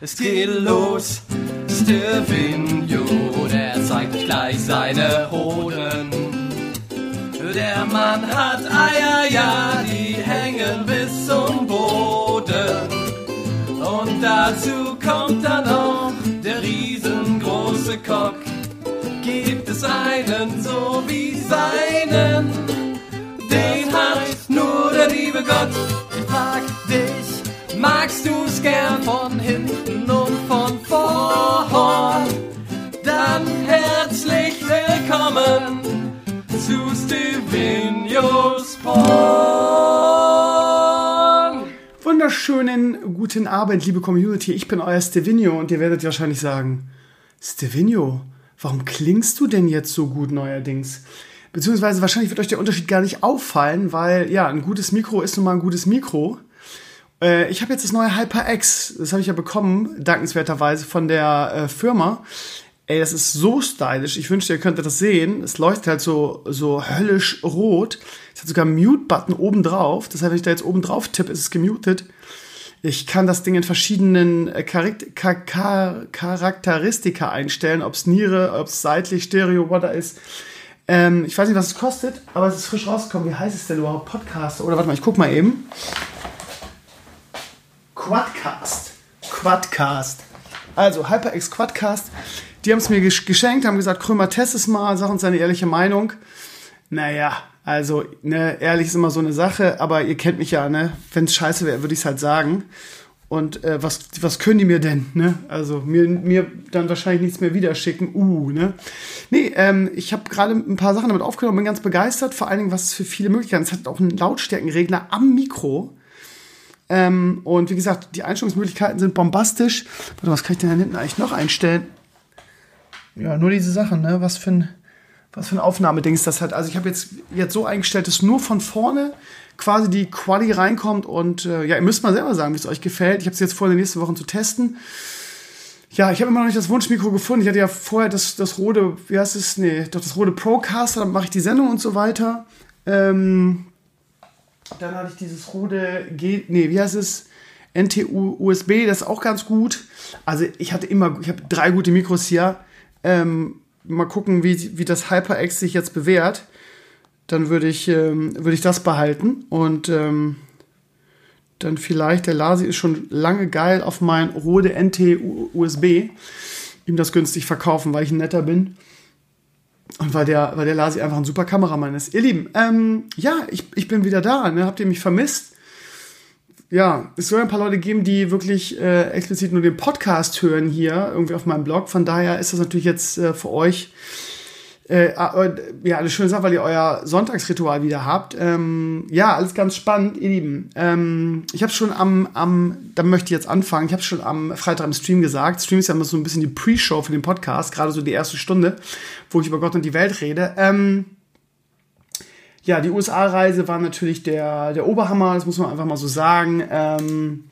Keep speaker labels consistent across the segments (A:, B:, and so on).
A: Es geht los, Stevino, der zeigt gleich seine Hoden. Der Mann hat Eier, ja, die hängen bis zum Boden. Und dazu kommt dann auch der riesengroße Cock. Gibt es einen so wie seinen? Den hat nur der liebe Gott. Magst du's gern von hinten und von vorn? Dann herzlich willkommen zu Stevenios Porn.
B: Wunderschönen guten Abend, liebe Community. Ich bin euer Stevenio und ihr werdet wahrscheinlich sagen, Stevenio, warum klingst du denn jetzt so gut neuerdings? Beziehungsweise wahrscheinlich wird euch der Unterschied gar nicht auffallen, weil ja, ein gutes Mikro ist nun mal ein gutes Mikro. Äh, ich habe jetzt das neue HyperX, das habe ich ja bekommen, dankenswerterweise von der äh, Firma. Ey, das ist so stylisch. Ich wünschte, ihr könntet das sehen. Es leuchtet halt so, so höllisch rot. Es hat sogar einen Mute-Button oben drauf. Das heißt, wenn ich da jetzt oben drauf tippe, ist es gemutet. Ich kann das Ding in verschiedenen äh, Charakteristika einstellen, ob es Niere, ob es seitlich, Stereo, what da ist. Ähm, ich weiß nicht, was es kostet, aber es ist frisch rausgekommen. Wie heißt es denn überhaupt? Podcast? Oder warte mal, ich guck mal eben. Quadcast. Quadcast. Also HyperX Quadcast. Die haben es mir gesch geschenkt, haben gesagt, Krömer, test es mal, sag uns deine ehrliche Meinung. Naja, also, ne, ehrlich ist immer so eine Sache, aber ihr kennt mich ja, ne? Wenn es scheiße wäre, würde ich es halt sagen. Und äh, was, was können die mir denn? Ne? Also mir, mir dann wahrscheinlich nichts mehr wieder schicken. Uh, ne? Nee, ähm, ich habe gerade ein paar Sachen damit aufgenommen, bin ganz begeistert. Vor allen Dingen, was es für viele Möglichkeiten Es hat auch einen Lautstärkenregler am Mikro. Ähm, und wie gesagt, die Einstellungsmöglichkeiten sind bombastisch. Warte, was kann ich denn da hinten eigentlich noch einstellen? Ja, nur diese Sachen, ne? Was für ein, was für ein Aufnahmedings das hat. Also ich habe jetzt, jetzt so eingestellt, dass nur von vorne quasi die Quali reinkommt und äh, ja, ihr müsst mal selber sagen, wie es euch gefällt. Ich habe es jetzt vor, in den nächsten Wochen zu testen. Ja, ich habe immer noch nicht das Wunschmikro gefunden. Ich hatte ja vorher das, das Rode, wie heißt es? Nee, doch das Rode Procaster, dann mache ich die Sendung und so weiter. Ähm, dann hatte ich dieses Rode G, nee, wie heißt es? NTU USB, das ist auch ganz gut. Also ich hatte immer, ich habe drei gute Mikros hier. Ähm, mal gucken, wie, wie das HyperX sich jetzt bewährt dann würde ich, ähm, würde ich das behalten und ähm, dann vielleicht, der Lasi ist schon lange geil auf mein Rode NT USB, ihm das günstig verkaufen, weil ich ein netter bin. Und weil der, weil der Lasi einfach ein super Kameramann ist. Ihr Lieben, ähm, ja, ich, ich bin wieder da. Ne? Habt ihr mich vermisst? Ja, es soll ein paar Leute geben, die wirklich äh, explizit nur den Podcast hören hier, irgendwie auf meinem Blog. Von daher ist das natürlich jetzt äh, für euch äh, ah, ja, eine schöne Sache, weil ihr euer Sonntagsritual wieder habt. Ähm, ja, alles ganz spannend, ihr Lieben. Ähm, ich habe schon am, am, da möchte ich jetzt anfangen, ich habe schon am Freitag im Stream gesagt. Stream ist ja immer so ein bisschen die Pre-Show für den Podcast, gerade so die erste Stunde, wo ich über Gott und die Welt rede. Ähm, ja, die USA-Reise war natürlich der, der Oberhammer, das muss man einfach mal so sagen. Ähm,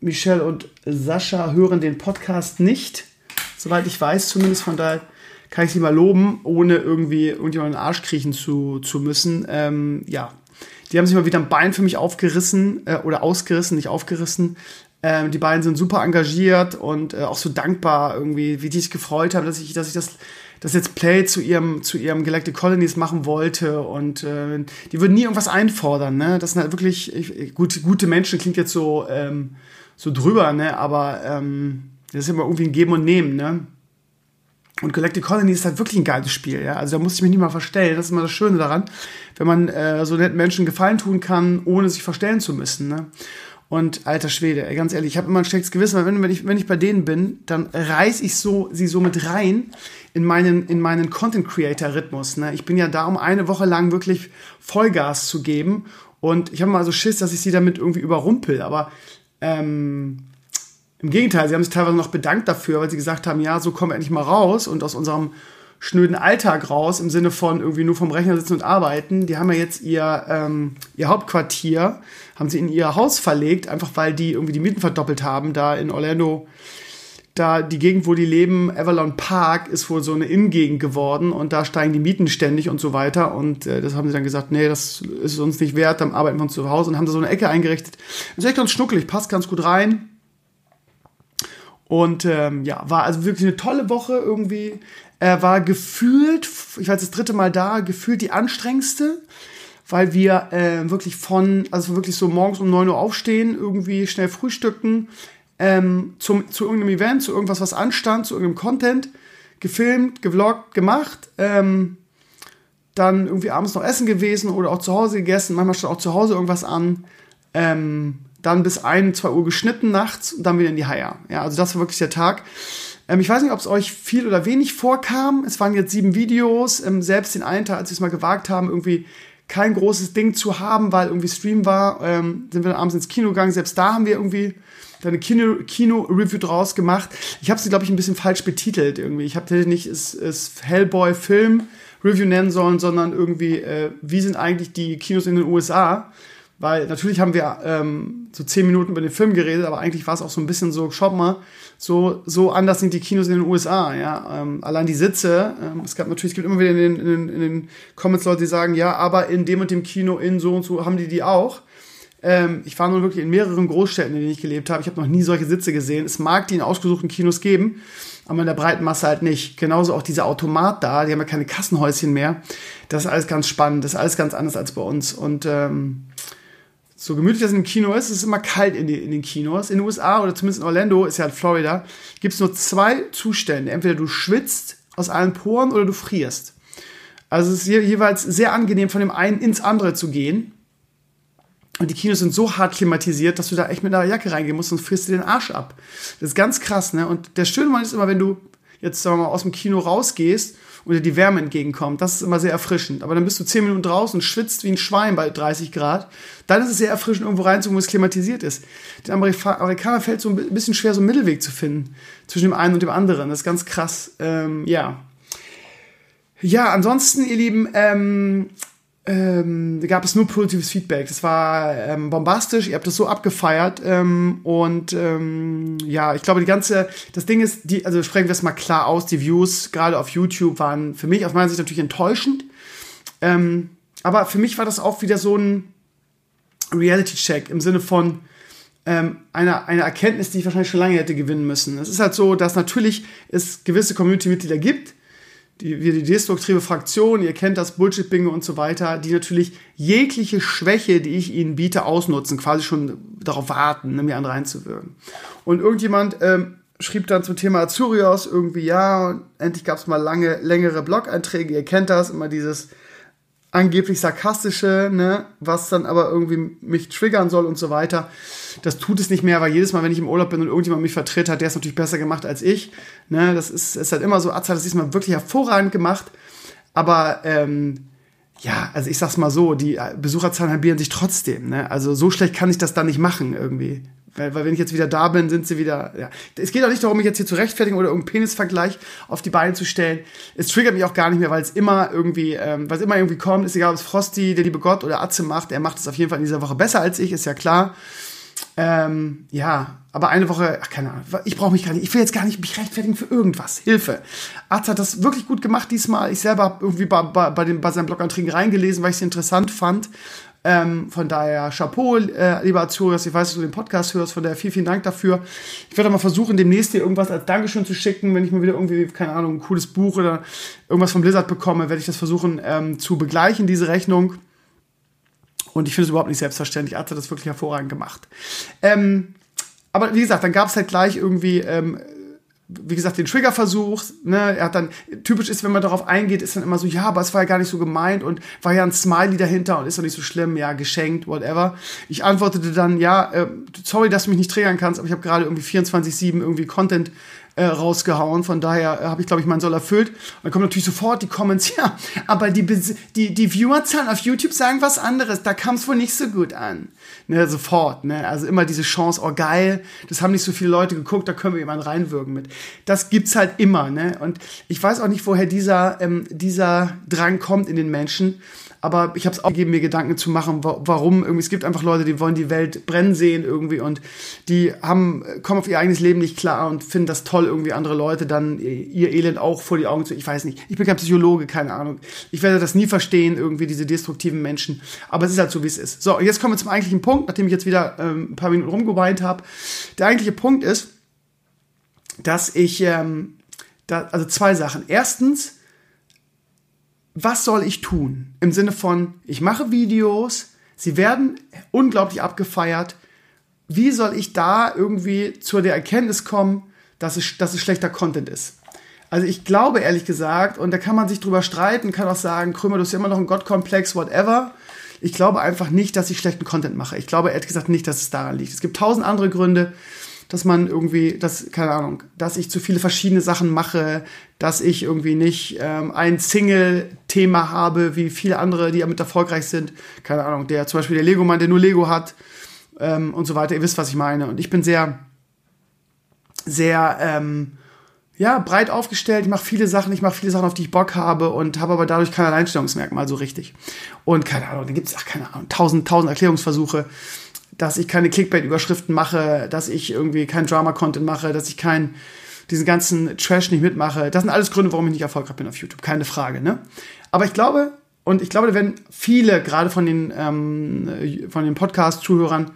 B: Michelle und Sascha hören den Podcast nicht, soweit ich weiß, zumindest von daher kann ich sie mal loben, ohne irgendwie irgendjemanden in den Arsch kriechen zu, zu müssen. Ähm, ja, die haben sich mal wieder ein Bein für mich aufgerissen äh, oder ausgerissen, nicht aufgerissen. Ähm, die beiden sind super engagiert und äh, auch so dankbar irgendwie, wie die sich gefreut haben, dass ich, dass ich das, das jetzt Play zu ihrem, zu ihrem Galactic Colonies machen wollte und äh, die würden nie irgendwas einfordern, ne? Das sind halt wirklich, ich, gut, gute Menschen klingt jetzt so, ähm, so drüber, ne? Aber ähm, das ist immer irgendwie ein Geben und Nehmen, ne? Und Galactic Colony ist halt wirklich ein geiles Spiel, ja. Also da muss ich mich nicht mal verstellen. Das ist immer das Schöne daran, wenn man äh, so netten Menschen Gefallen tun kann, ohne sich verstellen zu müssen, ne? Und alter Schwede, ganz ehrlich, ich habe immer ein schlechtes Gewissen, weil wenn, wenn, ich, wenn ich bei denen bin, dann reiß ich so sie so mit rein in meinen, in meinen Content Creator Rhythmus. Ne? Ich bin ja da, um eine Woche lang wirklich Vollgas zu geben. Und ich habe mal so Schiss, dass ich sie damit irgendwie überrumpel. Aber ähm, im Gegenteil, sie haben sich teilweise noch bedankt dafür, weil sie gesagt haben, ja, so kommen wir endlich mal raus und aus unserem schnöden Alltag raus, im Sinne von irgendwie nur vom Rechner sitzen und arbeiten. Die haben ja jetzt ihr, ähm, ihr Hauptquartier, haben sie in ihr Haus verlegt, einfach weil die irgendwie die Mieten verdoppelt haben, da in Orlando. Da die Gegend, wo die leben, Avalon Park, ist wohl so eine Innengegend geworden und da steigen die Mieten ständig und so weiter. Und äh, das haben sie dann gesagt, nee, das ist uns nicht wert, dann arbeiten wir uns zu Hause und haben da so eine Ecke eingerichtet. Ist echt ganz schnuckelig, passt ganz gut rein Und ähm, ja, war also wirklich eine tolle Woche irgendwie. Er war gefühlt, ich war jetzt das dritte Mal da, gefühlt die anstrengendste, weil wir äh, wirklich von, also wirklich so morgens um 9 Uhr aufstehen, irgendwie schnell frühstücken, ähm, zum, zu irgendeinem Event, zu irgendwas, was anstand, zu irgendeinem Content, gefilmt, gevloggt, gemacht, ähm, dann irgendwie abends noch essen gewesen oder auch zu Hause gegessen, manchmal stand auch zu Hause irgendwas an, ähm, dann bis 1, 2 Uhr geschnitten nachts und dann wieder in die Haia. Ja, also das war wirklich der Tag. Ähm, ich weiß nicht, ob es euch viel oder wenig vorkam. Es waren jetzt sieben Videos. Ähm, selbst den einen Tag, als wir es mal gewagt haben, irgendwie kein großes Ding zu haben, weil irgendwie Stream war, ähm, sind wir dann abends ins Kino gegangen. Selbst da haben wir irgendwie eine Kino-Review Kino draus gemacht. Ich habe sie, glaube ich, ein bisschen falsch betitelt irgendwie. Ich habe nicht es, es Hellboy-Film Review nennen sollen, sondern irgendwie, äh, wie sind eigentlich die Kinos in den USA? Weil natürlich haben wir ähm, so zehn Minuten über den Film geredet, aber eigentlich war es auch so ein bisschen so, schaut mal, so, so anders sind die Kinos in den USA, ja. Ähm, allein die Sitze, ähm, es gab natürlich, es gibt immer wieder in den, in, den, in den Comments Leute, die sagen, ja, aber in dem und dem Kino in so und so haben die die auch. Ähm, ich war nun wirklich in mehreren Großstädten, in denen ich gelebt habe. Ich habe noch nie solche Sitze gesehen. Es mag die in ausgesuchten Kinos geben, aber in der breiten Masse halt nicht. Genauso auch dieser Automat da, die haben ja keine Kassenhäuschen mehr. Das ist alles ganz spannend, das ist alles ganz anders als bei uns. Und ähm, so gemütlich das im Kino ist, es ist immer kalt in, die, in, den Kinos. In den USA oder zumindest in Orlando, ist ja in Florida, gibt es nur zwei Zustände. Entweder du schwitzt aus allen Poren oder du frierst. Also es ist jeweils sehr angenehm, von dem einen ins andere zu gehen. Und die Kinos sind so hart klimatisiert, dass du da echt mit einer Jacke reingehen musst, sonst frierst du den Arsch ab. Das ist ganz krass, ne? Und der schöne Moment ist immer, wenn du jetzt sagen wir mal aus dem Kino rausgehst dir die Wärme entgegenkommt. Das ist immer sehr erfrischend. Aber dann bist du zehn Minuten draußen schwitzt wie ein Schwein bei 30 Grad. Dann ist es sehr erfrischend, irgendwo reinzukommen, wo es klimatisiert ist. Den Amerikanern fällt so ein bisschen schwer, so einen Mittelweg zu finden zwischen dem einen und dem anderen. Das ist ganz krass. Ähm, ja. Ja, ansonsten, ihr Lieben, ähm, ähm, gab es nur positives Feedback. Das war ähm, bombastisch, ihr habt das so abgefeiert. Ähm, und ähm, ja, ich glaube, die ganze, das Ding ist, die, also sprechen wir es mal klar aus, die Views, gerade auf YouTube, waren für mich aus meiner Sicht natürlich enttäuschend. Ähm, aber für mich war das auch wieder so ein Reality-Check im Sinne von ähm, einer, einer Erkenntnis, die ich wahrscheinlich schon lange hätte gewinnen müssen. Es ist halt so, dass natürlich es gewisse Community-Mitglieder gibt, die, die destruktive Fraktion, ihr kennt das Bullshit-Bingo und so weiter, die natürlich jegliche Schwäche, die ich ihnen biete, ausnutzen, quasi schon darauf warten, ne, mir an reinzuwirken. Und irgendjemand ähm, schrieb dann zum Thema Azurios irgendwie, ja, endlich gab es mal lange, längere Blog-Einträge, ihr kennt das, immer dieses angeblich sarkastische, ne, was dann aber irgendwie mich triggern soll und so weiter. Das tut es nicht mehr, weil jedes Mal, wenn ich im Urlaub bin und irgendjemand mich vertritt, hat der es natürlich besser gemacht als ich. Ne, das ist, ist halt immer so, Atze hat das diesmal wirklich hervorragend gemacht. Aber ähm, ja, also ich sag's mal so, die Besucherzahlen halbieren sich trotzdem. Ne? Also so schlecht kann ich das dann nicht machen irgendwie. Weil, weil wenn ich jetzt wieder da bin, sind sie wieder. Ja. Es geht auch nicht darum, mich jetzt hier zu rechtfertigen oder irgendeinen Penisvergleich auf die Beine zu stellen. Es triggert mich auch gar nicht mehr, weil es immer irgendwie, ähm, es immer irgendwie kommt, ist egal, ob es Frosty, der liebe Gott oder Atze macht, er macht es auf jeden Fall in dieser Woche besser als ich, ist ja klar. Ähm, ja, aber eine Woche, ach, keine Ahnung, ich brauche mich gar nicht, ich will jetzt gar nicht mich rechtfertigen für irgendwas. Hilfe. Arzt hat das wirklich gut gemacht diesmal. Ich selber habe irgendwie bei, bei, bei, dem, bei seinen Bloganträgen reingelesen, weil ich es interessant fand. Ähm, von daher Chapeau, äh, lieber Azurias. Ich weiß, dass du den Podcast hörst. Von daher vielen, vielen Dank dafür. Ich werde mal versuchen, demnächst dir irgendwas als Dankeschön zu schicken. Wenn ich mal wieder irgendwie, keine Ahnung, ein cooles Buch oder irgendwas von Blizzard bekomme, werde ich das versuchen ähm, zu begleichen, diese Rechnung. Und ich finde es überhaupt nicht selbstverständlich. Arzt hat das wirklich hervorragend gemacht. Ähm, aber wie gesagt, dann gab es halt gleich irgendwie ähm, wie gesagt, den Triggerversuch, ne, er hat dann, typisch ist, wenn man darauf eingeht, ist dann immer so, ja, aber es war ja gar nicht so gemeint und war ja ein Smiley dahinter und ist doch nicht so schlimm, ja, geschenkt, whatever. Ich antwortete dann, ja, äh, sorry, dass du mich nicht triggern kannst, aber ich habe gerade irgendwie 24-7 irgendwie Content äh, rausgehauen. Von daher äh, habe ich, glaube ich, meinen Soll erfüllt. Und dann kommen natürlich sofort die Comments, ja, aber die, die, die Viewerzahlen auf YouTube sagen was anderes. Da kam es wohl nicht so gut an. Ne, sofort. Ne? Also immer diese Chance, oh geil, das haben nicht so viele Leute geguckt, da können wir jemanden reinwirken mit. Das gibt's halt immer. Ne? Und ich weiß auch nicht, woher dieser, ähm, dieser Drang kommt in den Menschen aber ich habe es auch gegeben, mir Gedanken zu machen, warum irgendwie, es gibt einfach Leute, die wollen die Welt brennen sehen irgendwie und die haben, kommen auf ihr eigenes Leben nicht klar und finden das toll, irgendwie andere Leute dann ihr Elend auch vor die Augen zu, ich weiß nicht, ich bin kein Psychologe, keine Ahnung, ich werde das nie verstehen, irgendwie diese destruktiven Menschen, aber es ist halt so, wie es ist. So, jetzt kommen wir zum eigentlichen Punkt, nachdem ich jetzt wieder ähm, ein paar Minuten rumgeweint habe. Der eigentliche Punkt ist, dass ich, ähm, da, also zwei Sachen. Erstens, was soll ich tun? Im Sinne von, ich mache Videos, sie werden unglaublich abgefeiert. Wie soll ich da irgendwie zu der Erkenntnis kommen, dass es, dass es schlechter Content ist? Also ich glaube ehrlich gesagt, und da kann man sich drüber streiten, kann auch sagen, Krömer, du hast ja immer noch einen Gottkomplex, whatever. Ich glaube einfach nicht, dass ich schlechten Content mache. Ich glaube ehrlich gesagt nicht, dass es daran liegt. Es gibt tausend andere Gründe, dass man irgendwie, dass, keine Ahnung, dass ich zu viele verschiedene Sachen mache, dass ich irgendwie nicht ähm, ein Single-Thema habe, wie viele andere, die damit erfolgreich sind. Keine Ahnung, der zum Beispiel der Lego-Mann, der nur Lego hat ähm, und so weiter. Ihr wisst, was ich meine. Und ich bin sehr, sehr, ähm, ja, breit aufgestellt, ich mache viele Sachen, ich mache viele Sachen, auf die ich Bock habe und habe aber dadurch kein Alleinstellungsmerkmal so richtig. Und keine Ahnung, da gibt es, ach, keine Ahnung, tausend, tausend Erklärungsversuche, dass ich keine Clickbait-Überschriften mache, dass ich irgendwie kein Drama-Content mache, dass ich kein, diesen ganzen Trash nicht mitmache. Das sind alles Gründe, warum ich nicht erfolgreich bin auf YouTube, keine Frage, ne? Aber ich glaube, und ich glaube, da werden viele, gerade von den, ähm, von den Podcast-Zuhörern,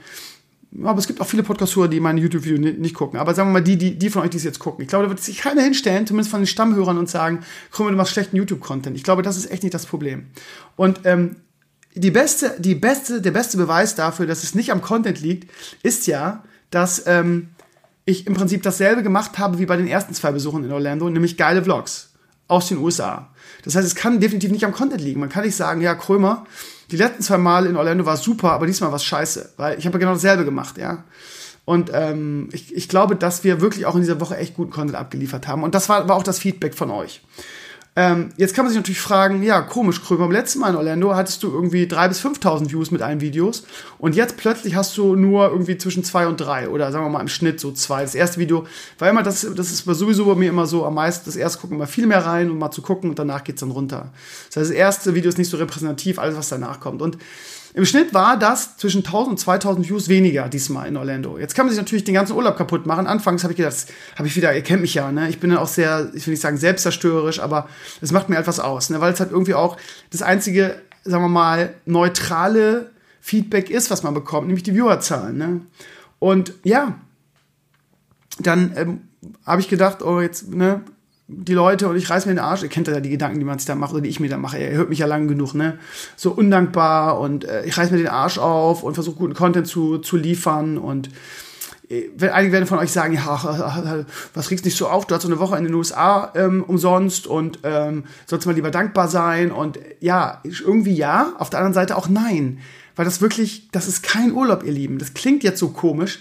B: aber es gibt auch viele Podcast-Hörer, die meine YouTube-Videos nicht gucken. Aber sagen wir mal, die, die, die von euch, die es jetzt gucken. Ich glaube, da wird sich keiner hinstellen, zumindest von den Stammhörern, und sagen, mal, du machst schlechten YouTube-Content. Ich glaube, das ist echt nicht das Problem. Und ähm, die beste, die beste, der beste Beweis dafür, dass es nicht am Content liegt, ist ja, dass ähm, ich im Prinzip dasselbe gemacht habe wie bei den ersten zwei Besuchen in Orlando, nämlich geile Vlogs aus den USA. Das heißt, es kann definitiv nicht am Content liegen. Man kann nicht sagen, ja, Krömer, die letzten zwei Mal in Orlando war super, aber diesmal war es scheiße, weil ich habe genau dasselbe gemacht, ja. Und ähm, ich, ich glaube, dass wir wirklich auch in dieser Woche echt guten Content abgeliefert haben. Und das war, war auch das Feedback von euch. Ähm, jetzt kann man sich natürlich fragen, ja, komisch, Krömer, beim letzten Mal in Orlando hattest du irgendwie 3.000 bis 5.000 Views mit allen Videos und jetzt plötzlich hast du nur irgendwie zwischen zwei und drei oder sagen wir mal im Schnitt so zwei. Das erste Video war immer, das, das ist sowieso bei mir immer so am meisten, das erste gucken immer viel mehr rein, um mal zu gucken und danach geht's dann runter. Das heißt, das erste Video ist nicht so repräsentativ, alles was danach kommt und im Schnitt war das zwischen 1000 und 2000 Views weniger diesmal in Orlando. Jetzt kann man sich natürlich den ganzen Urlaub kaputt machen. Anfangs habe ich gedacht, habe ich wieder, ihr kennt mich ja, ne? Ich bin dann auch sehr, ich will nicht sagen selbstzerstörerisch, aber es macht mir etwas aus, ne? Weil es halt irgendwie auch das einzige, sagen wir mal, neutrale Feedback ist, was man bekommt, nämlich die Viewerzahlen, ne? Und ja, dann ähm, habe ich gedacht, oh, jetzt, ne, die Leute und ich reiß mir den Arsch. Ihr kennt ja die Gedanken, die man sich da macht oder die ich mir da mache. Ihr hört mich ja lang genug, ne? So undankbar und äh, ich reiß mir den Arsch auf und versuche guten Content zu, zu liefern und äh, einige werden von euch sagen, ja, was regst nicht so auf? Du hast so eine Woche in den USA ähm, umsonst und ähm, sollst mal lieber dankbar sein. Und ja, irgendwie ja, auf der anderen Seite auch nein. Weil das wirklich, das ist kein Urlaub, ihr Lieben. Das klingt jetzt so komisch,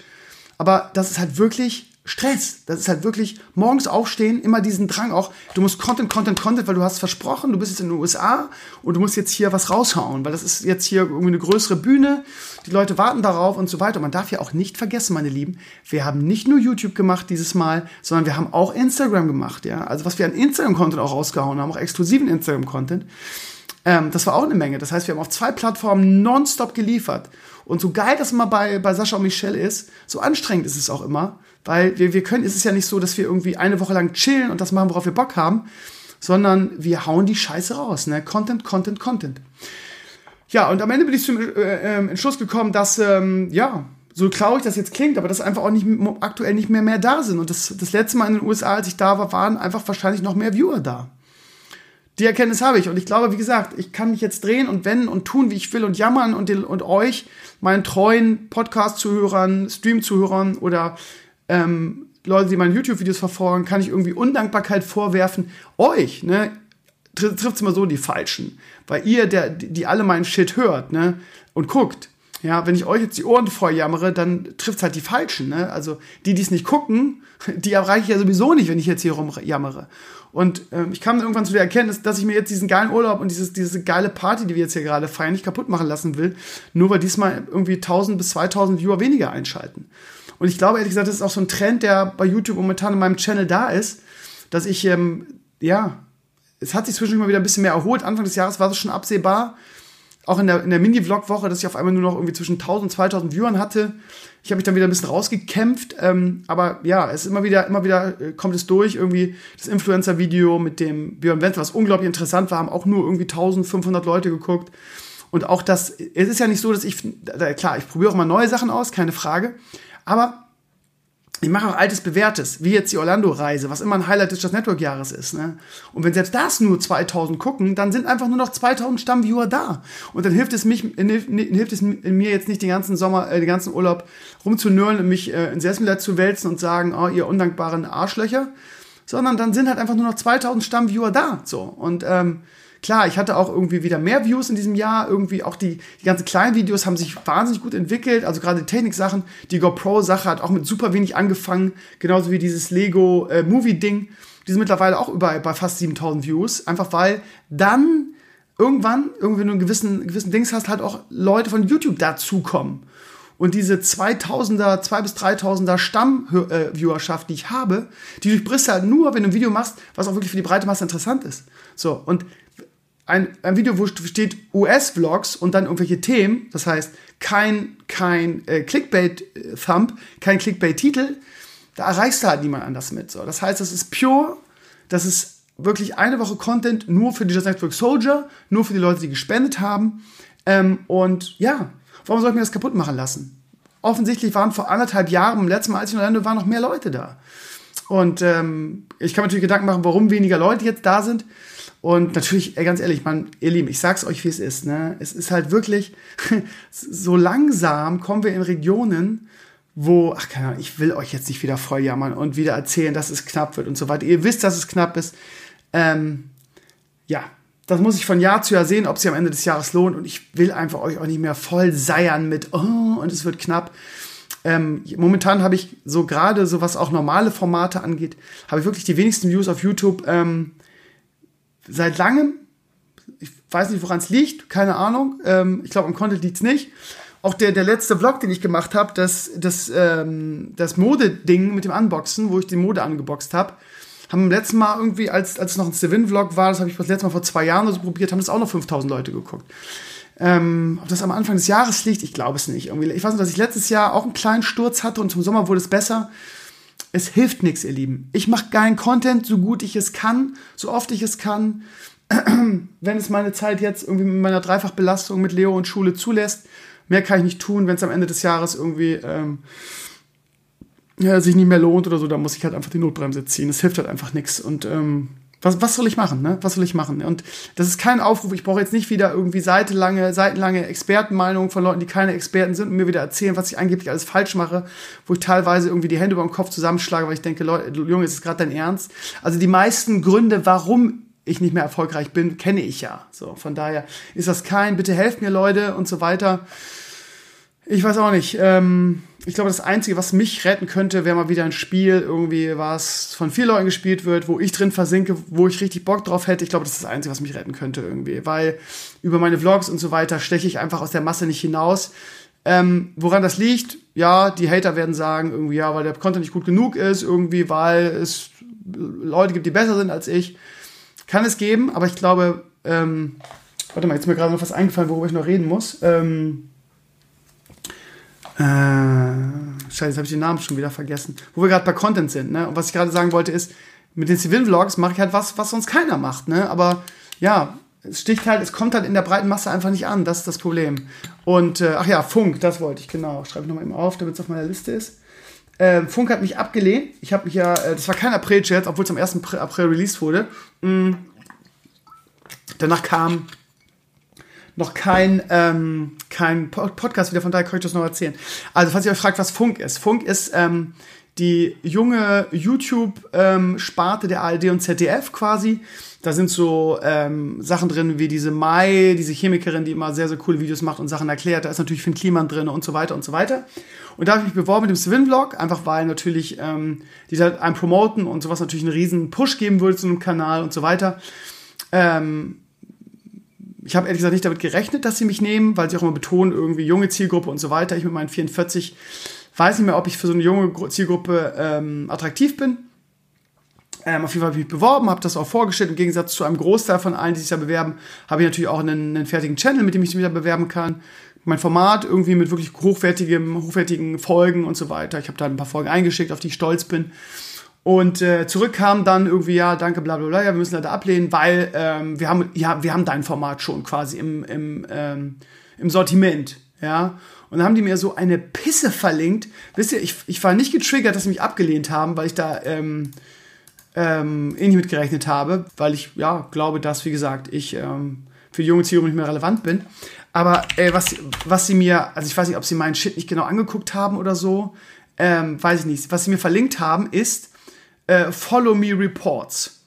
B: aber das ist halt wirklich Stress. Das ist halt wirklich morgens aufstehen, immer diesen Drang auch. Du musst Content, Content, Content, weil du hast versprochen, du bist jetzt in den USA und du musst jetzt hier was raushauen, weil das ist jetzt hier irgendwie eine größere Bühne. Die Leute warten darauf und so weiter. Und man darf ja auch nicht vergessen, meine Lieben, wir haben nicht nur YouTube gemacht dieses Mal, sondern wir haben auch Instagram gemacht, ja. Also was wir an Instagram-Content auch rausgehauen haben, auch exklusiven Instagram-Content. Ähm, das war auch eine Menge. Das heißt, wir haben auf zwei Plattformen nonstop geliefert. Und so geil das mal bei, bei Sascha und Michelle ist, so anstrengend ist es auch immer, weil wir, wir können, es ist ja nicht so, dass wir irgendwie eine Woche lang chillen und das machen, worauf wir Bock haben, sondern wir hauen die Scheiße raus. Ne? Content, Content, Content. Ja, und am Ende bin ich zum äh, äh, Entschluss gekommen, dass, ähm, ja, so traurig das jetzt klingt, aber dass einfach auch nicht, aktuell nicht mehr mehr da sind. Und das, das letzte Mal in den USA, als ich da war, waren einfach wahrscheinlich noch mehr Viewer da. Die Erkenntnis habe ich. Und ich glaube, wie gesagt, ich kann mich jetzt drehen und wenden und tun, wie ich will und jammern und, den, und euch, meinen treuen Podcast-Zuhörern, Stream-Zuhörern oder ähm, Leute, die meine YouTube-Videos verfolgen, kann ich irgendwie Undankbarkeit vorwerfen. Euch, ne? Trifft es immer so die Falschen. Weil ihr, der, die alle meinen Shit hört, ne? Und guckt. Ja, wenn ich euch jetzt die Ohren voll jammere, dann trifft es halt die Falschen, ne? Also, die, die es nicht gucken, die erreiche ich ja sowieso nicht, wenn ich jetzt hier rumjammere. Und ähm, ich kam dann irgendwann zu der Erkenntnis, dass ich mir jetzt diesen geilen Urlaub und dieses, diese geile Party, die wir jetzt hier gerade feiern, nicht kaputt machen lassen will, nur weil diesmal irgendwie 1000 bis 2000 Viewer weniger einschalten. Und ich glaube, ehrlich gesagt, das ist auch so ein Trend, der bei YouTube momentan in meinem Channel da ist, dass ich, ähm, ja, es hat sich zwischendurch mal wieder ein bisschen mehr erholt. Anfang des Jahres war es schon absehbar. Auch in der, in der Mini-Vlog-Woche, dass ich auf einmal nur noch irgendwie zwischen 1000 und 2000 Viewern hatte. Ich habe mich dann wieder ein bisschen rausgekämpft. Ähm, aber ja, es ist immer wieder, immer wieder äh, kommt es durch. Irgendwie das Influencer-Video mit dem Björn Wenzel, was unglaublich interessant war, haben auch nur irgendwie 1500 Leute geguckt. Und auch das, es ist ja nicht so, dass ich, klar, ich probiere auch mal neue Sachen aus, keine Frage. Aber ich mache auch altes Bewährtes, wie jetzt die Orlando-Reise, was immer ein Highlight des Just Network-Jahres ist. Ne? Und wenn selbst das nur 2000 gucken, dann sind einfach nur noch 2000 Stammviewer da. Und dann hilft es, mich, hilft es mir jetzt nicht den ganzen Sommer, äh, den ganzen Urlaub rumzunörlen und mich äh, in Sesselblatt zu wälzen und sagen, oh, ihr undankbaren Arschlöcher, sondern dann sind halt einfach nur noch 2000 Stammviewer da. So. Und ähm, Klar, ich hatte auch irgendwie wieder mehr Views in diesem Jahr. Irgendwie auch die, die ganzen kleinen Videos haben sich wahnsinnig gut entwickelt. Also gerade die Technik-Sachen. Die GoPro-Sache hat auch mit super wenig angefangen. Genauso wie dieses Lego äh. Die sind mittlerweile auch überall bei fast 7000 Views. Einfach weil dann irgendwann, irgendwie du einen gewissen, gewissen Dings hast, halt auch Leute von YouTube dazukommen. Und diese 2000er, 2 bis 3000er Stammviewerschaft, die ich habe, die durchbrichst halt nur, wenn du ein Video machst, was auch wirklich für die breite Masse interessant ist. So, und ein, ein Video, wo steht US-Vlogs und dann irgendwelche Themen, das heißt kein, kein äh, Clickbait-Thumb, kein Clickbait-Titel, da erreichst du halt niemand anders mit. So. Das heißt, das ist pure, das ist wirklich eine Woche Content nur für die Just Network Soldier, nur für die Leute, die gespendet haben. Ähm, und ja, warum soll ich mir das kaputt machen lassen? Offensichtlich waren vor anderthalb Jahren, im letzten Mal, als ich in Orlando war, noch mehr Leute da. Und ähm, ich kann mir natürlich Gedanken machen, warum weniger Leute jetzt da sind. Und natürlich, ganz ehrlich, man, ihr Lieben, ich sag's euch, wie es ist. Ne? Es ist halt wirklich, so langsam kommen wir in Regionen, wo, ach keine Ahnung, ich will euch jetzt nicht wieder voll jammern und wieder erzählen, dass es knapp wird und so weiter. Ihr wisst, dass es knapp ist. Ähm, ja, das muss ich von Jahr zu Jahr sehen, ob sich am Ende des Jahres lohnt. Und ich will einfach euch auch nicht mehr voll seiern mit, oh, und es wird knapp. Ähm, momentan habe ich so gerade, so was auch normale Formate angeht, habe ich wirklich die wenigsten Views auf YouTube. Ähm, seit langem. Ich weiß nicht, woran es liegt, keine Ahnung. Ähm, ich glaube, am Content liegt es nicht. Auch der, der letzte Vlog, den ich gemacht habe, das, das, ähm, das Mode-Ding mit dem Unboxen, wo ich die Mode angeboxt habe, haben beim letzten Mal irgendwie, als, als es noch ein Sevin-Vlog war, das habe ich das letzte Mal vor zwei Jahren so probiert, haben das auch noch 5000 Leute geguckt. Ähm, ob das am Anfang des Jahres liegt, ich glaube es nicht. Irgendwie, ich weiß nur, dass ich letztes Jahr auch einen kleinen Sturz hatte und zum Sommer wurde es besser es hilft nichts, ihr Lieben. Ich mache geilen Content, so gut ich es kann, so oft ich es kann. wenn es meine Zeit jetzt irgendwie mit meiner Dreifachbelastung mit Leo und Schule zulässt, mehr kann ich nicht tun. Wenn es am Ende des Jahres irgendwie ähm, ja, sich nicht mehr lohnt oder so, dann muss ich halt einfach die Notbremse ziehen. Es hilft halt einfach nichts. Und ähm, was, was soll ich machen, ne? Was soll ich machen? Und das ist kein Aufruf, ich brauche jetzt nicht wieder irgendwie seitenlange, seitenlange Expertenmeinungen von Leuten, die keine Experten sind und mir wieder erzählen, was ich angeblich alles falsch mache, wo ich teilweise irgendwie die Hände über den Kopf zusammenschlage, weil ich denke, Leute, Junge, ist es gerade dein Ernst? Also die meisten Gründe, warum ich nicht mehr erfolgreich bin, kenne ich ja. So, von daher ist das kein, bitte helft mir, Leute, und so weiter. Ich weiß auch nicht. Ähm, ich glaube, das Einzige, was mich retten könnte, wäre mal wieder ein Spiel, irgendwie, was von vier Leuten gespielt wird, wo ich drin versinke, wo ich richtig Bock drauf hätte. Ich glaube, das ist das Einzige, was mich retten könnte irgendwie. Weil über meine Vlogs und so weiter steche ich einfach aus der Masse nicht hinaus. Ähm, woran das liegt? Ja, die Hater werden sagen, irgendwie, ja, weil der Content nicht gut genug ist, irgendwie, weil es Leute gibt, die besser sind als ich. Kann es geben, aber ich glaube, ähm, warte mal, jetzt ist mir gerade noch was eingefallen, worüber ich noch reden muss. Ähm, äh, scheiße, jetzt habe ich den Namen schon wieder vergessen. Wo wir gerade bei Content sind, ne? Und was ich gerade sagen wollte ist, mit den Civil-Vlogs mache ich halt was, was sonst keiner macht, ne? Aber ja, es sticht halt, es kommt halt in der breiten Masse einfach nicht an. Das ist das Problem. Und, äh, ach ja, Funk, das wollte ich, genau. Schreibe ich nochmal eben auf, damit es auf meiner Liste ist. Äh, Funk hat mich abgelehnt. Ich habe mich ja, äh, das war kein April-Chat, obwohl es am 1. April released wurde. Mhm. Danach kam noch kein, ähm, kein Podcast wieder, von daher kann ich das noch erzählen. Also, falls ihr euch fragt, was Funk ist. Funk ist ähm, die junge YouTube-Sparte ähm, der ARD und ZDF quasi. Da sind so ähm, Sachen drin wie diese Mai, diese Chemikerin, die immer sehr, sehr coole Videos macht und Sachen erklärt. Da ist natürlich Finn Kliman drin und so weiter und so weiter. Und da habe ich mich beworben mit dem Swin-Vlog, einfach weil natürlich ähm, die da einen promoten und sowas natürlich einen riesen Push geben würde zu einem Kanal und so weiter. Ähm, ich habe ehrlich gesagt nicht damit gerechnet, dass sie mich nehmen, weil sie auch immer betonen, irgendwie junge Zielgruppe und so weiter. Ich mit meinen 44 weiß nicht mehr, ob ich für so eine junge Zielgruppe ähm, attraktiv bin. Ähm, auf jeden Fall habe ich mich beworben, habe das auch vorgestellt. Im Gegensatz zu einem Großteil von allen, die sich da bewerben, habe ich natürlich auch einen, einen fertigen Channel, mit dem ich mich da bewerben kann. Mein Format irgendwie mit wirklich hochwertigem, hochwertigen Folgen und so weiter. Ich habe da ein paar Folgen eingeschickt, auf die ich stolz bin. Und äh, zurück kam dann irgendwie, ja, danke, bla bla bla, ja, wir müssen leider ablehnen, weil ähm, wir, haben, ja, wir haben dein Format schon quasi im, im, ähm, im Sortiment. Ja. Und dann haben die mir so eine Pisse verlinkt. Wisst ihr, ich, ich war nicht getriggert, dass sie mich abgelehnt haben, weil ich da ähm, ähm, eh nicht mitgerechnet habe, weil ich ja glaube, dass, wie gesagt, ich ähm, für die junge Zielgruppe nicht mehr relevant bin. Aber äh, was, was sie mir, also ich weiß nicht, ob sie meinen Shit nicht genau angeguckt haben oder so, ähm, weiß ich nicht. Was sie mir verlinkt haben, ist äh, Follow Me Reports,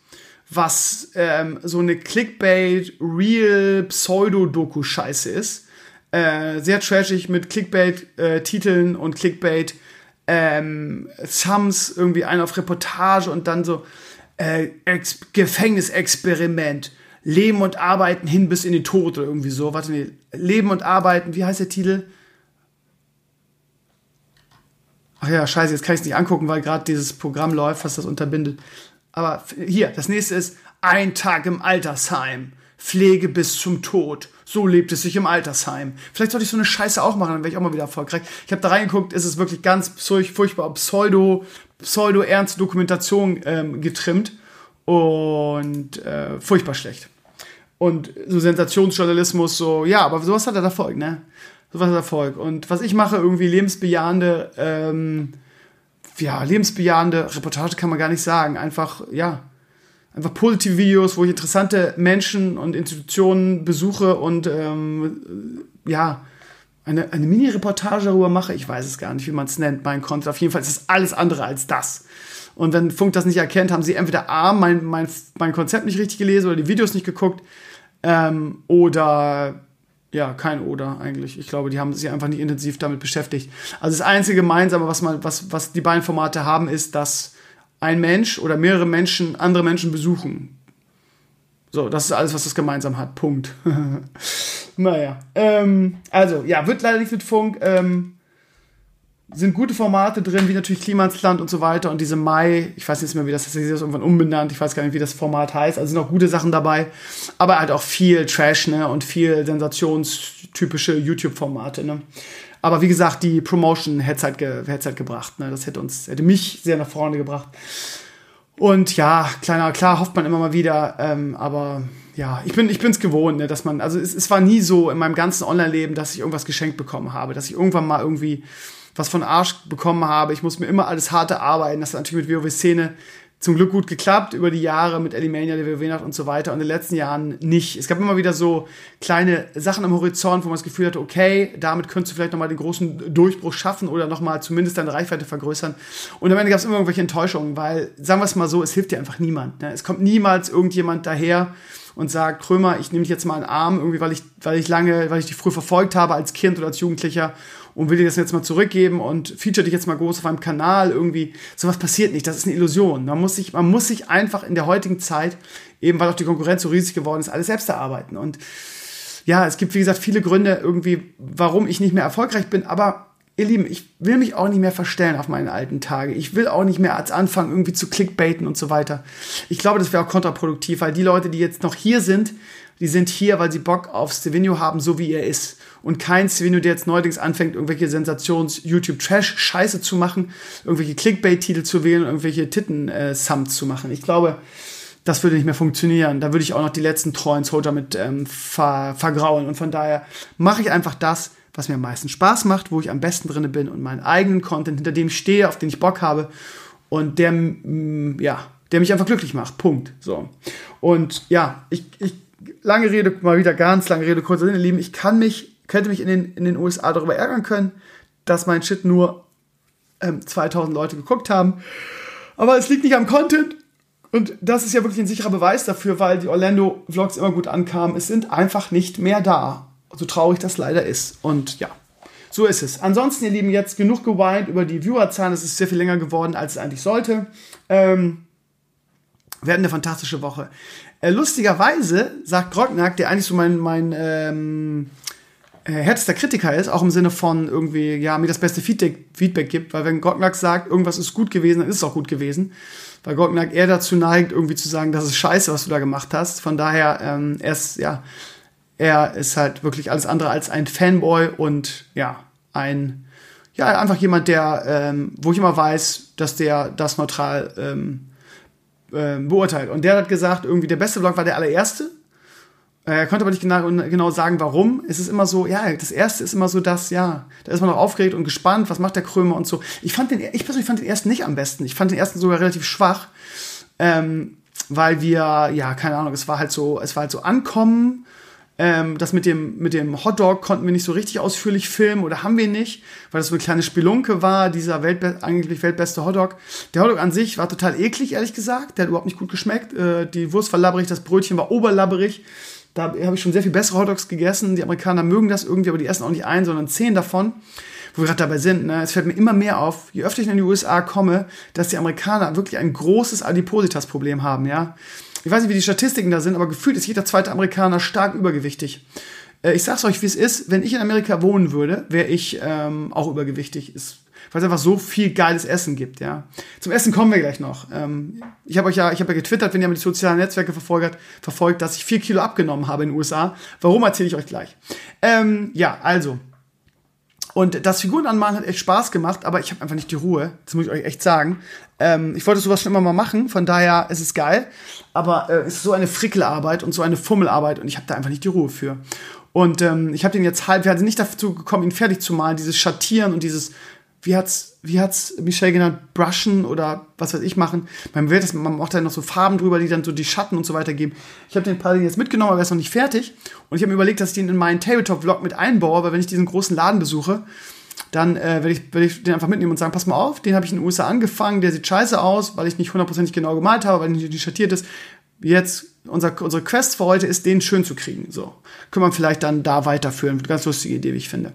B: was ähm, so eine Clickbait, Real, Pseudo-Doku-Scheiße ist. Äh, sehr trashig mit Clickbait-Titeln äh, und Clickbait ähm, Thumbs, irgendwie einer auf Reportage und dann so äh, Gefängnisexperiment. Leben und Arbeiten hin bis in den Tod oder irgendwie so. Warte, nee. Leben und Arbeiten, wie heißt der Titel? Ach ja, scheiße, jetzt kann ich es nicht angucken, weil gerade dieses Programm läuft, was das unterbindet. Aber hier, das nächste ist Ein Tag im Altersheim. Pflege bis zum Tod. So lebt es sich im Altersheim. Vielleicht sollte ich so eine Scheiße auch machen, dann wäre ich auch mal wieder erfolgreich. Ich habe da reingeguckt, ist es wirklich ganz furchtbar pseudo, pseudo-ernste Dokumentation ähm, getrimmt und äh, furchtbar schlecht. Und so Sensationsjournalismus, so, ja, aber sowas hat er Erfolg, ne? Sowas hat Erfolg. Und was ich mache, irgendwie lebensbejahende, ähm, ja, lebensbejahende Reportage kann man gar nicht sagen. Einfach, ja, einfach positive Videos, wo ich interessante Menschen und Institutionen besuche und ähm, ja, eine, eine Mini-Reportage darüber mache. Ich weiß es gar nicht, wie man es nennt, mein Content. Auf jeden Fall ist es alles andere als das. Und wenn Funk das nicht erkennt, haben sie entweder A, mein, mein, mein Konzept nicht richtig gelesen oder die Videos nicht geguckt ähm, oder ja, kein Oder eigentlich. Ich glaube, die haben sich einfach nicht intensiv damit beschäftigt. Also das einzige gemeinsame, was man, was, was die beiden Formate haben, ist, dass ein Mensch oder mehrere Menschen andere Menschen besuchen. So, das ist alles, was das gemeinsam hat. Punkt. naja. Ähm, also, ja, wird leider nicht mit Funk. Ähm, sind gute Formate drin, wie natürlich Klimansland und so weiter. Und diese Mai, ich weiß nicht mehr, wie das ist, das ist irgendwann umbenannt, ich weiß gar nicht, wie das Format heißt. Also sind auch gute Sachen dabei, aber halt auch viel Trash, ne? Und viel sensationstypische YouTube-Formate, ne? Aber wie gesagt, die Promotion hätte es halt, ge halt gebracht, ne? Das hätte uns, hätte mich sehr nach vorne gebracht. Und ja, kleiner, klar hofft man immer mal wieder, ähm, aber ja, ich bin ich bin's gewohnt, ne, dass man also es, es war nie so in meinem ganzen Online-Leben, dass ich irgendwas geschenkt bekommen habe, dass ich irgendwann mal irgendwie was von Arsch bekommen habe. Ich muss mir immer alles harte arbeiten. Das hat natürlich mit WoW-Szene zum Glück gut geklappt über die Jahre mit Elimania, der WoW-Nacht und so weiter und in den letzten Jahren nicht. Es gab immer wieder so kleine Sachen am Horizont, wo man das Gefühl hatte, okay, damit könntest du vielleicht nochmal den großen Durchbruch schaffen oder nochmal zumindest deine Reichweite vergrößern. Und am Ende gab es immer irgendwelche Enttäuschungen, weil, sagen wir es mal so, es hilft dir einfach niemand. Ne? Es kommt niemals irgendjemand daher und sagt, Krömer, ich nehme dich jetzt mal in den Arm, irgendwie, weil ich, weil ich lange, weil ich dich früh verfolgt habe als Kind oder als Jugendlicher und will dir das jetzt mal zurückgeben und feature dich jetzt mal groß auf einem Kanal irgendwie. Sowas passiert nicht. Das ist eine Illusion. Man muss sich, man muss sich einfach in der heutigen Zeit, eben weil auch die Konkurrenz so riesig geworden ist, alles selbst erarbeiten. Und ja, es gibt, wie gesagt, viele Gründe irgendwie, warum ich nicht mehr erfolgreich bin, aber ihr Lieben, ich will mich auch nicht mehr verstellen auf meine alten Tage. Ich will auch nicht mehr als anfangen, irgendwie zu clickbaiten und so weiter. Ich glaube, das wäre auch kontraproduktiv, weil die Leute, die jetzt noch hier sind, die sind hier, weil sie Bock auf Stevenio haben, so wie er ist und kein Svino, der jetzt neuerdings anfängt, irgendwelche Sensations-YouTube-Trash-Scheiße zu machen, irgendwelche Clickbait-Titel zu wählen, irgendwelche Titten-Sums zu machen. Ich glaube, das würde nicht mehr funktionieren. Da würde ich auch noch die letzten treuen Soldier mit ähm, ver vergrauen. Und von daher mache ich einfach das, was mir am meisten Spaß macht, wo ich am besten drin bin und meinen eigenen Content, hinter dem stehe, auf den ich Bock habe und der, mm, ja, der mich einfach glücklich macht. Punkt. So. Und ja, ich, ich lange Rede, mal wieder ganz lange Rede, kurzer Sinne, Lieben, ich kann mich könnte mich in den, in den USA darüber ärgern können, dass mein Shit nur ähm, 2000 Leute geguckt haben. Aber es liegt nicht am Content. Und das ist ja wirklich ein sicherer Beweis dafür, weil die Orlando-Vlogs immer gut ankamen. Es sind einfach nicht mehr da. So traurig das leider ist. Und ja, so ist es. Ansonsten, ihr Lieben, jetzt genug geweint über die Viewerzahlen. Es ist sehr viel länger geworden, als es eigentlich sollte. Ähm, wir hatten eine fantastische Woche. Äh, lustigerweise sagt Grognack, der eigentlich so mein, mein ähm, äh, härtester Kritiker ist, auch im Sinne von irgendwie, ja, mir das beste Feedback, Feedback gibt, weil wenn Gognack sagt, irgendwas ist gut gewesen, dann ist es auch gut gewesen. Weil Gognack eher dazu neigt, irgendwie zu sagen, das ist scheiße, was du da gemacht hast. Von daher, ähm, er ist, ja, er ist halt wirklich alles andere als ein Fanboy und ja, ein, ja, einfach jemand, der, ähm, wo ich immer weiß, dass der das neutral ähm, ähm, beurteilt. Und der hat gesagt, irgendwie der beste Vlog war der allererste Er konnte aber nicht genau, genau sagen, warum. Es ist immer so, ja, das erste ist immer so das, ja, da ist man noch aufgeregt und gespannt, was macht der Krömer und so. Ich fand den, ich persönlich fand den ersten nicht am besten. Ich fand den ersten sogar relativ schwach, ähm, weil wir, ja, keine Ahnung, es war halt so, es war halt so ankommen. Ähm, das mit dem, mit dem Hotdog konnten wir nicht so richtig ausführlich filmen oder haben wir nicht, weil das so eine kleine Spelunke war, dieser Weltbe angeblich weltbeste Hotdog. Der Hotdog an sich war total eklig, ehrlich gesagt. Der hat überhaupt nicht gut geschmeckt. Äh, die Wurst war labberig, das Brötchen war oberlabberig. Da habe ich schon sehr viel bessere Hotdogs gegessen. Die Amerikaner mögen das irgendwie, aber die essen auch nicht ein, sondern zehn davon. Wo wir gerade dabei sind, ne? es fällt mir immer mehr auf, je öfter ich in die USA komme, dass die Amerikaner wirklich ein großes Adipositas-Problem haben, ja. Ich weiß nicht, wie die Statistiken da sind, aber gefühlt ist jeder zweite Amerikaner stark übergewichtig. Äh, ich sag's euch, wie es ist, wenn ich in Amerika wohnen würde, wäre ich ähm, auch übergewichtig. Ist weil es einfach so viel geiles Essen gibt, ja. Zum Essen kommen wir gleich noch. Ähm, ich habe euch ja, ich habe ja getwittert, wenn ihr mal die sozialen Netzwerke verfolgt, verfolgt, dass ich vier Kilo abgenommen habe in den USA. Warum erzähle ich euch gleich. Ähm, ja, also. Und das Figurenanmalen hat echt Spaß gemacht, aber ich habe einfach nicht die Ruhe. Das muss ich euch echt sagen. Ähm, ich wollte sowas schon immer mal machen, von daher ist es geil. Aber äh, es ist so eine Frickelarbeit und so eine Fummelarbeit und ich habe da einfach nicht die Ruhe für. Und ähm, ich habe den jetzt halb, wir sind nicht dazu gekommen, ihn fertig zu malen, dieses Schattieren und dieses wie hat's, wie hat's Michelle genannt, brushen oder was weiß ich machen. Man will das, man macht da noch so Farben drüber, die dann so die Schatten und so weiter geben. Ich habe den Paar jetzt mitgenommen, aber er ist noch nicht fertig. Und ich habe mir überlegt, dass ich den in meinen Tabletop-Vlog mit einbaue, weil wenn ich diesen großen Laden besuche, dann äh, werde ich, werd ich den einfach mitnehmen und sagen, pass mal auf, den habe ich in den USA angefangen, der sieht scheiße aus, weil ich nicht hundertprozentig genau gemalt habe, weil nicht schattiert ist. Jetzt, unser, unsere Quest für heute ist, den schön zu kriegen. So. Können wir vielleicht dann da weiterführen. Ganz lustige Idee, wie ich finde.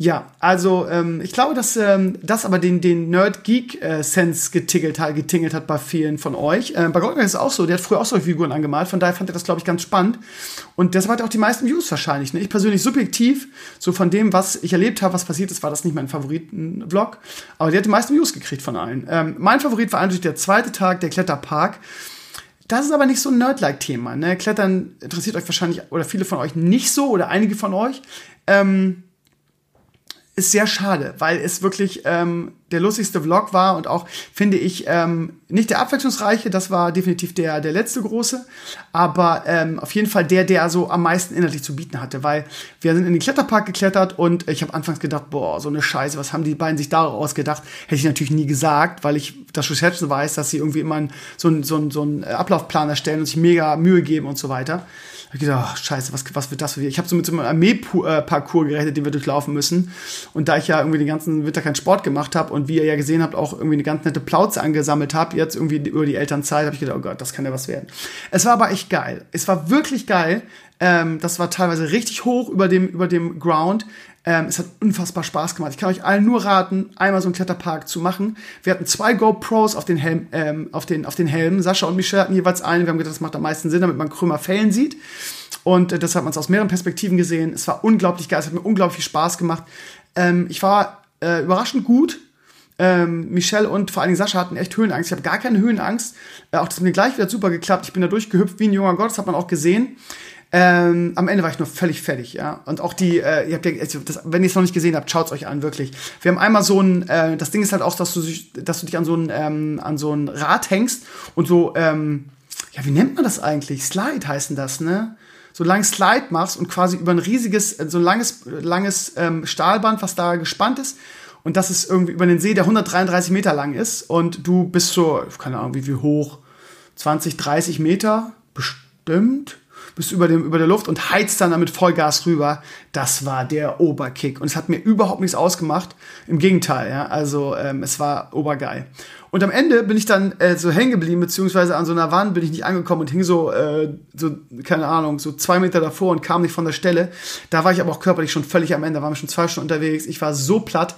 B: Ja, also ähm, ich glaube, dass ähm, das aber den, den Nerd-Geek-Sense äh, getingelt, hat, getingelt hat bei vielen von euch. Äh, bei Goldberg ist es auch so, der hat früher auch solche Figuren angemalt, von daher fand er das, glaube ich, ganz spannend. Und deshalb hat er auch die meisten Views wahrscheinlich. Ne? Ich persönlich subjektiv, so von dem, was ich erlebt habe, was passiert ist, war das nicht mein Favoriten-Vlog. Aber der hat die meisten Views gekriegt von allen. Ähm, mein Favorit war eigentlich der zweite Tag, der Kletterpark. Das ist aber nicht so ein Nerd-like-Thema. Ne? Klettern interessiert euch wahrscheinlich, oder viele von euch nicht so, oder einige von euch. Ähm, ist sehr schade, weil es wirklich ähm, der lustigste Vlog war und auch, finde ich, ähm, nicht der abwechslungsreiche, das war definitiv der, der letzte große, aber ähm, auf jeden Fall der, der so am meisten inhaltlich zu bieten hatte, weil wir sind in den Kletterpark geklettert und ich habe anfangs gedacht, boah, so eine Scheiße, was haben die beiden sich daraus gedacht? Hätte ich natürlich nie gesagt, weil ich das schon schätzen weiß, dass sie irgendwie immer so einen so so einen Ablaufplan erstellen und sich mega Mühe geben und so weiter ich gedacht, oh, scheiße, was, was wird das für dich? Ich habe so mit so einem Armee-Parcours gerechnet, den wir durchlaufen müssen. Und da ich ja irgendwie den ganzen Winter keinen Sport gemacht habe und wie ihr ja gesehen habt, auch irgendwie eine ganz nette Plauze angesammelt habe, jetzt irgendwie über die Elternzeit, habe ich gedacht, oh Gott, das kann ja was werden. Es war aber echt geil. Es war wirklich geil. Ähm, das war teilweise richtig hoch über dem, über dem Ground. Ähm, es hat unfassbar Spaß gemacht. Ich kann euch allen nur raten, einmal so einen Kletterpark zu machen. Wir hatten zwei GoPros auf den, Helm, ähm, auf den, auf den Helmen. Sascha und Michelle hatten jeweils einen. Wir haben gedacht, das macht am meisten Sinn, damit man Krümmer Fällen sieht. Und äh, das hat man aus mehreren Perspektiven gesehen. Es war unglaublich geil. Es hat mir unglaublich viel Spaß gemacht. Ähm, ich war äh, überraschend gut. Ähm, Michelle und vor allen Dingen Sascha hatten echt Höhenangst. Ich habe gar keine Höhenangst. Äh, auch das hat mir gleich wieder super geklappt. Ich bin da durchgehüpft wie ein junger Gott. Das hat man auch gesehen. Ähm, am Ende war ich nur völlig fertig, ja. Und auch die, äh, ihr habt ja, also das, wenn ihr es noch nicht gesehen habt, schaut's euch an, wirklich. Wir haben einmal so ein, äh, das Ding ist halt auch, dass du, dass du dich an so ein, ähm, an so ein Rad hängst und so, ähm, ja, wie nennt man das eigentlich? Slide heißen das, ne? So lang Slide machst und quasi über ein riesiges, äh, so ein langes, langes ähm, Stahlband, was da gespannt ist. Und das ist irgendwie über den See, der 133 Meter lang ist. Und du bist so, keine Ahnung, wie, wie hoch? 20, 30 Meter? Bestimmt bist über, dem, über der Luft und heizt dann damit Vollgas rüber. Das war der Oberkick. Und es hat mir überhaupt nichts ausgemacht. Im Gegenteil, ja. Also ähm, es war obergeil. Und am Ende bin ich dann äh, so hängen geblieben, beziehungsweise an so einer Wand bin ich nicht angekommen und hing so, äh, so, keine Ahnung, so zwei Meter davor und kam nicht von der Stelle. Da war ich aber auch körperlich schon völlig am Ende, da waren wir schon zwei Stunden unterwegs. Ich war so platt,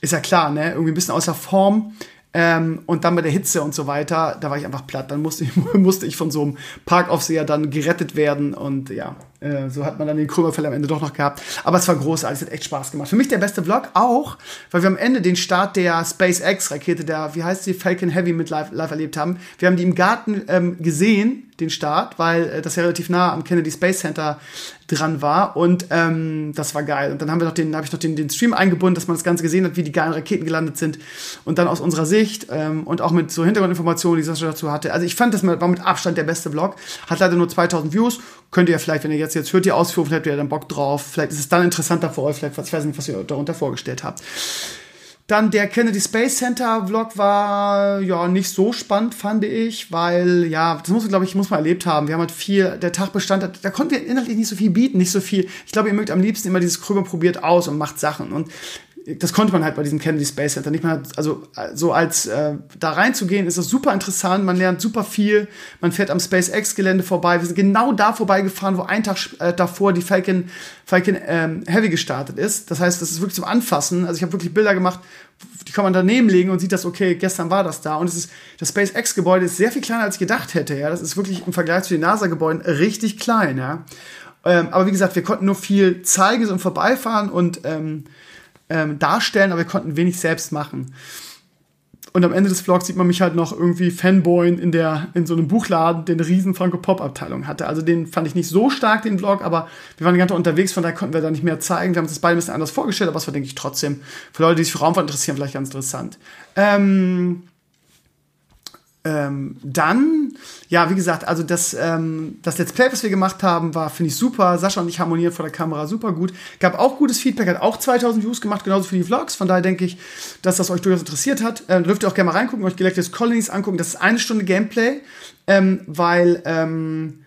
B: ist ja klar, ne? Irgendwie ein bisschen außer Form. Ähm, und dann bei der Hitze und so weiter, da war ich einfach platt. Dann musste ich, musste ich von so einem Parkaufseher dann gerettet werden. Und ja, Äh, so hat man dann den Krömerfell am Ende doch noch gehabt. Aber es war großartig, es hat echt Spaß gemacht. Für mich der beste Vlog auch, weil wir am Ende den Start der SpaceX-Rakete, der, wie heißt die, Falcon Heavy mit live, live erlebt haben. Wir haben die im Garten ähm, gesehen, den Start, weil äh, das ja relativ nah am Kennedy Space Center dran war und ähm, das war geil. Und dann haben wir noch den, habe ich noch den, den Stream eingebunden, dass man das Ganze gesehen hat, wie die geilen Raketen gelandet sind und dann aus unserer Sicht ähm, und auch mit so Hintergrundinformationen, die Sascha dazu hatte. Also ich fand, das war mit Abstand der beste Vlog. Hat leider nur 2000 Views. Könnt ihr ja vielleicht, wenn ihr jetzt jetzt hört die Ausführung, vielleicht habt ihr dann Bock drauf. Vielleicht ist es dann interessanter für euch. Vielleicht, ich weiß nicht, was ihr darunter vorgestellt habt. Dann der Kennedy Space Center Vlog war ja nicht so spannend, fand ich, weil ja, das muss glaube ich, muss man erlebt haben. Wir haben halt viel, der Tag bestand, da konnten wir inhaltlich nicht so viel bieten, nicht so viel. Ich glaube, ihr mögt am liebsten immer dieses Krümer probiert aus und macht Sachen. Und das konnte man halt bei diesem Kennedy Space Center nicht mehr. Also so als äh, da reinzugehen, ist das super interessant. Man lernt super viel. Man fährt am SpaceX-Gelände vorbei. Wir sind genau da vorbeigefahren, wo ein Tag äh, davor die Falcon, Falcon ähm, Heavy gestartet ist. Das heißt, das ist wirklich zum Anfassen. Also ich habe wirklich Bilder gemacht, die kann man daneben legen und sieht das, okay, gestern war das da. Und es ist, das SpaceX-Gebäude ist sehr viel kleiner, als ich gedacht hätte. Ja, das ist wirklich im Vergleich zu den NASA-Gebäuden richtig klein. Ja, ähm, aber wie gesagt, wir konnten nur viel zeigen und vorbeifahren und ähm, ähm, darstellen, aber wir konnten wenig selbst machen. Und am Ende des Vlogs sieht man mich halt noch irgendwie Fanboyen in der, in so einem Buchladen, den riesen Funko Pop Abteilung hatte. Also den fand ich nicht so stark, den Vlog, aber wir waren Zeit unterwegs, von daher konnten wir da nicht mehr zeigen. Wir haben uns das beide ein bisschen anders vorgestellt, aber es war, denke ich, trotzdem für Leute, die sich für Raumfahrt interessieren, vielleicht ganz interessant. Ähm, ähm, dann, ja, wie gesagt, also das, ähm, das Let's Play, was wir gemacht haben, war, finde ich, super. Sascha und ich harmonieren vor der Kamera super gut. Gab auch gutes Feedback, hat auch 2000 Views gemacht, genauso für die Vlogs. Von daher denke ich, dass das euch durchaus interessiert hat. Ähm, dürft ihr auch gerne mal reingucken, euch Galactus Colonies angucken. Das ist eine Stunde Gameplay, ähm, weil, ähm,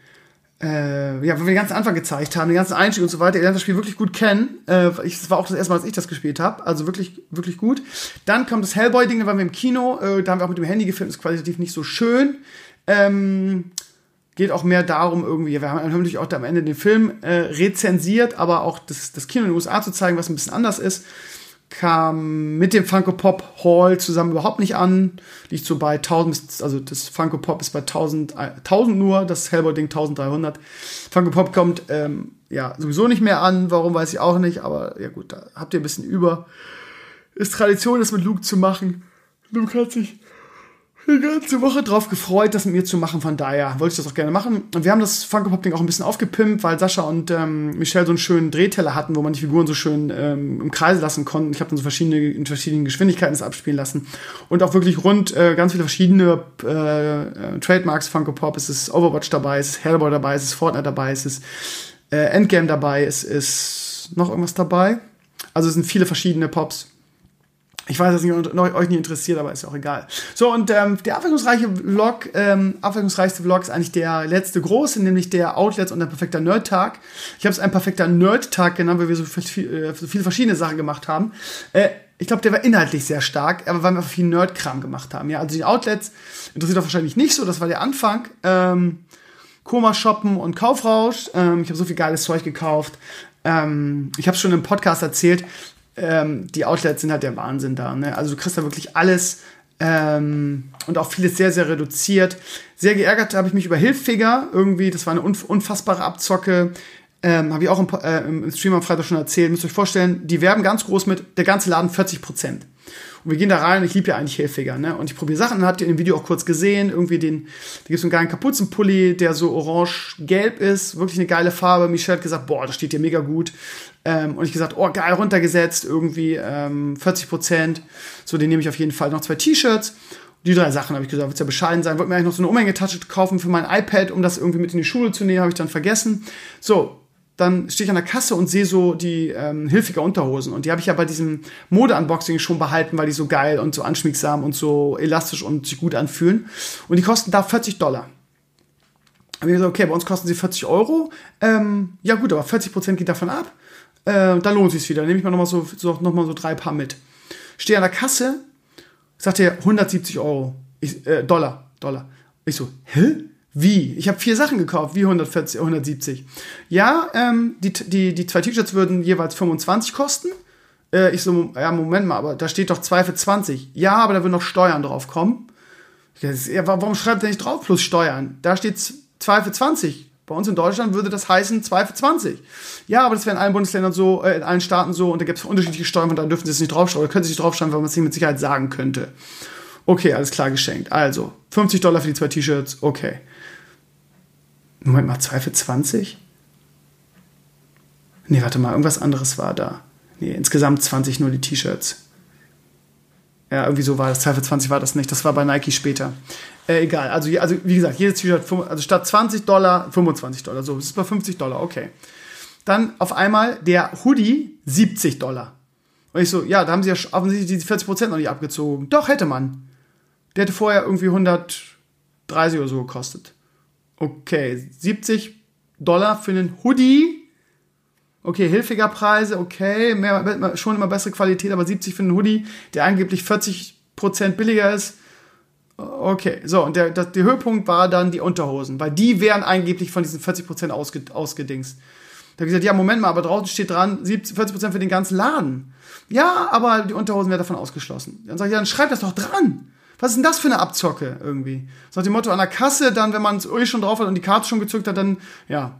B: äh, ja, weil wir den ganzen Anfang gezeigt haben, den ganzen Einstieg und so weiter, ihr lernt das Spiel wirklich gut kennen. Äh, ich, das war auch das erste Mal, dass ich das gespielt habe. Also wirklich, wirklich gut. Dann kommt das Hellboy-Ding, da waren wir im Kino, äh, da haben wir auch mit dem Handy gefilmt, ist qualitativ nicht so schön. Ähm, geht auch mehr darum, irgendwie, wir haben natürlich auch am Ende den Film äh, rezensiert, aber auch das, das Kino in den USA zu zeigen, was ein bisschen anders ist kam mit dem Funko Pop Hall zusammen überhaupt nicht an. Liegt so bei 1000, also das Funko Pop ist bei 1000, 1000 nur, das Hellboy Ding 1300. Funko Pop kommt ähm, ja sowieso nicht mehr an. Warum weiß ich auch nicht, aber ja gut, da habt ihr ein bisschen über. Ist Tradition, das mit Luke zu machen. Luke hat sich die ganze Woche drauf gefreut, das mit mir zu machen. Von daher wollte ich das auch gerne machen. Und wir haben das Funko Pop Ding auch ein bisschen aufgepimpt, weil Sascha und ähm, Michelle so einen schönen Drehteller hatten, wo man die Figuren so schön ähm, im Kreis lassen konnten. Ich habe dann so verschiedene in verschiedenen Geschwindigkeiten das abspielen lassen und auch wirklich rund äh, ganz viele verschiedene äh, äh, Trademarks Funko Pop. Es ist Overwatch dabei, es ist Hellboy dabei, es ist Fortnite dabei, es ist äh, Endgame dabei, es ist noch irgendwas dabei. Also es sind viele verschiedene Pops. Ich weiß, dass es euch nicht interessiert, aber ist ja auch egal. So, und ähm, der abwechslungsreiche Vlog, ähm, abwechslungsreichste Vlog ist eigentlich der letzte große, nämlich der Outlets und der perfekter Nerd-Tag. Ich habe es ein perfekter Nerd-Tag genannt, weil wir so viel, äh, so viele verschiedene Sachen gemacht haben. Äh, ich glaube, der war inhaltlich sehr stark, aber weil wir viel Nerd-Kram gemacht haben. Ja, also die Outlets interessiert auch wahrscheinlich nicht so, das war der Anfang. Ähm, Koma shoppen und Kaufrausch. Ähm, ich habe so viel geiles Zeug gekauft. Ähm, ich habe es schon im Podcast erzählt ähm, die Outlets sind halt der Wahnsinn da. Ne? Also du kriegst da wirklich alles ähm, und auch vieles sehr, sehr reduziert. Sehr geärgert habe ich mich über Hilfiger irgendwie. Das war eine unfassbare Abzocke. Ähm, habe ich auch im, äh, im Stream am Freitag schon erzählt. Müsst ihr euch vorstellen, die werben ganz groß mit der ganze Laden 40 Prozent. Und wir gehen da rein und ich liebe ja eigentlich Hilfiger, ne? Und ich probiere Sachen, habt ihr im Video auch kurz gesehen, irgendwie den, da gibt es einen geilen Kapuzenpulli, der so orange-gelb ist, wirklich eine geile Farbe. Michelle hat gesagt, boah, das steht dir mega gut. Ähm, und ich gesagt, oh, geil, runtergesetzt, irgendwie ähm, 40 Prozent. So, den nehme ich auf jeden Fall. Noch zwei T-Shirts. Die drei Sachen habe ich gesagt, wird ja bescheiden sein. Wollte mir eigentlich noch so eine Umhängetasche kaufen für mein iPad, um das irgendwie mit in die Schule zu nehmen, habe ich dann vergessen. So, dann stehe ich an der Kasse und sehe so die ähm, Hilfiger Unterhosen. Und die habe ich ja bei diesem Mode-Unboxing schon behalten, weil die so geil und so anschmiegsam und so elastisch und sich gut anfühlen. Und die kosten da 40 Dollar. Habe ich gesagt, okay, bei uns kosten sie 40 Euro. Ähm, ja gut, aber 40 Prozent geht davon ab äh, da lohnt sich wieder. Nehme ich mal nochmal so, so, noch so drei Paar mit. Stehe an der Kasse, sagt er 170 Euro. Ich, äh, Dollar, Dollar. Ich so, hä? Wie? Ich habe vier Sachen gekauft. Wie 140, 170? Ja, ähm, die, die, die zwei T-Shirts würden jeweils 25 kosten. Äh, ich so, ja, Moment mal, aber da steht doch 2 für 20. Ja, aber da würden noch Steuern drauf kommen. Ja, warum schreibt er nicht drauf plus Steuern? Da steht 2 für 20 Bei uns in Deutschland würde das heißen 2 für 20. Ja, aber das wäre in allen Bundesländern so, äh, in allen Staaten so und da gibt es unterschiedliche Steuern, von daher dürfen sie es nicht draufschreiben oder können sie nicht draufschreiben, weil man es nicht mit Sicherheit sagen könnte. Okay, alles klar geschenkt. Also, 50 Dollar für die zwei T-Shirts, okay. Moment mal, 2 für 20? Nee, warte mal, irgendwas anderes war da. Nee, insgesamt 20 nur die T-Shirts. Ja, irgendwie so war das. 2 für 20 war das nicht. Das war bei Nike später. Äh, egal. Also, also, wie gesagt, jedes T-Shirt, also statt 20 Dollar, 25 Dollar. So, das ist bei 50 Dollar, okay. Dann auf einmal der Hoodie, 70 Dollar. Und ich so, ja, da haben sie ja offensichtlich die 40% noch nicht abgezogen. Doch, hätte man. Der hätte vorher irgendwie 130 oder so gekostet. Okay, 70 Dollar für einen Hoodie okay, hilfiger Preise, okay, mehr, schon immer bessere Qualität, aber 70 für einen Hoodie, der angeblich 40% billiger ist. Okay, so, und der, der, der Höhepunkt war dann die Unterhosen, weil die wären angeblich von diesen 40% ausge, ausgedingst. Da habe ich gesagt, ja, Moment mal, aber draußen steht dran, 40% für den ganzen Laden. Ja, aber die Unterhosen werden davon ausgeschlossen. Dann sage ich, ja, dann schreib das doch dran. Was ist denn das für eine Abzocke irgendwie? So nach dem Motto, an der Kasse, dann, wenn man es eh schon drauf hat und die Karte schon gezückt hat, dann, ja,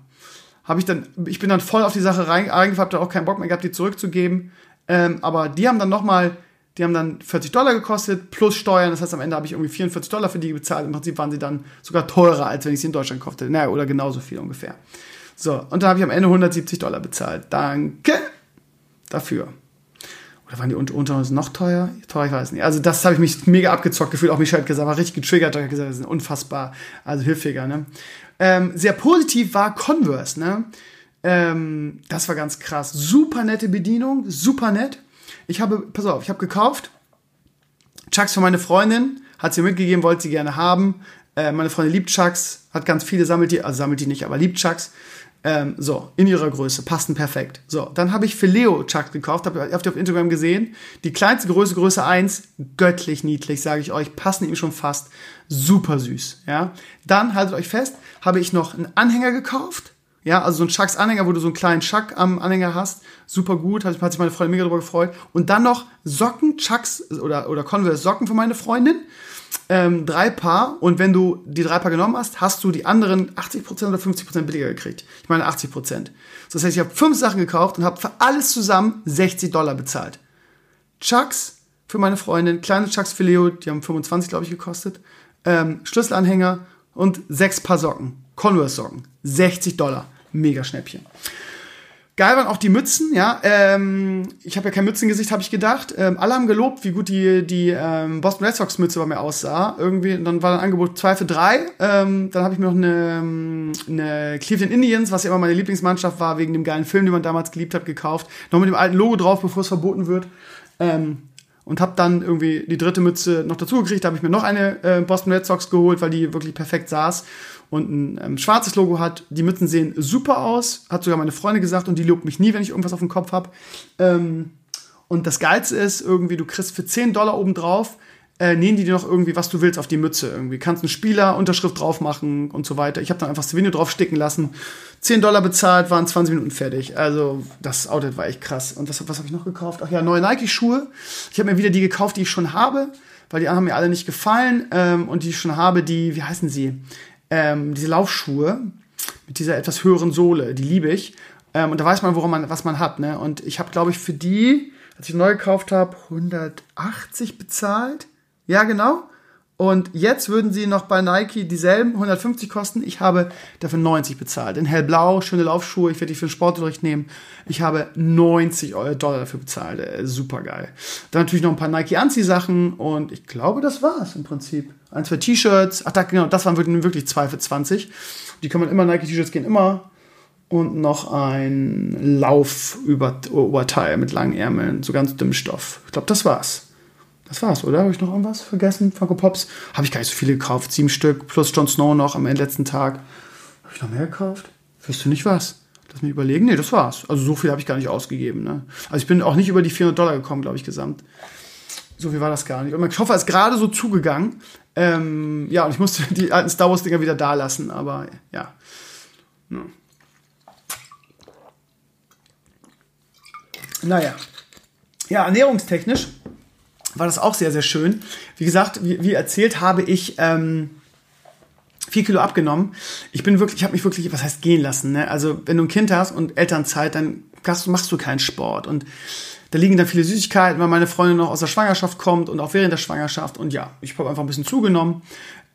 B: habe ich dann, ich bin dann voll auf die Sache reingefallen, habe auch keinen Bock mehr gehabt, die zurückzugeben. Ähm, aber die haben dann nochmal, die haben dann 40 Dollar gekostet plus Steuern. Das heißt, am Ende habe ich irgendwie 44 Dollar für die bezahlt. Im Prinzip waren sie dann sogar teurer, als wenn ich sie in Deutschland kaufte. Naja, oder genauso viel ungefähr. So, und dann habe ich am Ende 170 Dollar bezahlt. Danke dafür. Oder waren die Unterhosen noch teuer? Teuer, ich weiß nicht. Also das habe ich mich mega abgezockt gefühlt. Auch Michel hat gesagt, war richtig getriggert. Er hat gesagt, das ist unfassbar. Also hilfiger, ne? Ähm, sehr positiv war Converse, ne? Ähm, das war ganz krass. Super nette Bedienung, super nett. Ich habe, pass auf, ich habe gekauft. Chucks für meine Freundin, hat sie mitgegeben, wollte sie gerne haben. Äh, meine Freundin liebt Chucks, hat ganz viele, sammelt die, also sammelt die nicht, aber liebt Chucks. Ähm, so, in ihrer Größe, passen perfekt. So, dann habe ich für Leo Chucks gekauft, habt ihr auf Instagram gesehen. Die kleinste Größe, Größe 1, göttlich niedlich, sage ich euch, passen ihm schon fast. Super süß, ja. Dann, haltet euch fest, habe ich noch einen Anhänger gekauft. Ja, also so ein Chucks Anhänger, wo du so einen kleinen Chuck am Anhänger hast. Super gut, hat, hat sich meine Freundin mega darüber gefreut. Und dann noch Socken, Chucks oder, oder Converse Socken für meine Freundin ähm, drei Paar und wenn du die drei Paar genommen hast, hast du die anderen 80% oder 50% billiger gekriegt. Ich meine 80%. Das heißt, ich habe fünf Sachen gekauft und habe für alles zusammen 60 Dollar bezahlt. Chucks für meine Freundin, kleine Chucks für Leo, die haben 25, glaube ich, gekostet. Ähm, Schlüsselanhänger und sechs Paar Socken. Converse Socken. 60 Dollar. Mega Schnäppchen. Geil waren auch die Mützen, ja. Ähm, ich habe ja kein Mützengesicht, habe ich gedacht. Ähm, alle haben gelobt, wie gut die, die ähm, Boston Red Sox Mütze bei mir aussah. Irgendwie, und dann war ein Angebot 2 für 3. Ähm, dann habe ich mir noch eine, eine Cleveland Indians, was ja immer meine Lieblingsmannschaft war, wegen dem geilen Film, den man damals geliebt hat, gekauft. Noch mit dem alten Logo drauf, bevor es verboten wird. Ähm, und habe dann irgendwie die dritte Mütze noch dazu gekriegt. Da habe ich mir noch eine äh, Boston Red Sox geholt, weil die wirklich perfekt saß und ein ähm, schwarzes Logo hat. Die Mützen sehen super aus, hat sogar meine Freundin gesagt und die lobt mich nie, wenn ich irgendwas auf dem Kopf habe. Ähm, und das Geilste ist irgendwie, du kriegst für 10 Dollar obendrauf äh, nähen die dir noch irgendwie, was du willst, auf die Mütze irgendwie. Kannst einen Spieler, Unterschrift drauf machen und so weiter. Ich habe dann einfach das Video drauf sticken lassen. 10 Dollar bezahlt, waren 20 Minuten fertig. Also das Outlet war echt krass. Und was, was habe ich noch gekauft? Ach ja, neue Nike-Schuhe. Ich habe mir wieder die gekauft, die ich schon habe, weil die haben mir alle nicht gefallen. Ähm, und die ich schon habe, die, wie heißen sie? Ähm, diese Laufschuhe mit dieser etwas höheren Sohle, die liebe ich. Ähm, und da weiß man, woran man, was man hat. Ne? Und ich habe, glaube ich, für die, als ich neu gekauft habe, 180 bezahlt. Ja, genau. Und jetzt würden sie noch bei Nike dieselben 150 kosten. Ich habe dafür 90 bezahlt. In hellblau, schöne Laufschuhe. Ich werde die für den Sportunterricht nehmen. Ich habe 90 Dollar dafür bezahlt. Äh, super geil. Dann natürlich noch ein paar Nike Anziehsachen und ich glaube, das war's im Prinzip. Ein, zwei T-Shirts. Ach, da, genau, das waren wirklich zwei für 20. Die kann man immer, Nike T-Shirts gehen immer. Und noch ein Laufoberteil mit langen Ärmeln, so ganz dünnem Stoff. Ich glaube, das war's. Das war's, oder? Habe ich noch irgendwas vergessen? Funko Pops? Habe ich gar nicht so viele gekauft. Sieben Stück plus Jon Snow noch am letzten Tag. Habe ich noch mehr gekauft? Weißt du nicht was? Lass mich überlegen. Nee, das war's. Also so viel habe ich gar nicht ausgegeben. Ne? Also ich bin auch nicht über die 400 Dollar gekommen, glaube ich, gesamt. So viel war das gar nicht. Und mein Koffer ist gerade so zugegangen. Ähm, ja, und ich musste die alten Star Wars-Dinger wieder da lassen, aber ja. ja. Naja. Ja, ernährungstechnisch war das auch sehr, sehr schön. Wie gesagt, wie, wie erzählt, habe ich ähm, vier Kilo abgenommen. Ich bin wirklich, ich habe mich wirklich, was heißt gehen lassen. Ne? Also wenn du ein Kind hast und Elternzeit, dann machst du keinen Sport. Und da liegen dann viele Süßigkeiten, weil meine Freundin noch aus der Schwangerschaft kommt und auch während der Schwangerschaft. Und ja, ich habe einfach ein bisschen zugenommen.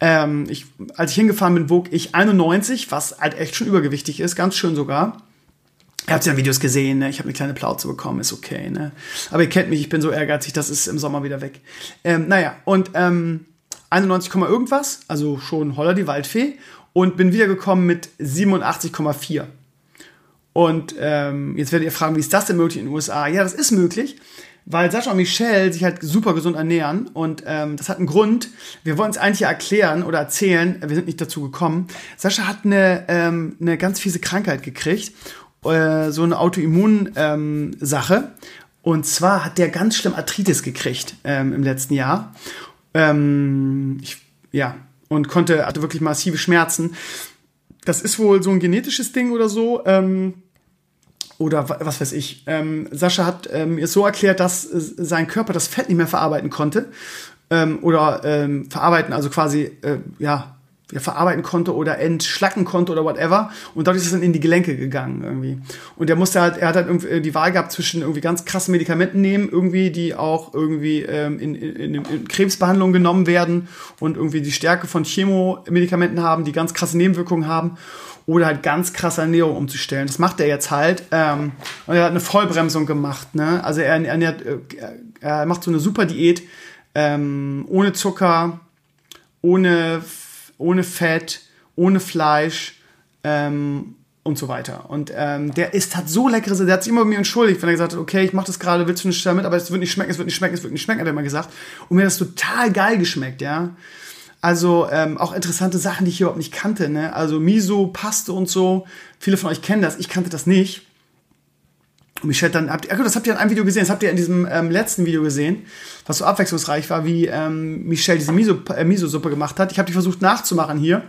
B: Ähm, ich, als ich hingefahren bin, wog ich 91, was halt echt schon übergewichtig ist, ganz schön sogar. Ihr habt ja Videos gesehen, ne? ich habe eine kleine Plauze bekommen, ist okay. Ne? Aber ihr kennt mich, ich bin so ehrgeizig, das ist im Sommer wieder weg. Ähm, naja, und ähm, 91, irgendwas, also schon Holler die Waldfee. Und bin wiedergekommen mit 87,4. Und ähm, jetzt werdet ihr fragen, wie ist das denn möglich in den USA? Ja, das ist möglich, weil Sascha und Michelle sich halt super gesund ernähren. Und ähm, das hat einen Grund. Wir wollen es eigentlich erklären oder erzählen. Wir sind nicht dazu gekommen. Sascha hat eine, ähm, eine ganz fiese Krankheit gekriegt. Äh, so eine Autoimmun-Sache. Ähm, und zwar hat der ganz schlimm Arthritis gekriegt ähm, im letzten Jahr. Ähm, ich, ja, und konnte, hatte wirklich massive Schmerzen. Das ist wohl so ein genetisches Ding oder so. Ähm, oder was weiß ich. Ähm, Sascha hat ähm, mir so erklärt, dass äh, sein Körper das Fett nicht mehr verarbeiten konnte. Ähm, oder ähm, verarbeiten, also quasi, äh, ja, ja, verarbeiten konnte oder entschlacken konnte oder whatever. Und dadurch ist es dann in die Gelenke gegangen irgendwie. Und er musste halt, er hat halt irgendwie äh, die Wahl gehabt zwischen irgendwie ganz krassen Medikamenten nehmen, irgendwie, die auch irgendwie ähm, in, in, in, Krebsbehandlung genommen werden und irgendwie die Stärke von Chemomedikamenten haben, die ganz krasse Nebenwirkungen haben. Oder halt ganz krasse Ernährung umzustellen. Das macht er jetzt halt. Ähm, und er hat eine Vollbremsung gemacht. Ne? Also er äh, er macht so eine super Diät, ähm, ohne Zucker, ohne ohne Fett, ohne Fleisch ähm, und so weiter. Und ähm, der isst hat so leckere Sachen. Der hat sich immer bei mir entschuldigt, wenn er gesagt hat, okay, ich mache das gerade, willst du nicht damit, aber es wird nicht schmecken, es wird nicht schmecken, es wird nicht schmecken, hat er immer gesagt. Und mir hat das total geil geschmeckt, ja. Also ähm, auch interessante Sachen, die ich überhaupt nicht kannte, ne? Also Miso, Paste und so. Viele von euch kennen das, ich kannte das nicht. Michelle dann, habt, das habt ihr in einem Video gesehen, das habt ihr in diesem ähm, letzten Video gesehen, was so abwechslungsreich war, wie ähm, Michelle diese Miso-Suppe äh, Miso gemacht hat. Ich habe die versucht nachzumachen hier,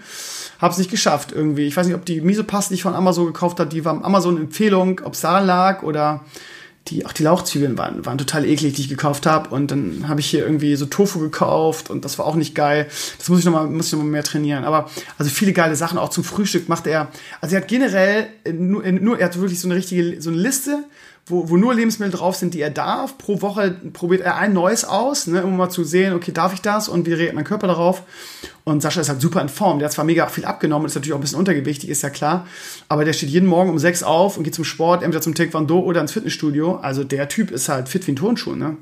B: habe es nicht geschafft irgendwie. Ich weiß nicht, ob die Miso-Paste, die ich von Amazon gekauft habe, die war Amazon-Empfehlung, ob es daran lag oder die, auch die Lauchzwiebeln waren, waren total eklig, die ich gekauft habe. Und dann habe ich hier irgendwie so Tofu gekauft und das war auch nicht geil. Das muss ich nochmal, muss ich noch mehr trainieren. Aber also viele geile Sachen, auch zum Frühstück macht er. Also er hat generell nur, nur er hat wirklich so eine richtige, so eine Liste wo, wo nur Lebensmittel drauf sind, die er darf. Pro Woche probiert er ein neues aus, ne, um mal zu sehen, okay, darf ich das und wie reagiert mein Körper darauf? Und Sascha ist halt super in Form. Der hat zwar mega viel abgenommen, ist natürlich auch ein bisschen untergewichtig, ist ja klar. Aber der steht jeden Morgen um sechs auf und geht zum Sport, entweder zum Taekwondo oder ins Fitnessstudio. Also der Typ ist halt fit wie ein Turnschuh, ne?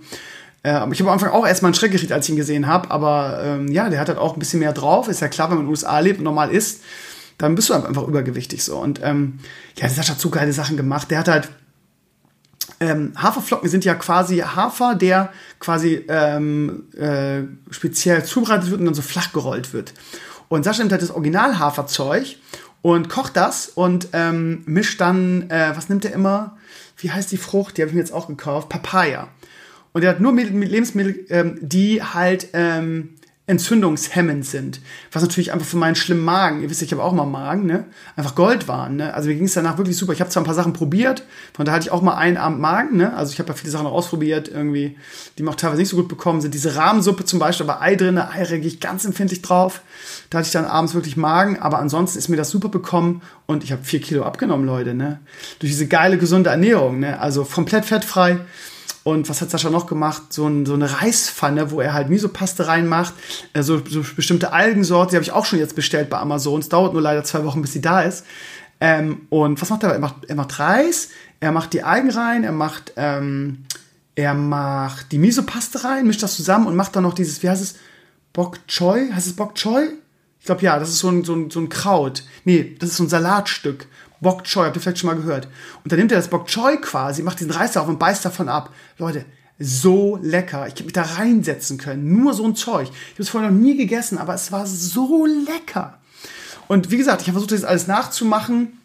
B: Äh, ich habe am Anfang auch erstmal einen Schreck gekriegt, als ich ihn gesehen habe. Aber ähm, ja, der hat halt auch ein bisschen mehr drauf. Ist ja klar, wenn man in den USA lebt und normal isst, dann bist du einfach übergewichtig so. Und ähm, ja, Sascha hat so geile Sachen gemacht. Der hat halt ähm, Haferflocken sind ja quasi Hafer, der quasi ähm, äh, speziell zubereitet wird und dann so flach gerollt wird. Und Sascha nimmt halt das Original-Haferzeug und kocht das und ähm, mischt dann, äh, was nimmt er immer? Wie heißt die Frucht? Die habe ich mir jetzt auch gekauft. Papaya. Und er hat nur Lebensmittel, ähm, die halt ähm, entzündungshemmend sind. Was natürlich einfach für meinen schlimmen Magen, ihr wisst, ich habe auch mal Magen, ne? Einfach Gold waren. Ne? Also mir ging es danach wirklich super. Ich habe zwar ein paar Sachen probiert, von da hatte ich auch mal einen Abend Magen, ne? Also ich habe ja viele Sachen ausprobiert, irgendwie, die mir auch teilweise nicht so gut bekommen sind. Diese Rahmensuppe zum Beispiel, aber Ei drin, Ei reagiere ich ganz empfindlich drauf. Da hatte ich dann abends wirklich Magen, aber ansonsten ist mir das super bekommen und ich habe vier Kilo abgenommen, Leute, ne? Durch diese geile, gesunde Ernährung, ne? Also komplett fettfrei. Und was hat Sascha noch gemacht? So, ein, so eine Reispfanne, wo er halt Misopaste reinmacht. Äh, so, bestimmte Algensorte, die habe ich auch schon jetzt bestellt bei Amazon. Es dauert nur leider zwei Wochen, bis sie da ist. Ähm, und was macht er? Er macht, er macht Reis, er macht die Algen rein, er macht, ähm, er macht die Misopaste rein, mischt das zusammen und macht dann noch dieses, wie heißt es? Bok Choy? Heißt es Bok Choy? Ich glaube ja, das ist so ein, so, ein, so ein Kraut. Nee, das ist so ein Salatstück. Bok Choy, habt ihr vielleicht schon mal gehört. Und dann nimmt er das Bok Choy quasi, macht diesen Reis auf und beißt davon ab. Leute, so lecker. Ich hätte mich da reinsetzen können. Nur so ein Zeug. Ich habe es vorher noch nie gegessen, aber es war so lecker. Und wie gesagt, ich habe versucht, das alles nachzumachen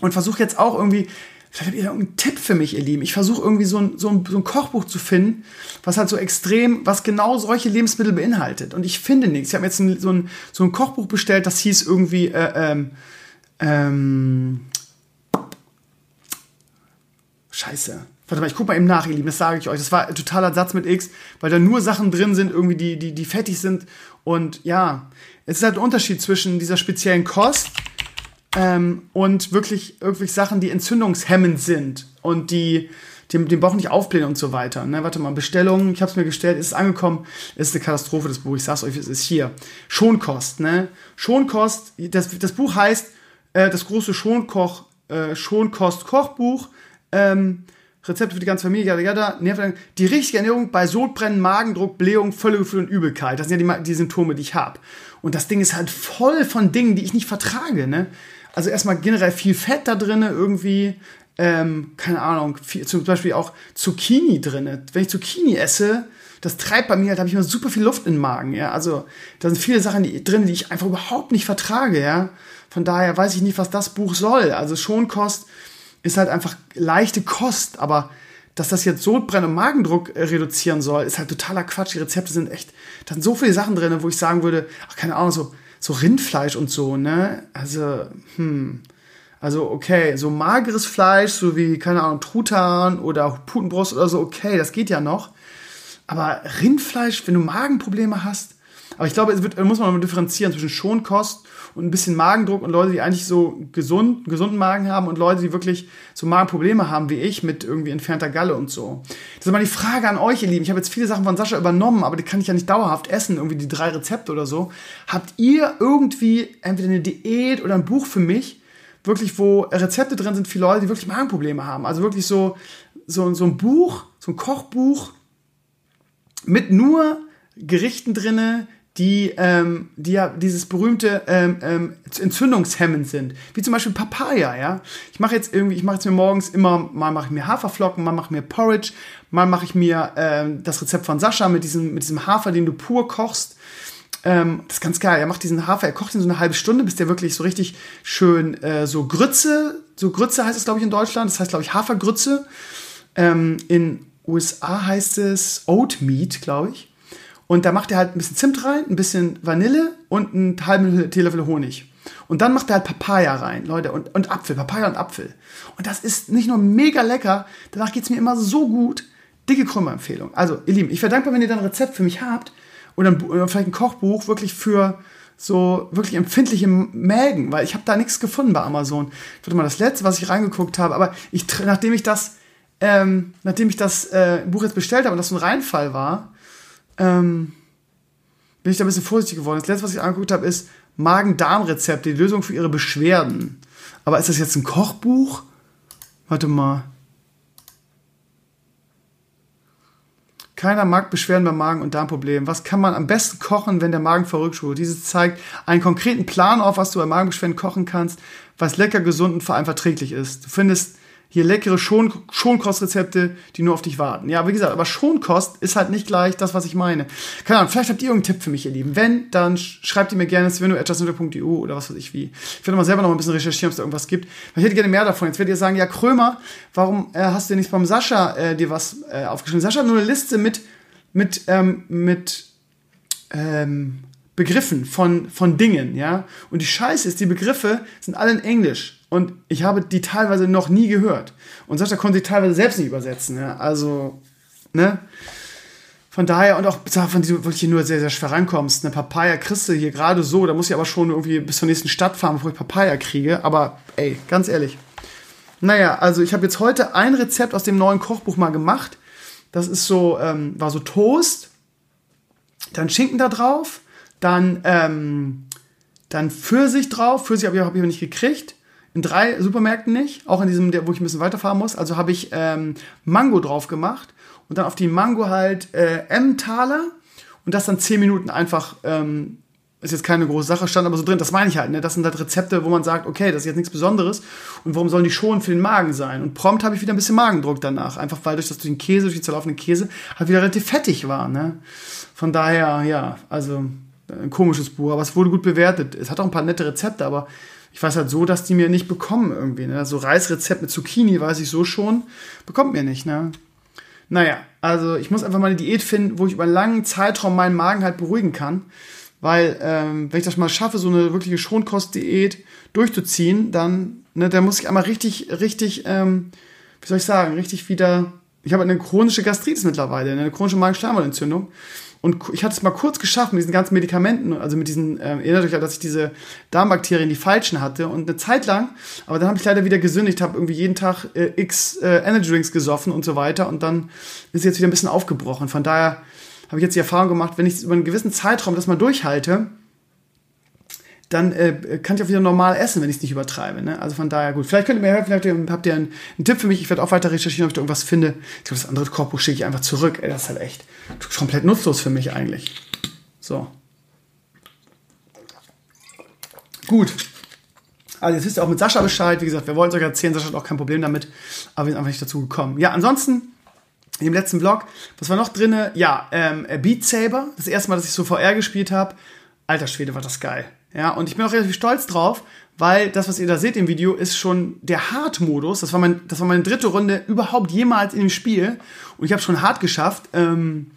B: und versuche jetzt auch irgendwie, vielleicht habt ihr irgendeinen Tipp für mich, ihr Lieben. Ich versuche irgendwie so ein, so, ein, so ein Kochbuch zu finden, was halt so extrem, was genau solche Lebensmittel beinhaltet. Und ich finde nichts. Ich habe jetzt ein, so, ein, so ein Kochbuch bestellt, das hieß irgendwie, äh, ähm, ähm, Scheiße. Warte mal, ich guck mal eben nach, ihr Lieben, das sage ich euch. Das war ein totaler Satz mit X, weil da nur Sachen drin sind, irgendwie, die, die, die fettig sind. Und ja, es ist halt ein Unterschied zwischen dieser speziellen Kost ähm, und wirklich wirklich Sachen, die entzündungshemmend sind und die den, den Bauch nicht aufblähen und so weiter. Ne? Warte mal, Bestellung, ich habe es mir gestellt, ist angekommen, ist eine Katastrophe, das Buch, ich sag's euch, es ist hier. Schonkost, ne? Schonkost, das, das Buch heißt äh, das große Schonkoch, äh, Schonkost-Kochbuch, ähm, Rezepte für die ganze Familie, yada, Nerven, die richtige Ernährung bei Sodbrennen, Magendruck, Blähung, Völlegefühl und Übelkeit. Das sind ja die, die Symptome, die ich habe. Und das Ding ist halt voll von Dingen, die ich nicht vertrage, ne? Also erstmal generell viel Fett da drin, irgendwie, ähm, keine Ahnung, viel, zum Beispiel auch Zucchini drin. Wenn ich Zucchini esse, das treibt bei mir halt, habe ich immer super viel Luft im Magen, ja. Also da sind viele Sachen die, drin, die ich einfach überhaupt nicht vertrage, ja. Von daher weiß ich nicht, was das Buch soll. Also Schonkost ist halt einfach leichte Kost, aber dass das jetzt Sodbrennen und Magendruck äh, reduzieren soll, ist halt totaler Quatsch. Die Rezepte sind echt, da sind so viele Sachen drin, wo ich sagen würde, ach, keine Ahnung, so, so Rindfleisch und so, ne? Also, hm. Also, okay, so mageres Fleisch, so wie, keine Ahnung, Truthahn oder Putenbrust oder so, okay, das geht ja noch. Aber Rindfleisch, wenn du Magenprobleme hast, aber ich glaube, es wird, muss man mal differenzieren zwischen Schonkost und ein bisschen Magendruck und Leute, die eigentlich so gesund, gesunden Magen haben und Leute, die wirklich so Magenprobleme haben wie ich mit irgendwie entfernter Galle und so. Das ist mal die Frage an euch, ihr Lieben. Ich habe jetzt viele Sachen von Sascha übernommen, aber die kann ich ja nicht dauerhaft essen, irgendwie die drei Rezepte oder so. Habt ihr irgendwie entweder eine Diät oder ein Buch für mich, wirklich, wo Rezepte drin sind für Leute, die wirklich Magenprobleme haben? Also wirklich so, so, so ein Buch, so ein Kochbuch mit nur Gerichten drinne, die, ähm, die ja dieses berühmte ähm, ähm, entzündungshemmend sind, wie zum Beispiel Papaya, ja. Ich mache jetzt irgendwie, ich mache jetzt mir morgens immer, mal mache ich mir Haferflocken, mal mache ich mir Porridge, mal mache ich mir ähm, das Rezept von Sascha mit diesem, mit diesem Hafer, den du pur kochst. Ähm, das ist ganz geil. Er macht diesen Hafer, er kocht ihn so eine halbe Stunde, bis der wirklich so richtig schön äh, so Grütze, so Grütze heißt es, glaube ich, in Deutschland. Das heißt, glaube ich, Hafergrütze. Ähm, in USA heißt es Oat Meat, glaube ich. Und da macht er halt ein bisschen Zimt rein, ein bisschen Vanille und einen halben Teelöffel Honig. Und dann macht er halt Papaya rein, Leute, und, und Apfel, Papaya und Apfel. Und das ist nicht nur mega lecker, danach geht's mir immer so gut. Dicke Krümmer-Empfehlung. Also, ihr Lieben, ich wäre dankbar, wenn ihr dann ein Rezept für mich habt oder, ein, oder vielleicht ein Kochbuch wirklich für so wirklich empfindliche Mägen, weil ich habe da nichts gefunden bei Amazon. Warte mal, das letzte, was ich reingeguckt habe, aber ich, nachdem ich das, ähm, nachdem ich das äh, Buch jetzt bestellt habe und das so ein Reinfall war, ähm, bin ich da ein bisschen vorsichtig geworden. Das letzte, was ich angeguckt habe, ist Magen-Darm-Rezepte, die Lösung für ihre Beschwerden. Aber ist das jetzt ein Kochbuch? Warte mal. Keiner mag Beschwerden beim Magen- und Darmproblemen. Was kann man am besten kochen, wenn der Magen verrückt wurde? Dieses zeigt einen konkreten Plan auf, was du bei Magenbeschwerden kochen kannst, was lecker, gesund und vor allem verträglich ist. Du findest hier leckere Schon Schonkostrezepte, die nur auf dich warten. Ja, wie gesagt, aber Schonkost ist halt nicht gleich das, was ich meine. Keine Ahnung, vielleicht habt ihr irgendeinen Tipp für mich, ihr Lieben. Wenn, dann schreibt ihr mir gerne svenno.eu oder was weiß ich wie. Ich werde mal selber noch ein bisschen recherchieren, ob es da irgendwas gibt. ich hätte gerne mehr davon. Jetzt werdet ihr sagen, ja, Krömer, warum äh, hast du nicht beim Sascha äh, dir was äh, aufgeschrieben? Sascha hat nur eine Liste mit, mit, ähm, mit, ähm, Begriffen von, von Dingen, ja. Und die Scheiße ist, die Begriffe sind alle in Englisch. Und ich habe die teilweise noch nie gehört. Und Sascha konnte sie teilweise selbst nicht übersetzen, ja. Also, ne? Von daher, und auch von die du wirklich nur sehr, sehr schwer rankommst. Eine Papaya kriegst du hier gerade so, da muss ich aber schon irgendwie bis zur nächsten Stadt fahren, bevor ich Papaya kriege. Aber ey, ganz ehrlich. Naja, also ich habe jetzt heute ein Rezept aus dem neuen Kochbuch mal gemacht. Das ist so, ähm, war so Toast, dann Schinken da drauf, dann, ähm, dann Pfirsich drauf. Pfirsich habe ich, ich nicht gekriegt. In drei Supermärkten nicht. Auch in diesem, wo ich ein bisschen weiterfahren muss. Also habe ich ähm, Mango drauf gemacht. Und dann auf die Mango halt äh, Emmentaler. Und das dann zehn Minuten einfach, ähm, ist jetzt keine große Sache, stand aber so drin. Das meine ich halt. Ne? Das sind halt Rezepte, wo man sagt, okay, das ist jetzt nichts Besonderes. Und warum sollen die schon für den Magen sein? Und prompt habe ich wieder ein bisschen Magendruck danach. Einfach weil durch das durch den Käse, durch die zerlaufenden Käse, halt wieder relativ fettig war. Ne? Von daher, ja, also ein komisches Buch, aber es wurde gut bewertet. Es hat auch ein paar nette Rezepte, aber ich weiß halt so, dass die mir nicht bekommen irgendwie. Ne? So Reisrezept mit Zucchini weiß ich so schon, bekommt mir nicht. Ne? Naja, also ich muss einfach mal eine Diät finden, wo ich über einen langen Zeitraum meinen Magen halt beruhigen kann. Weil, ähm, wenn ich das mal schaffe, so eine wirkliche Schonkost-Diät durchzuziehen, dann, ne, dann muss ich einmal richtig, richtig ähm, wie soll ich sagen, richtig wieder, ich habe eine chronische Gastritis mittlerweile, eine chronische Magen-Schleimhautentzündung. Und ich hatte es mal kurz geschafft mit diesen ganzen Medikamenten, also mit diesen, äh, erinnert euch ja, dass ich diese Darmbakterien, die falschen hatte und eine Zeit lang, aber dann habe ich leider wieder gesündigt, habe irgendwie jeden Tag äh, x äh, Energy Drinks gesoffen und so weiter und dann ist es jetzt wieder ein bisschen aufgebrochen. Von daher habe ich jetzt die Erfahrung gemacht, wenn ich über einen gewissen Zeitraum das mal durchhalte, dann äh, kann ich auch wieder normal essen, wenn ich es nicht übertreibe. Ne? Also von daher gut. Vielleicht könnt ihr mir helfen, vielleicht habt ihr einen, einen Tipp für mich. Ich werde auch weiter recherchieren, ob ich da irgendwas finde. Ich glaube, das andere Kochbuch schicke ich einfach zurück. Ey, das ist halt echt komplett nutzlos für mich eigentlich. So. Gut. Also jetzt wisst ihr auch mit Sascha Bescheid. Wie gesagt, wir wollen es euch erzählen. Sascha hat auch kein Problem damit. Aber wir sind einfach nicht dazu gekommen. Ja, ansonsten dem letzten Vlog, was war noch drinne? Ja, ähm, Beat Saber. Das erste Mal, dass ich so VR gespielt habe. Alter Schwede, war das geil. Ja, und ich bin auch relativ stolz drauf, weil das, was ihr da seht im Video, ist schon der Hard-Modus. Das, war das war meine dritte Runde überhaupt jemals in dem Spiel. Und ich habe schon hart geschafft. Ähm,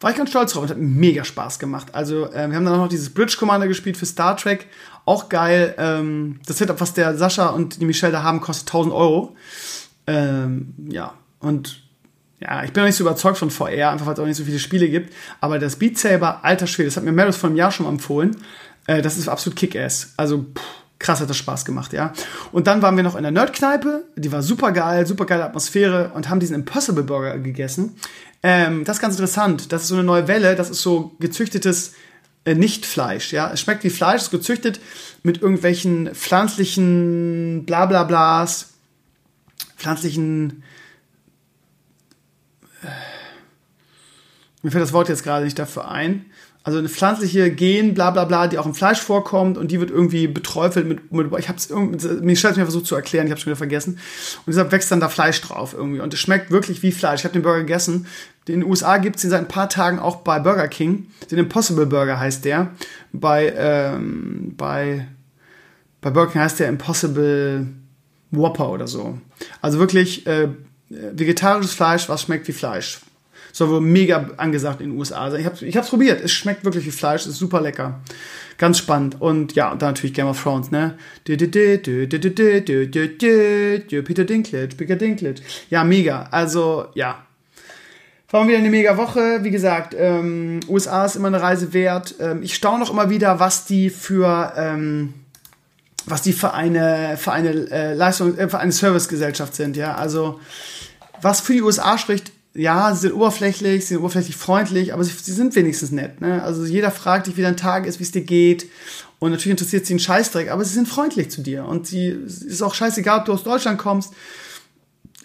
B: war ich ganz stolz drauf und hat mega Spaß gemacht. Also, äh, wir haben dann auch noch dieses Bridge Commander gespielt für Star Trek. Auch geil. Ähm, das Setup, was der Sascha und die Michelle da haben, kostet 1000 Euro. Ähm, ja, und ja, ich bin noch nicht so überzeugt von VR, einfach weil es auch nicht so viele Spiele gibt. Aber das Beat Saber, alter Schwede, das hat mir Meredith vor einem Jahr schon empfohlen. Äh, das ist absolut Kick-Ass. Also, pff, krass hat das Spaß gemacht, ja. Und dann waren wir noch in der Nerdkneipe, die war super geil, super geile Atmosphäre und haben diesen Impossible Burger gegessen. Ähm, das ist ganz interessant. Das ist so eine neue Welle, das ist so gezüchtetes äh, Nicht-Fleisch, ja. Es schmeckt wie Fleisch, ist gezüchtet mit irgendwelchen pflanzlichen Blablablas, pflanzlichen äh, mir fällt das Wort jetzt gerade nicht dafür ein also eine pflanzliche Gen, bla bla bla, die auch im Fleisch vorkommt und die wird irgendwie beträufelt mit, mit ich hab's irgendwie, mir stellt mir versucht zu erklären, ich hab's schon wieder vergessen. Und deshalb wächst dann da Fleisch drauf irgendwie und es schmeckt wirklich wie Fleisch. Ich habe den Burger gegessen. In den USA gibt's den seit ein paar Tagen auch bei Burger King. Den Impossible Burger heißt der. Bei, ähm, bei, bei Burger King heißt der Impossible Whopper oder so. Also wirklich äh, vegetarisches Fleisch, was schmeckt wie Fleisch soll wohl mega angesagt in den USA sein. Ich habe es probiert. Es schmeckt wirklich wie Fleisch. ist super lecker. Ganz spannend. Und ja, und dann natürlich Game of Thrones, ne? Peter Dinklage, Peter Dinklage. Ja, mega. Also, ja. War wieder eine mega Woche. Wie gesagt, ähm, USA ist immer eine Reise wert. Ähm, ich staune auch immer wieder, was die für, ähm, was die für eine, für eine äh, Leistung, äh, für eine Servicegesellschaft sind, ja. Also, was für die USA spricht, ja, sie sind oberflächlich, sie sind oberflächlich freundlich, aber sie, sie sind wenigstens nett. Ne? Also jeder fragt dich, wie dein Tag ist, wie es dir geht. Und natürlich interessiert sie einen Scheißdreck, aber sie sind freundlich zu dir. Und sie ist auch scheißegal, ob du aus Deutschland kommst.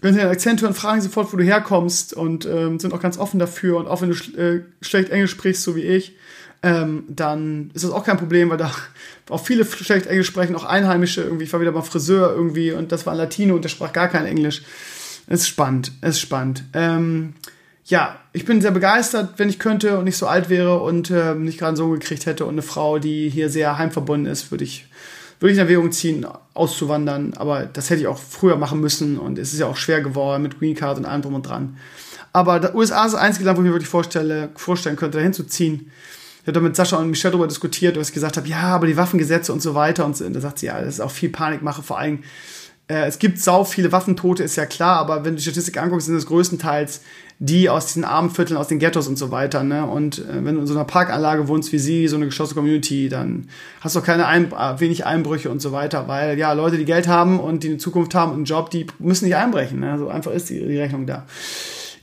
B: Wenn sie einen Akzent hören, fragen sie sofort, wo du herkommst und ähm, sind auch ganz offen dafür. Und auch wenn du äh, schlecht Englisch sprichst, so wie ich, ähm, dann ist das auch kein Problem, weil da auch viele schlecht Englisch sprechen, auch Einheimische irgendwie. Ich war wieder beim Friseur irgendwie und das war ein Latino und der sprach gar kein Englisch. Es ist spannend, es ist spannend. Ähm, ja, ich bin sehr begeistert, wenn ich könnte und nicht so alt wäre und äh, nicht gerade so gekriegt hätte und eine Frau, die hier sehr heimverbunden ist, würde ich, würde ich in Erwägung ziehen, auszuwandern. Aber das hätte ich auch früher machen müssen und es ist ja auch schwer geworden mit Green Card und allem drum und dran. Aber der USA ist das einzige Land, wo ich mir wirklich vorstelle, vorstellen könnte, dahin zu ziehen. Ich habe da mit Sascha und Michelle darüber diskutiert, wo ich gesagt habe, ja, aber die Waffengesetze und so weiter. Und da sagt sie, ja, das ist auch viel Panikmache, vor allem äh, es gibt sau viele Waffentote, ist ja klar, aber wenn du die Statistik anguckst, sind es größtenteils die aus diesen armen Vierteln, aus den Ghettos und so weiter. Ne? Und äh, wenn du in so einer Parkanlage wohnst wie sie, so eine geschlossene Community, dann hast du auch keine Ein äh, wenig Einbrüche und so weiter, weil ja, Leute, die Geld haben und die eine Zukunft haben und einen Job, die müssen nicht einbrechen. Ne? So einfach ist die, die Rechnung da.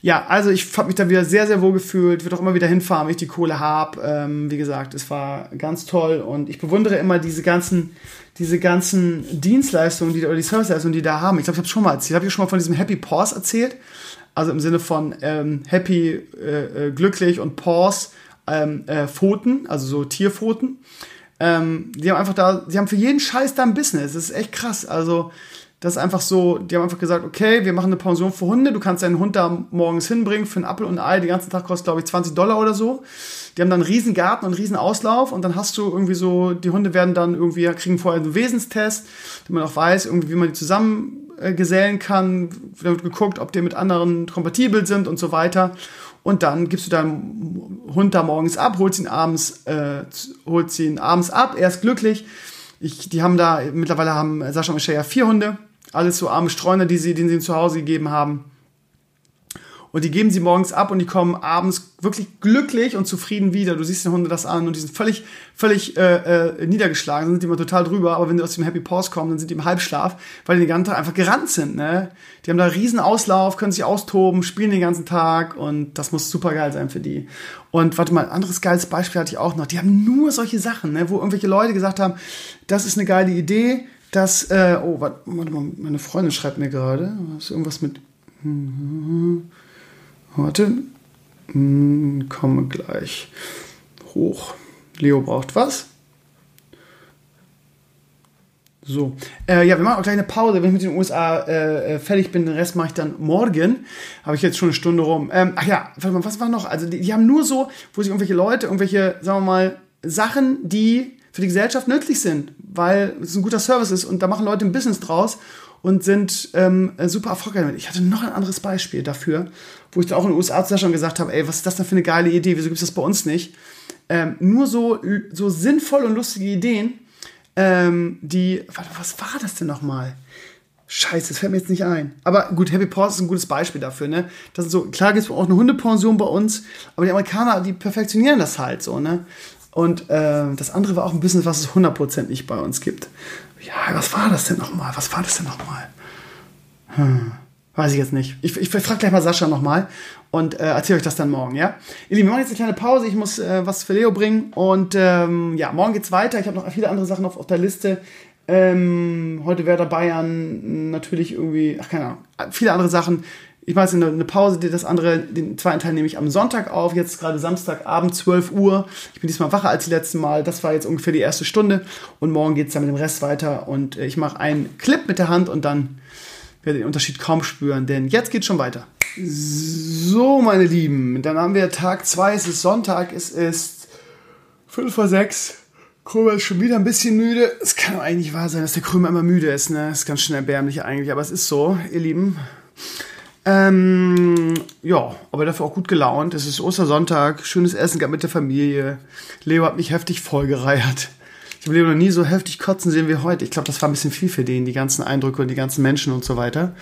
B: Ja, also ich habe mich da wieder sehr, sehr wohl gefühlt, würde auch immer wieder hinfahren, wenn ich die Kohle habe. Ähm, wie gesagt, es war ganz toll und ich bewundere immer diese ganzen diese ganzen Dienstleistungen, die, oder die Serviceleistungen, die da haben. Ich glaube, ich habe schon mal erzählt. Habe ich schon mal von diesem Happy Pause erzählt? Also im Sinne von ähm, Happy, äh, äh, glücklich und Pause, ähm, äh, Pfoten, also so Tierpfoten. Ähm, die haben einfach da, die haben für jeden Scheiß da ein Business. Das ist echt krass. Also das ist einfach so, die haben einfach gesagt, okay, wir machen eine Pension für Hunde, du kannst deinen Hund da morgens hinbringen für einen Apfel und ein Ei, den ganzen Tag kostet, glaube ich, 20 Dollar oder so. Die haben dann einen riesen Garten und einen riesen Auslauf und dann hast du irgendwie so, die Hunde werden dann irgendwie, kriegen vorher einen Wesenstest, damit man auch weiß, irgendwie, wie man die zusammengesellen kann. Da wird geguckt, ob die mit anderen kompatibel sind und so weiter. Und dann gibst du deinen Hund da morgens ab, holst ihn abends, äh, holst ihn abends ab, er ist glücklich. Ich, die haben da, mittlerweile haben Sascha und Michelle ja vier Hunde Alles so arme Streuner, die sie, denen sie zu Hause gegeben haben. Und die geben sie morgens ab und die kommen abends wirklich glücklich und zufrieden wieder. Du siehst den Hunde das an und die sind völlig, völlig äh, äh, niedergeschlagen, sind immer total drüber. Aber wenn die aus dem Happy Pause kommen, dann sind die im Halbschlaf, weil die den ganzen Tag einfach gerannt sind. Ne? Die haben da riesen Auslauf, können sich austoben, spielen den ganzen Tag und das muss super geil sein für die. Und warte mal, ein anderes geiles Beispiel hatte ich auch noch. Die haben nur solche Sachen, ne? wo irgendwelche Leute gesagt haben, das ist eine geile Idee, dass, äh, oh, warte, warte mal, meine Freundin schreibt mir gerade, ist irgendwas mit, Warte. Hm, komme gleich hoch. Leo braucht was. So. Äh, ja, wir machen auch gleich eine Pause, wenn ich mit den USA äh, fertig bin. Den Rest mache ich dann morgen. Habe ich jetzt schon eine Stunde rum. Ähm, ach ja, warte mal, was war noch? Also, die, die haben nur so, wo sich irgendwelche Leute, irgendwelche, sagen wir mal, Sachen, die für die Gesellschaft nützlich sind, weil es ein guter Service ist und da machen Leute ein Business draus und sind ähm, super erfolgreich damit. Ich hatte noch ein anderes Beispiel dafür, wo ich dann auch in den USA zu schon gesagt habe, ey, was ist das denn für eine geile Idee, wieso gibt es das bei uns nicht? Ähm, nur so, so sinnvolle und lustige Ideen, ähm, die, warte, was war das denn nochmal? Scheiße, das fällt mir jetzt nicht ein. Aber gut, Happy Paws ist ein gutes Beispiel dafür, ne? Das ist so, klar gibt es auch eine Hundepension bei uns, aber die Amerikaner, die perfektionieren das halt so, ne? Und äh, das andere war auch ein bisschen, was es 100% nicht bei uns gibt. Ja, was war das denn nochmal? Was war das denn nochmal? Hm. Weiß ich jetzt nicht. Ich, ich frage gleich mal Sascha nochmal und äh, erzähle euch das dann morgen, ja? Ihr Lieben, wir machen jetzt eine kleine Pause. Ich muss äh, was für Leo bringen und ähm, ja, morgen geht's weiter. Ich habe noch viele andere Sachen auf, auf der Liste. Ähm, heute Werder Bayern natürlich irgendwie, ach keine Ahnung, viele andere Sachen ich mache jetzt eine, Pause, das andere, den zweiten Teil nehme ich am Sonntag auf, jetzt gerade Samstagabend, 12 Uhr. Ich bin diesmal wacher als letztes Mal. Das war jetzt ungefähr die erste Stunde und morgen geht es dann mit dem Rest weiter und äh, ich mache einen Clip mit der Hand und dann werde ich den Unterschied kaum spüren, denn jetzt geht schon weiter. So, meine Lieben, dann haben wir Tag 2, es ist Sonntag, es ist 5 vor 6. Krömer ist schon wieder ein bisschen müde. Es kann doch eigentlich wahr sein, dass der Krömer immer müde ist, ne? Ist ganz schön erbärmlich eigentlich, aber es ist so, ihr Lieben. Ähm, ja, aber dafür auch gut gelaunt. Es ist Ostersonntag, schönes Essen gab mit der Familie. Leo hat mich heftig vollgereiert. Ich habe Leo noch nie so heftig kotzen sehen wie heute. Ich glaube, das war ein bisschen viel für den, die ganzen Eindrücke und die ganzen Menschen und so weiter.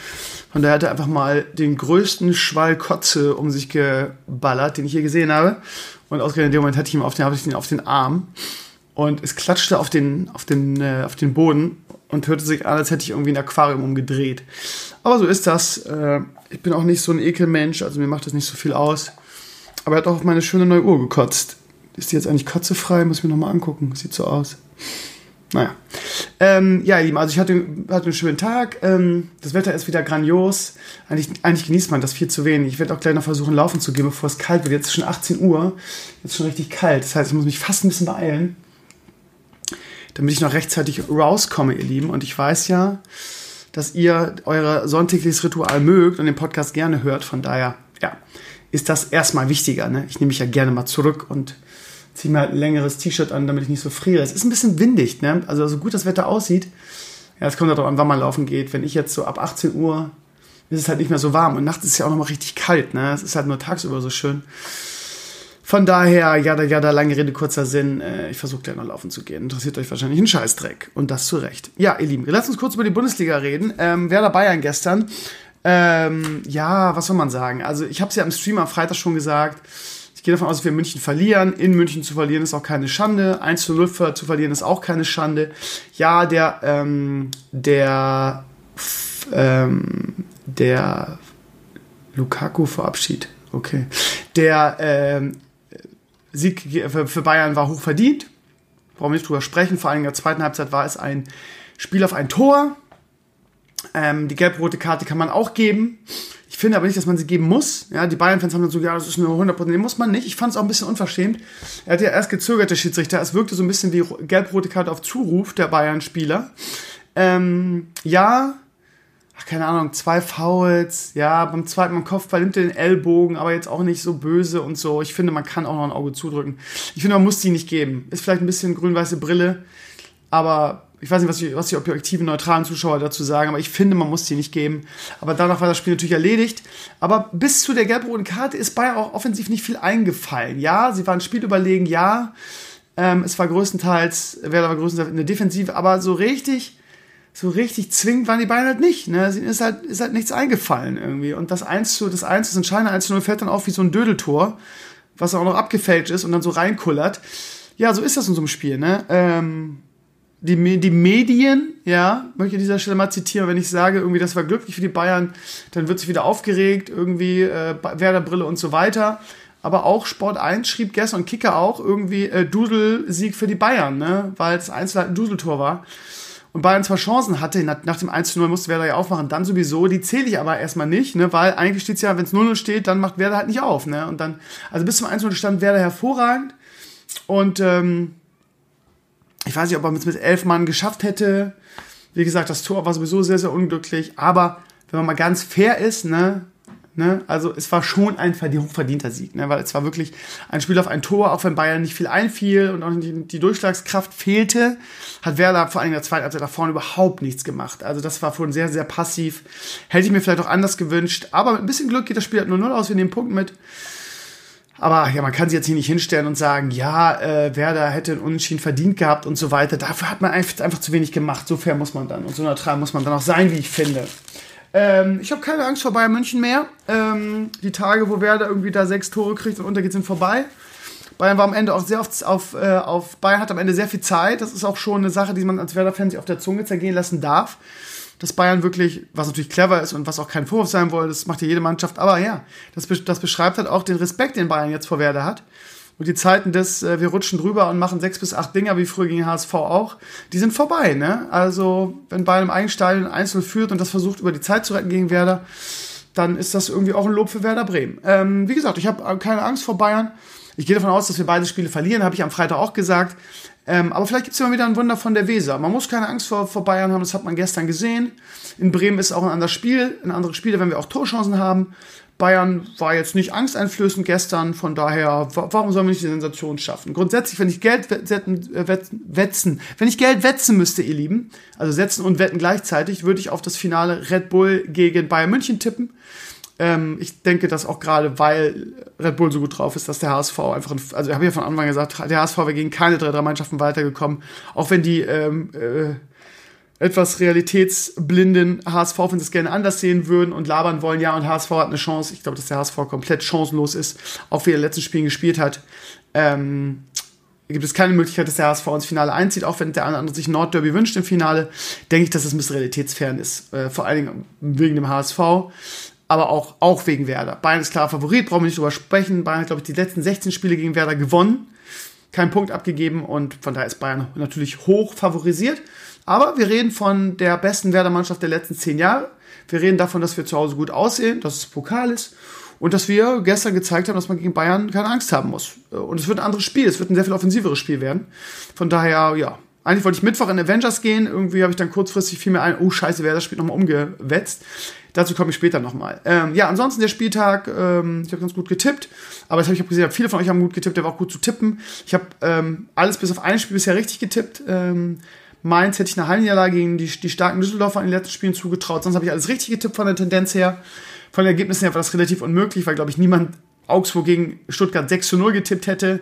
B: Und daher hat er einfach mal den größten Schwall Kotze um sich geballert, den ich je gesehen habe. Und ausgerechnet in dem Moment hatte ich ihn auf den, hatte ich ihn auf den Arm. Und es klatschte auf den, auf den, äh, auf den Boden und hörte sich an, als hätte ich irgendwie ein Aquarium umgedreht. Aber so ist das. Äh, ich bin auch nicht so ein Ekelmensch, also mir macht das nicht so viel aus. Aber er hat auch auf meine schöne neue Uhr gekotzt. Ist die jetzt eigentlich kotzefrei? Muss ich mir nochmal angucken. Sieht so aus. Naja. Ähm, ja, ihr Lieben, also ich hatte, hatte einen schönen Tag. Ähm, das Wetter ist wieder grandios. Eigentlich, eigentlich genießt man das viel zu wenig. Ich werde auch gleich noch versuchen, laufen zu gehen, bevor es kalt wird. Jetzt ist schon 18 Uhr. Jetzt ist schon richtig kalt. Das heißt, ich muss mich fast ein bisschen beeilen, damit ich noch rechtzeitig rauskomme, ihr Lieben. Und ich weiß ja, dass ihr euer sonntägliches Ritual mögt und den Podcast gerne hört. Von daher, ja, ist das erstmal wichtiger. Ne? Ich nehme mich ja gerne mal zurück und ziehe mir halt ein längeres T-Shirt an, damit ich nicht so friere. Es ist ein bisschen windig, ne? Also so gut das Wetter aussieht. Ja, es kommt darauf an, wann man laufen geht. Wenn ich jetzt so ab 18 Uhr ist es halt nicht mehr so warm und nachts ist es ja auch noch mal richtig kalt, ne? Es ist halt nur tagsüber so schön. Von daher, ja, da, ja, da lange Rede, kurzer Sinn. Äh, ich versuche gleich noch laufen zu gehen. Interessiert euch wahrscheinlich ein Scheißdreck. Und das zu Recht. Ja, ihr Lieben, lasst uns kurz über die Bundesliga reden. Ähm, Werder Bayern gestern. Ähm, ja, was soll man sagen? Also, ich habe es ja im Stream am Freitag schon gesagt. Ich gehe davon aus, dass wir München verlieren. In München zu verlieren ist auch keine Schande. 1 zu 0 zu verlieren ist auch keine Schande. Ja, der, ähm, der, ähm, der Lukaku verabschiedet. Okay. Der, ähm, Sieg für Bayern war hoch verdient. Warum nicht drüber sprechen? Vor allem in der zweiten Halbzeit war es ein Spiel auf ein Tor. Ähm, die gelb-rote Karte kann man auch geben. Ich finde aber nicht, dass man sie geben muss. Ja, die Bayern-Fans haben dann so, ja, das ist nur 100%. Den muss man nicht. Ich fand es auch ein bisschen unverschämt. Er hat ja erst gezögert, der Schiedsrichter. Es wirkte so ein bisschen wie gelb-rote Karte auf Zuruf der Bayern-Spieler. Ähm, ja, ach, keine Ahnung, zwei Fouls, ja, beim zweiten Mal Kopfball nimmt er den Ellbogen, aber jetzt auch nicht so böse und so. Ich finde, man kann auch noch ein Auge zudrücken. Ich finde, man muss die nicht geben. Ist vielleicht ein bisschen grün-weiße Brille, aber ich weiß nicht, was die, was die objektiven, neutralen Zuschauer dazu sagen, aber ich finde, man muss die nicht geben. Aber danach war das Spiel natürlich erledigt. Aber bis zu der gelb-roten Karte ist Bayern auch offensiv nicht viel eingefallen. Ja, sie waren spielüberlegen, ja. Ähm, es war größtenteils, wer war größtenteils in der Defensive, aber so richtig so richtig zwingend waren die Bayern halt nicht. Ne? Ist halt, ist halt nichts eingefallen irgendwie. Und das 1 zu, das 1, das entscheidende 1 zu 0 fällt dann auf wie so ein Dödeltor, was auch noch abgefälscht ist und dann so reinkullert. Ja, so ist das in so einem Spiel, ne? Ähm, die, die Medien, ja, möchte ich an dieser Stelle mal zitieren, wenn ich sage, irgendwie, das war glücklich für die Bayern, dann wird sich wieder aufgeregt, irgendwie, äh, Werder-Brille und so weiter. Aber auch Sport 1 schrieb gestern und Kicker auch irgendwie äh, Dudel-Sieg für die Bayern, ne? Weil es ein Dudeltor war. Und Bayern zwar Chancen hatte, nach, dem 1 0 musste Werder ja aufmachen, dann sowieso, die zähle ich aber erstmal nicht, ne? Weil eigentlich steht es ja, wenn es 0-0 steht, dann macht Werder halt nicht auf, ne? Und dann, also bis zum 1 0 stand Werder hervorragend. Und ähm, ich weiß nicht, ob er es mit elf Mann geschafft hätte. Wie gesagt, das Tor war sowieso sehr, sehr unglücklich. Aber wenn man mal ganz fair ist, ne, ne, also es war schon ein hochverdienter Sieg, ne, weil es war wirklich ein Spiel auf ein Tor, auch wenn Bayern nicht viel einfiel und auch die, die Durchschlagskraft fehlte, hat Werder vor allem in der zweiten Halbzeit da vorne überhaupt nichts gemacht. Also das war vorhin sehr, sehr passiv. Hätte ich mir vielleicht auch anders gewünscht. Aber mit ein bisschen Glück geht das Spiel halt nur 0 aus. Wir nehmen Punkt mit. Aber ja, man kann sich jetzt hier nicht hinstellen und sagen, ja, äh, Werder hätte einen Unentschieden verdient gehabt und so weiter. Dafür hat man einfach, einfach zu wenig gemacht. So fair muss man dann und so neutral muss man dann auch sein, wie ich finde. Ähm, ich habe keine Angst vor Bayern München mehr. Ähm, die Tage, wo Werder irgendwie da sechs Tore kriegt und untergeht, sind vorbei. Bayern war am Ende auch sehr oft auf, äh, auf Bayern hat am Ende sehr viel Zeit. Das ist auch schon eine Sache, die man als Werder-Fan sich auf der Zunge zergehen lassen darf dass Bayern wirklich, was natürlich clever ist und was auch kein Vorwurf sein soll, das macht ja jede Mannschaft, aber ja, das, das beschreibt halt auch den Respekt, den Bayern jetzt vor Werder hat. Und die Zeiten des, äh, wir rutschen drüber und machen sechs bis acht Dinger, wie früher gegen HSV auch, die sind vorbei, ne? Also, wenn Bayern im Eigenstadion einzeln führt und das versucht, über die Zeit zu retten gegen Werder, dann ist das irgendwie auch ein Lob für Werder Bremen. Ähm, wie gesagt, ich habe keine Angst vor Bayern. Ich gehe davon aus, dass wir beide Spiele verlieren, habe ich am Freitag auch gesagt. Ähm, aber vielleicht gibt es mal wieder ein Wunder von der Weser. Man muss keine Angst vor, vor Bayern haben, das hat man gestern gesehen. In Bremen ist auch ein anderes Spiel, ein anderes Spiel, da wir auch Torchancen haben. Bayern war jetzt nicht angsteinflößend gestern, von daher, warum sollen wir nicht die Sensation schaffen? Grundsätzlich, wenn ich Geld wetten, äh, wetzen, wenn ich Geld wetzen müsste, ihr Lieben, also setzen und wetten gleichzeitig, würde ich auf das Finale Red Bull gegen Bayern München tippen. Ähm, ich denke, dass auch gerade, weil Red Bull so gut drauf ist, dass der HSV einfach, also ich habe ja von Anfang gesagt, der HSV wäre gegen keine drei, drei Mannschaften weitergekommen, auch wenn die ähm, äh, etwas realitätsblinden HSV-Fans es gerne anders sehen würden und labern wollen, ja, und HSV hat eine Chance. Ich glaube, dass der HSV komplett chancenlos ist, auch wie er in den letzten Spielen gespielt hat. Ähm, gibt es keine Möglichkeit, dass der HSV ins Finale einzieht, auch wenn der andere sich Nordderby wünscht im Finale, denke ich, dass es ein bisschen realitätsfern ist. Äh, vor allen Dingen wegen dem HSV aber auch, auch wegen Werder. Bayern ist klar Favorit, brauchen wir nicht drüber sprechen. Bayern hat, glaube ich, die letzten 16 Spiele gegen Werder gewonnen, keinen Punkt abgegeben und von daher ist Bayern natürlich hoch favorisiert. Aber wir reden von der besten Werder-Mannschaft der letzten 10 Jahre. Wir reden davon, dass wir zu Hause gut aussehen, dass es Pokal ist und dass wir gestern gezeigt haben, dass man gegen Bayern keine Angst haben muss. Und es wird ein anderes Spiel, es wird ein sehr viel offensiveres Spiel werden. Von daher, ja, eigentlich wollte ich Mittwoch in Avengers gehen. Irgendwie habe ich dann kurzfristig viel mehr ein, oh scheiße, wer das Spiel nochmal umgewetzt. Dazu komme ich später nochmal. Ähm, ja, ansonsten der Spieltag, ähm, ich habe ganz gut getippt, aber das habe ich hab gesehen, viele von euch haben gut getippt, der war auch gut zu tippen. Ich habe ähm, alles bis auf ein Spiel bisher richtig getippt. Ähm, Mainz hätte ich eine Heimniederlage gegen die, die starken Düsseldorfer in den letzten Spielen zugetraut. Sonst habe ich alles richtig getippt von der Tendenz her. Von den Ergebnissen her war das relativ unmöglich, weil, glaube ich, niemand Augsburg gegen Stuttgart 6 zu 0 getippt hätte.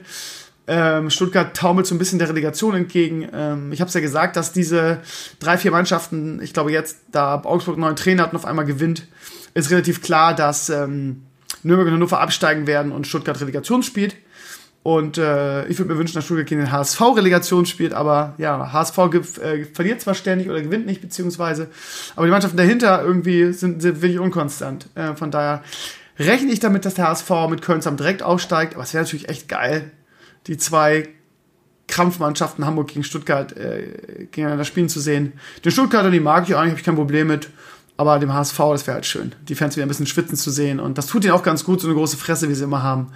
B: Ähm, Stuttgart taumelt so ein bisschen der Relegation entgegen. Ähm, ich habe es ja gesagt, dass diese drei, vier Mannschaften, ich glaube jetzt, da Augsburg einen neuen Trainer hat und auf einmal gewinnt, ist relativ klar, dass ähm, Nürnberg und Hannover absteigen werden und Stuttgart Relegation spielt. Und äh, ich würde mir wünschen, dass Stuttgart gegen den HSV Relegation spielt, aber ja, HSV äh, verliert zwar ständig oder gewinnt nicht, beziehungsweise, aber die Mannschaften dahinter irgendwie sind, sind wirklich unkonstant. Äh, von daher rechne ich damit, dass der HSV mit Köln zusammen direkt aufsteigt, aber es wäre natürlich echt geil, die zwei Krampfmannschaften Hamburg gegen Stuttgart äh, gegeneinander spielen zu sehen. Den Stuttgarter, die mag ich eigentlich, habe ich kein Problem mit. Aber dem HSV, das wäre halt schön, die Fans wieder ein bisschen schwitzen zu sehen. Und das tut ihnen auch ganz gut, so eine große Fresse, wie sie immer haben.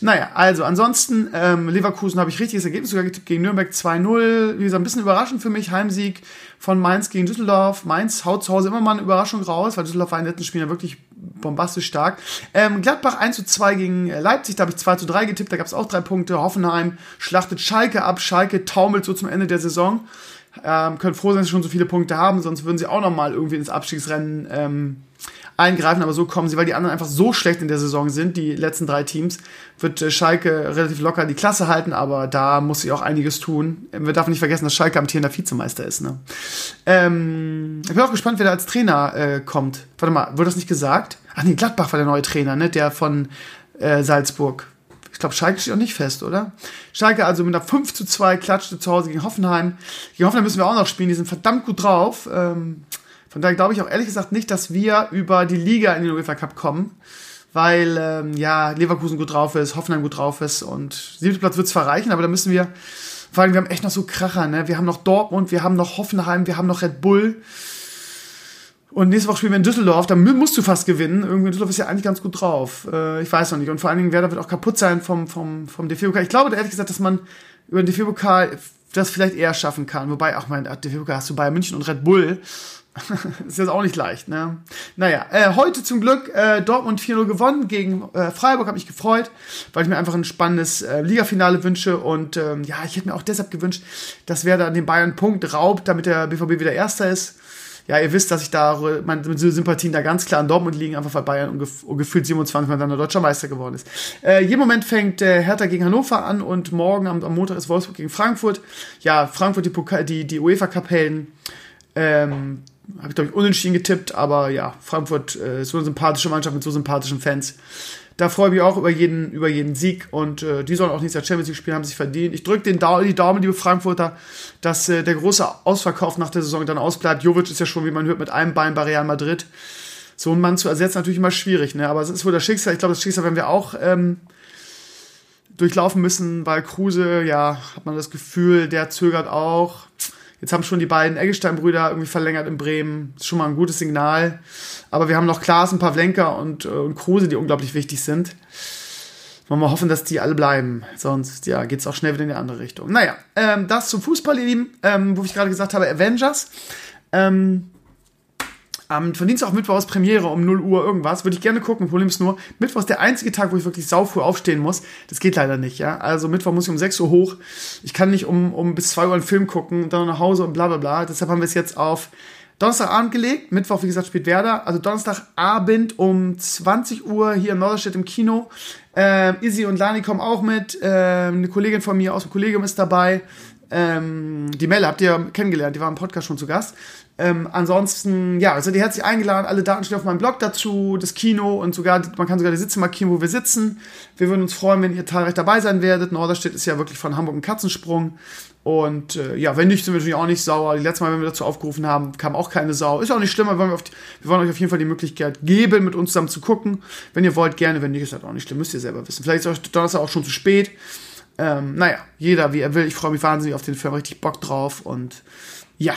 B: Naja, also ansonsten, ähm, Leverkusen habe ich richtiges Ergebnis sogar getippt gegen Nürnberg 2-0. Wie gesagt, ein bisschen überraschend für mich. Heimsieg von Mainz gegen Düsseldorf. Mainz haut zu Hause immer mal eine Überraschung raus, weil Düsseldorf war in den letzten Spielen ja wirklich bombastisch stark. Ähm, Gladbach 1 zu 2 gegen Leipzig, da habe ich 2 zu 3 getippt, da gab es auch drei Punkte. Hoffenheim schlachtet Schalke ab, Schalke taumelt so zum Ende der Saison. Ähm, können froh sein, dass sie schon so viele Punkte haben, sonst würden sie auch nochmal irgendwie ins Abstiegsrennen ähm, eingreifen, aber so kommen sie, weil die anderen einfach so schlecht in der Saison sind, die letzten drei Teams, wird äh, Schalke relativ locker die Klasse halten, aber da muss sie auch einiges tun. Wir dürfen nicht vergessen, dass Schalke amtierender Vizemeister ist. Ne? Ähm, ich bin auch gespannt, wer da als Trainer äh, kommt. Warte mal, wurde das nicht gesagt? Ach nee, Gladbach war der neue Trainer, ne? Der von äh, Salzburg. Ich glaube, Schalke steht auch nicht fest, oder? Schalke also mit einer 5 zu 2 klatschte zu Hause gegen Hoffenheim. Gegen Hoffenheim müssen wir auch noch spielen, die sind verdammt gut drauf. Ähm, von daher glaube ich auch ehrlich gesagt nicht, dass wir über die Liga in den UEFA Cup kommen, weil ähm, ja Leverkusen gut drauf ist, Hoffenheim gut drauf ist und siebter Platz wird es verreichen, aber da müssen wir, vor allem wir haben echt noch so Kracher, ne? Wir haben noch Dortmund, wir haben noch Hoffenheim, wir haben noch Red Bull. Und nächste Woche spielen wir in Düsseldorf, da musst du fast gewinnen. Irgendwie Düsseldorf ist ja eigentlich ganz gut drauf. Äh, ich weiß noch nicht. Und vor allen Dingen, Werder wird auch kaputt sein vom, vom, vom DFB-Pokal. Ich glaube ehrlich gesagt, dass man über den DFB-Pokal das vielleicht eher schaffen kann. Wobei, auch mein DFB-Pokal hast du Bayern München und Red Bull. ist jetzt auch nicht leicht, ne? Naja, äh, heute zum Glück äh, Dortmund 4-0 gewonnen gegen äh, Freiburg, habe mich gefreut, weil ich mir einfach ein spannendes äh, Ligafinale wünsche und ähm, ja, ich hätte mir auch deshalb gewünscht, dass wer da den Bayern Punkt raubt, damit der BVB wieder Erster ist. Ja, ihr wisst, dass ich da meine Sympathien da ganz klar an Dortmund liegen, einfach weil Bayern ungef gefühlt 27 Mal dann der deutscher Meister geworden ist. Äh, jeden Moment fängt äh, Hertha gegen Hannover an und morgen am, am Montag ist Wolfsburg gegen Frankfurt. Ja, Frankfurt die, die, die UEFA Cup Helden. Ähm, habe ich, glaube ich, unentschieden getippt, aber ja, Frankfurt äh, ist so eine sympathische Mannschaft mit so sympathischen Fans. Da freue ich mich auch über jeden, über jeden Sieg und äh, die sollen auch nächstes Jahr Champions League spielen, haben sich verdient. Ich drücke da die Daumen, liebe Frankfurter, dass äh, der große Ausverkauf nach der Saison dann ausbleibt. Jovic ist ja schon, wie man hört, mit einem Bein bei Real Madrid. So einen Mann zu ersetzen, natürlich immer schwierig, ne? aber es ist wohl das Schicksal. Ich glaube, das Schicksal werden wir auch ähm, durchlaufen müssen, weil Kruse, ja, hat man das Gefühl, der zögert auch. Jetzt haben schon die beiden Eggestein-Brüder irgendwie verlängert in Bremen. Ist schon mal ein gutes Signal. Aber wir haben noch Klaassen, Pavlenka und, äh, und Kruse, die unglaublich wichtig sind. Wollen wir hoffen, dass die alle bleiben. Sonst, ja, geht's auch schnell wieder in die andere Richtung. Naja, ähm, das zum Fußball, ihr Lieben, ähm, wo ich gerade gesagt habe, Avengers. Ähm, ähm, von Dienstag auf Mittwoch ist Premiere um 0 Uhr irgendwas. Würde ich gerne gucken. Problem ist nur, Mittwoch ist der einzige Tag, wo ich wirklich saufrüh aufstehen muss. Das geht leider nicht, ja. Also Mittwoch muss ich um 6 Uhr hoch. Ich kann nicht um, um bis 2 Uhr einen Film gucken, dann nach Hause und bla bla bla. Deshalb haben wir es jetzt auf Donnerstagabend gelegt. Mittwoch, wie gesagt, spielt Werder. Also Donnerstagabend um 20 Uhr hier in Norderstedt im Kino. Ähm, Izzy und Lani kommen auch mit. Ähm, eine Kollegin von mir aus dem Kollegium ist dabei. Ähm, die Melle habt ihr kennengelernt, die war im Podcast schon zu Gast. Ähm, ansonsten, ja, also die herzlich eingeladen, alle Daten stehen auf meinem Blog dazu, das Kino und sogar, man kann sogar die Sitze markieren, wo wir sitzen. Wir würden uns freuen, wenn ihr zahlreich dabei sein werdet. Norderstedt ist ja wirklich von Hamburg ein Katzensprung. Und äh, ja, wenn nicht, sind wir natürlich auch nicht sauer. Die letzte Mal, wenn wir dazu aufgerufen haben, kam auch keine Sau. Ist auch nicht schlimm, aber wir, wir wollen euch auf jeden Fall die Möglichkeit geben, mit uns zusammen zu gucken. Wenn ihr wollt, gerne. Wenn nicht, ist das auch nicht schlimm, müsst ihr selber wissen. Vielleicht ist euch Donnerstag auch schon zu spät. Ähm, naja, jeder wie er will. Ich freue mich wahnsinnig auf den Film, richtig Bock drauf. Und ja,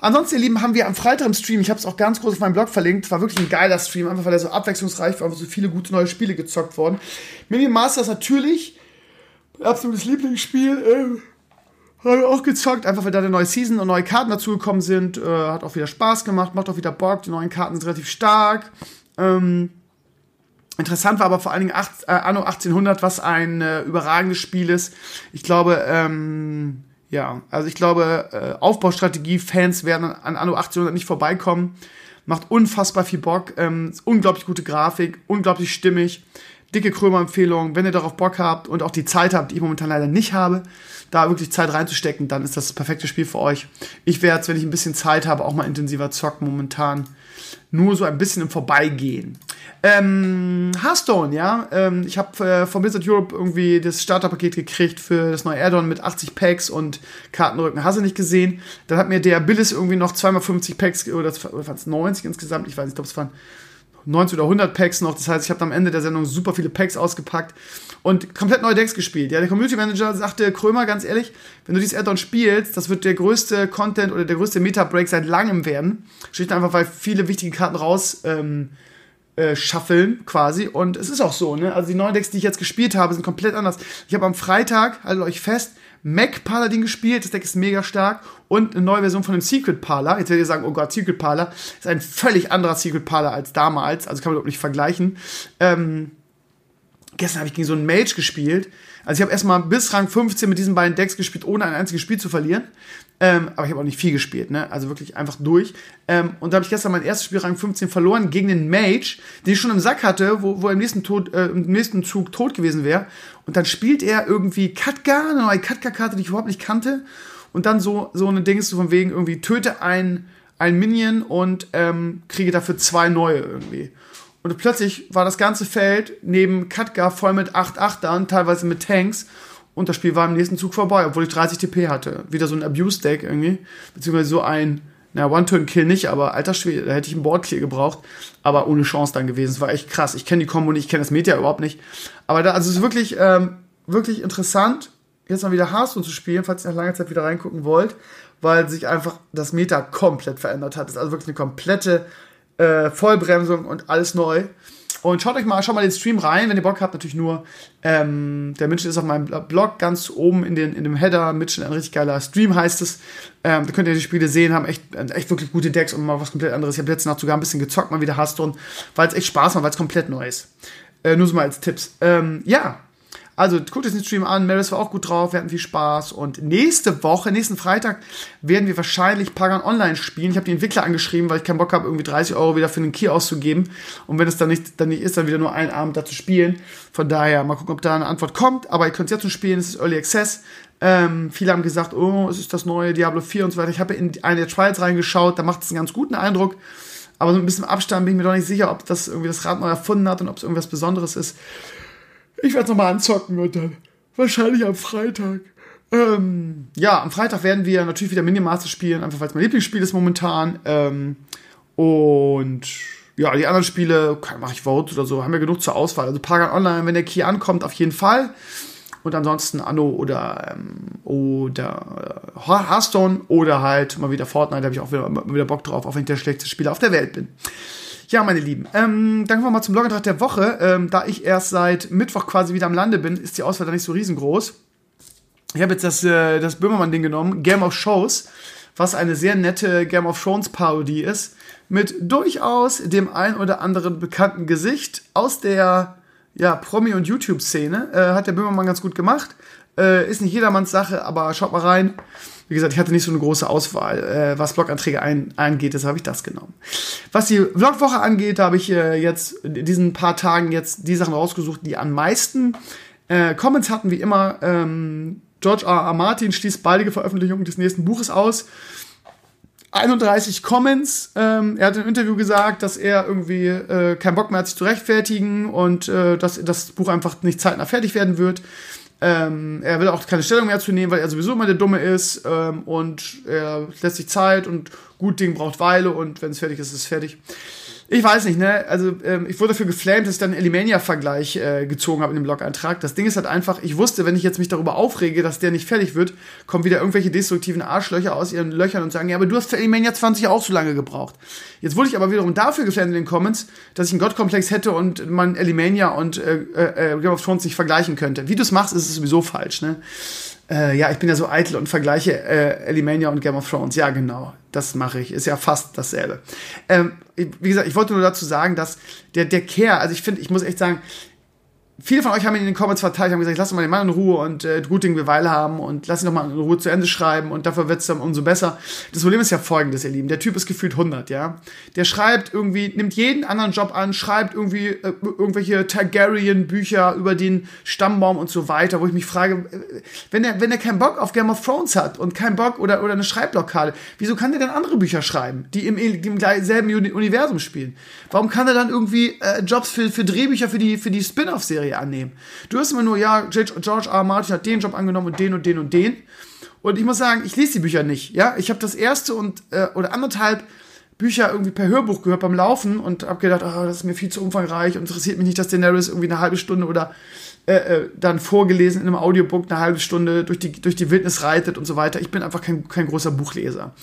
B: Ansonsten, ihr Lieben, haben wir am Freitag im Stream, ich habe es auch ganz groß auf meinem Blog verlinkt, war wirklich ein geiler Stream, einfach weil er so abwechslungsreich war, einfach so viele gute neue Spiele gezockt worden. Minion Masters natürlich, absolutes Lieblingsspiel, äh, habe auch gezockt, einfach weil da eine neue Season und neue Karten dazugekommen sind, äh, hat auch wieder Spaß gemacht, macht auch wieder Bock, die neuen Karten sind relativ stark. Ähm, Interessant war aber vor allen Dingen acht, äh, Anno 1800, was ein äh, überragendes Spiel ist. Ich glaube, ähm, ja, also ich glaube, äh, Aufbaustrategie-Fans werden an Anno 1800 nicht vorbeikommen. Macht unfassbar viel Bock, ähm, unglaublich gute Grafik, unglaublich stimmig, dicke Krömer-Empfehlung. Wenn ihr darauf Bock habt und auch die Zeit habt, die ich momentan leider nicht habe, da wirklich Zeit reinzustecken, dann ist das das perfekte Spiel für euch. Ich werde wenn ich ein bisschen Zeit habe, auch mal intensiver zocken momentan nur so ein bisschen im Vorbeigehen. Ähm, Hearthstone, ja. Ähm, ich habe äh, von Blizzard Europe irgendwie das Starterpaket gekriegt für das neue Addon mit 80 Packs und Kartenrücken. Hast du nicht gesehen? Dann hat mir der Billis irgendwie noch zweimal 50 Packs oder waren es 90 insgesamt? Ich weiß nicht, ich glaube, es waren 90 oder 100 Packs noch. Das heißt, ich habe am Ende der Sendung super viele Packs ausgepackt und komplett neue Decks gespielt. Ja, der Community Manager sagte, Krömer, ganz ehrlich, wenn du dieses Addon spielst, das wird der größte Content oder der größte Meta-Break seit langem werden. Schlicht einfach, weil viele wichtige Karten raus ähm, äh, schaffeln quasi. Und es ist auch so, ne? Also die neuen Decks, die ich jetzt gespielt habe, sind komplett anders. Ich habe am Freitag, haltet euch fest, Mac Paladin gespielt. Das Deck ist mega stark. Und eine neue Version von dem Secret Parler. Jetzt werdet ihr sagen, oh Gott, Secret Parler ist ein völlig anderer Secret Parler als damals. Also kann man überhaupt nicht vergleichen. Ähm, gestern habe ich gegen so einen Mage gespielt. Also ich habe erstmal bis Rang 15 mit diesen beiden Decks gespielt, ohne ein einziges Spiel zu verlieren. Ähm, aber ich habe auch nicht viel gespielt, ne? Also wirklich einfach durch. Ähm, und da habe ich gestern mein erstes Spiel Rang 15 verloren gegen den Mage, den ich schon im Sack hatte, wo, wo er im nächsten, Tod, äh, im nächsten Zug tot gewesen wäre. Und dann spielt er irgendwie Katka, eine neue Katka-Karte, die ich überhaupt nicht kannte. Und dann so, so eine Ding ist so von wegen irgendwie töte ein, ein Minion und ähm, kriege dafür zwei neue irgendwie. Und plötzlich war das ganze Feld neben Katka voll mit 8-8ern, teilweise mit Tanks. Und das Spiel war im nächsten Zug vorbei, obwohl ich 30 TP hatte. Wieder so ein Abuse-Deck irgendwie. Beziehungsweise so ein, na, One-Turn-Kill nicht, aber alter Schwede, da hätte ich einen Board-Clear gebraucht. Aber ohne Chance dann gewesen. Es war echt krass. Ich kenne die Kombo nicht, ich kenne das Meta überhaupt nicht. Aber da, also es ist wirklich, ähm, wirklich interessant, jetzt mal wieder Hearthstone zu spielen, falls ihr nach langer Zeit wieder reingucken wollt, weil sich einfach das Meta komplett verändert hat. Es ist also wirklich eine komplette äh, Vollbremsung und alles neu. Und schaut euch mal, schaut mal den Stream rein, wenn ihr Bock habt, natürlich nur. Ähm, der Mitchell ist auf meinem Blog ganz oben in, den, in dem Header. Mitchell, ein richtig geiler Stream heißt es. Ähm, da könnt ihr die Spiele sehen, haben echt, echt wirklich gute Decks und mal was komplett anderes. Ich habe letzte Nacht sogar ein bisschen gezockt, mal wieder Hearthstone, weil es echt Spaß macht, weil es komplett neu ist. Äh, nur so mal als Tipps. Ähm, ja, also guckt euch den Stream an. Maris war auch gut drauf. Wir hatten viel Spaß. Und nächste Woche, nächsten Freitag, werden wir wahrscheinlich Pagan Online spielen. Ich habe die Entwickler angeschrieben, weil ich keinen Bock habe, irgendwie 30 Euro wieder für einen Key auszugeben. Und wenn es dann nicht, dann nicht ist, dann wieder nur einen Abend da zu spielen. Von daher mal gucken, ob da eine Antwort kommt. Aber ihr könnt es jetzt schon spielen. Es ist Early Access. Ähm, viele haben gesagt, oh, es ist das neue Diablo 4 und so weiter. Ich habe in eine der Trials reingeschaut. Da macht es einen ganz guten Eindruck. Aber so ein bisschen Abstand bin ich mir doch nicht sicher, ob das irgendwie das Rad neu erfunden hat und ob es irgendwas Besonderes ist. Ich werde es nochmal anzocken und dann wahrscheinlich am Freitag. Ähm, ja, am Freitag werden wir natürlich wieder Minimaster spielen, einfach weil es mein Lieblingsspiel ist momentan. Ähm, und ja, die anderen Spiele, mache ich Vote oder so, haben wir genug zur Auswahl. Also Pagan Online, wenn der Key ankommt, auf jeden Fall. Und ansonsten Anno oder, ähm, oder äh, Hearthstone oder halt mal wieder Fortnite, da habe ich auch wieder, wieder Bock drauf, auch wenn ich der schlechteste Spieler auf der Welt bin. Ja, meine Lieben, ähm, dann kommen wir mal zum Blogantrag der Woche. Ähm, da ich erst seit Mittwoch quasi wieder am Lande bin, ist die Auswahl da nicht so riesengroß. Ich habe jetzt das, äh, das Böhmermann-Ding genommen, Game of Shows, was eine sehr nette Game of Thrones-Parodie ist, mit durchaus dem ein oder anderen bekannten Gesicht aus der ja, Promi- und YouTube-Szene. Äh, hat der Böhmermann ganz gut gemacht. Äh, ist nicht jedermanns Sache, aber schaut mal rein. Wie gesagt, ich hatte nicht so eine große Auswahl, äh, was Bloganträge ein, angeht, deshalb habe ich das genommen. Was die Vlogwoche angeht, habe ich äh, jetzt in diesen paar Tagen jetzt die Sachen rausgesucht, die am meisten äh, Comments hatten, wie immer. Ähm, George R. R. Martin schließt baldige Veröffentlichung des nächsten Buches aus. 31 Comments. Ähm, er hat im Interview gesagt, dass er irgendwie äh, keinen Bock mehr hat, sich zu rechtfertigen und äh, dass das Buch einfach nicht zeitnah fertig werden wird. Ähm, er will auch keine Stellung mehr zu nehmen, weil er sowieso immer der Dumme ist ähm, und er lässt sich Zeit und gut Ding braucht Weile und wenn es fertig ist, ist es fertig. Ich weiß nicht, ne? Also ähm, ich wurde dafür geflamed, dass ich dann einen Elimania-Vergleich äh, gezogen habe in dem Blog-Eintrag. Das Ding ist halt einfach, ich wusste, wenn ich jetzt mich darüber aufrege, dass der nicht fertig wird, kommen wieder irgendwelche destruktiven Arschlöcher aus ihren Löchern und sagen, ja, aber du hast für Elimania 20 auch so lange gebraucht. Jetzt wurde ich aber wiederum dafür geflamed in den Comments, dass ich einen Gottkomplex hätte und man Elimania und äh, äh, Game of Thrones nicht vergleichen könnte. Wie du es machst, ist es sowieso falsch, ne? Äh, ja, ich bin ja so eitel und vergleiche äh, Elimania und Game of Thrones. Ja, genau, das mache ich. Ist ja fast dasselbe. Ähm, wie gesagt, ich wollte nur dazu sagen, dass der, der Care, also ich finde, ich muss echt sagen, viele von euch haben in den Comments verteilt, haben gesagt, lass doch mal den Mann in Ruhe und äh, gut wir Weile haben und lass ihn doch mal in Ruhe zu Ende schreiben und dafür wird es dann umso besser. Das Problem ist ja folgendes, ihr Lieben. Der Typ ist gefühlt 100, ja. Der schreibt irgendwie, nimmt jeden anderen Job an, schreibt irgendwie äh, irgendwelche Targaryen-Bücher über den Stammbaum und so weiter, wo ich mich frage, äh, wenn er, wenn er keinen Bock auf Game of Thrones hat und keinen Bock oder, oder eine Schreibblockade, wieso kann der denn andere Bücher schreiben, die im, im selben Universum spielen? Warum kann er dann irgendwie äh, Jobs für, für Drehbücher für die, für die Spin-off-Serie Serie annehmen. Du hörst immer nur, ja, George R. R. Martin hat den Job angenommen und den und den und den. Und ich muss sagen, ich lese die Bücher nicht. Ja, ich habe das erste und äh, oder anderthalb Bücher irgendwie per Hörbuch gehört beim Laufen und habe gedacht, oh, das ist mir viel zu umfangreich und interessiert mich nicht, dass Daenerys irgendwie eine halbe Stunde oder äh, äh, dann vorgelesen in einem Audiobook eine halbe Stunde durch die, durch die Wildnis reitet und so weiter. Ich bin einfach kein, kein großer Buchleser.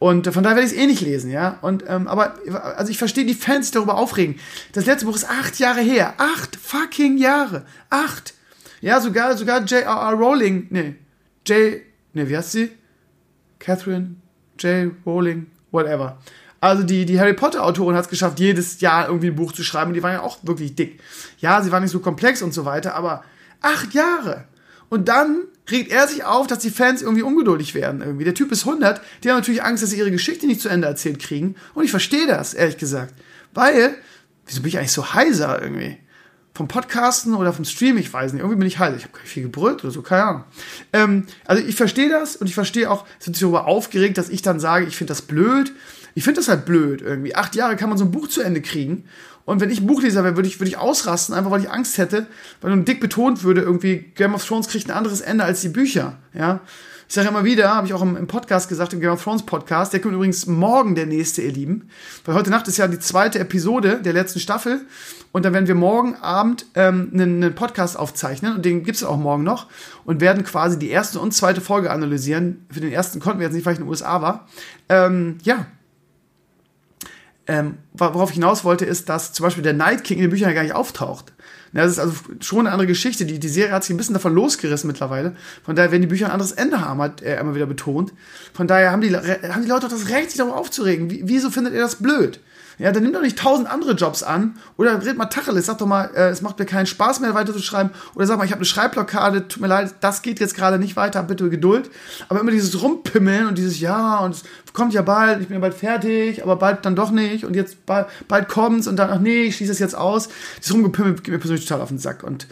B: Und äh, von daher werde ich es eh nicht lesen, ja. Und, ähm, aber, also ich verstehe die Fans, die darüber aufregen. Das letzte Buch ist acht Jahre her. Acht fucking Jahre. Acht. Ja, sogar, sogar J.R.R. Rowling, nee, J., nee, wie heißt sie? Catherine J. Rowling, whatever. Also die, die Harry Potter Autorin hat es geschafft, jedes Jahr irgendwie ein Buch zu schreiben. Und die waren ja auch wirklich dick. Ja, sie waren nicht so komplex und so weiter, aber acht Jahre. Und dann regt er sich auf, dass die Fans irgendwie ungeduldig werden irgendwie. Der Typ ist 100, die haben natürlich Angst, dass sie ihre Geschichte nicht zu Ende erzählt kriegen. Und ich verstehe das, ehrlich gesagt. Weil, wieso bin ich eigentlich so heiser irgendwie? Vom Podcasten oder vom Stream, ich weiß nicht. Irgendwie bin ich heiser. Ich habe gar nicht viel gebrüllt oder so, keine Ahnung. Ähm, also ich verstehe das und ich verstehe auch, es wird sich darüber aufgeregt, dass ich dann sage, ich finde das blöd. Ich finde das halt blöd irgendwie. Acht Jahre kann man so ein Buch zu Ende kriegen. Und wenn ich Buchleser wäre, würde ich, würde ich ausrasten, einfach weil ich Angst hätte, weil nun dick betont würde, irgendwie Game of Thrones kriegt ein anderes Ende als die Bücher. Ja. Ich sage immer wieder, habe ich auch im, im, Podcast gesagt, im Game of Thrones Podcast, der kommt übrigens morgen der nächste, ihr Lieben. Weil heute Nacht ist ja die zweite Episode der letzten Staffel. Und dann werden wir morgen Abend ähm, einen, einen Podcast aufzeichnen und den gibt es auch morgen noch und werden quasi die erste und zweite Folge analysieren. Für den ersten konnten wir jetzt nicht, weil ich in den USA war. Ähm, ja, ähm, worauf ich hinaus wollte, ist, dass zum Beispiel der Night King in den Büchern ja gar nicht auftaucht. Ja, das ist also schon eine andere Geschichte. Die, die Serie hat sich ein bisschen davon losgerissen mittlerweile. Von daher werden die Bücher ein anderes Ende haben, hat er immer wieder betont. Von daher haben die, haben die Leute auch das Recht, sich darüber aufzuregen. Wie, wieso findet ihr das blöd? Ja, dann nimm doch nicht tausend andere Jobs an. Oder red mal Tacheles, sag doch mal, äh, es macht mir keinen Spaß mehr weiter zu schreiben. Oder sag mal, ich habe eine Schreibblockade, tut mir leid, das geht jetzt gerade nicht weiter, bitte Geduld. Aber immer dieses Rumpimmeln und dieses Ja und es kommt ja bald, ich bin ja bald fertig, aber bald dann doch nicht und jetzt bald, bald kommt's und dann, ach nee, ich schließe es jetzt aus. Dieses Rumgepimmel geht mir persönlich total auf den Sack. Und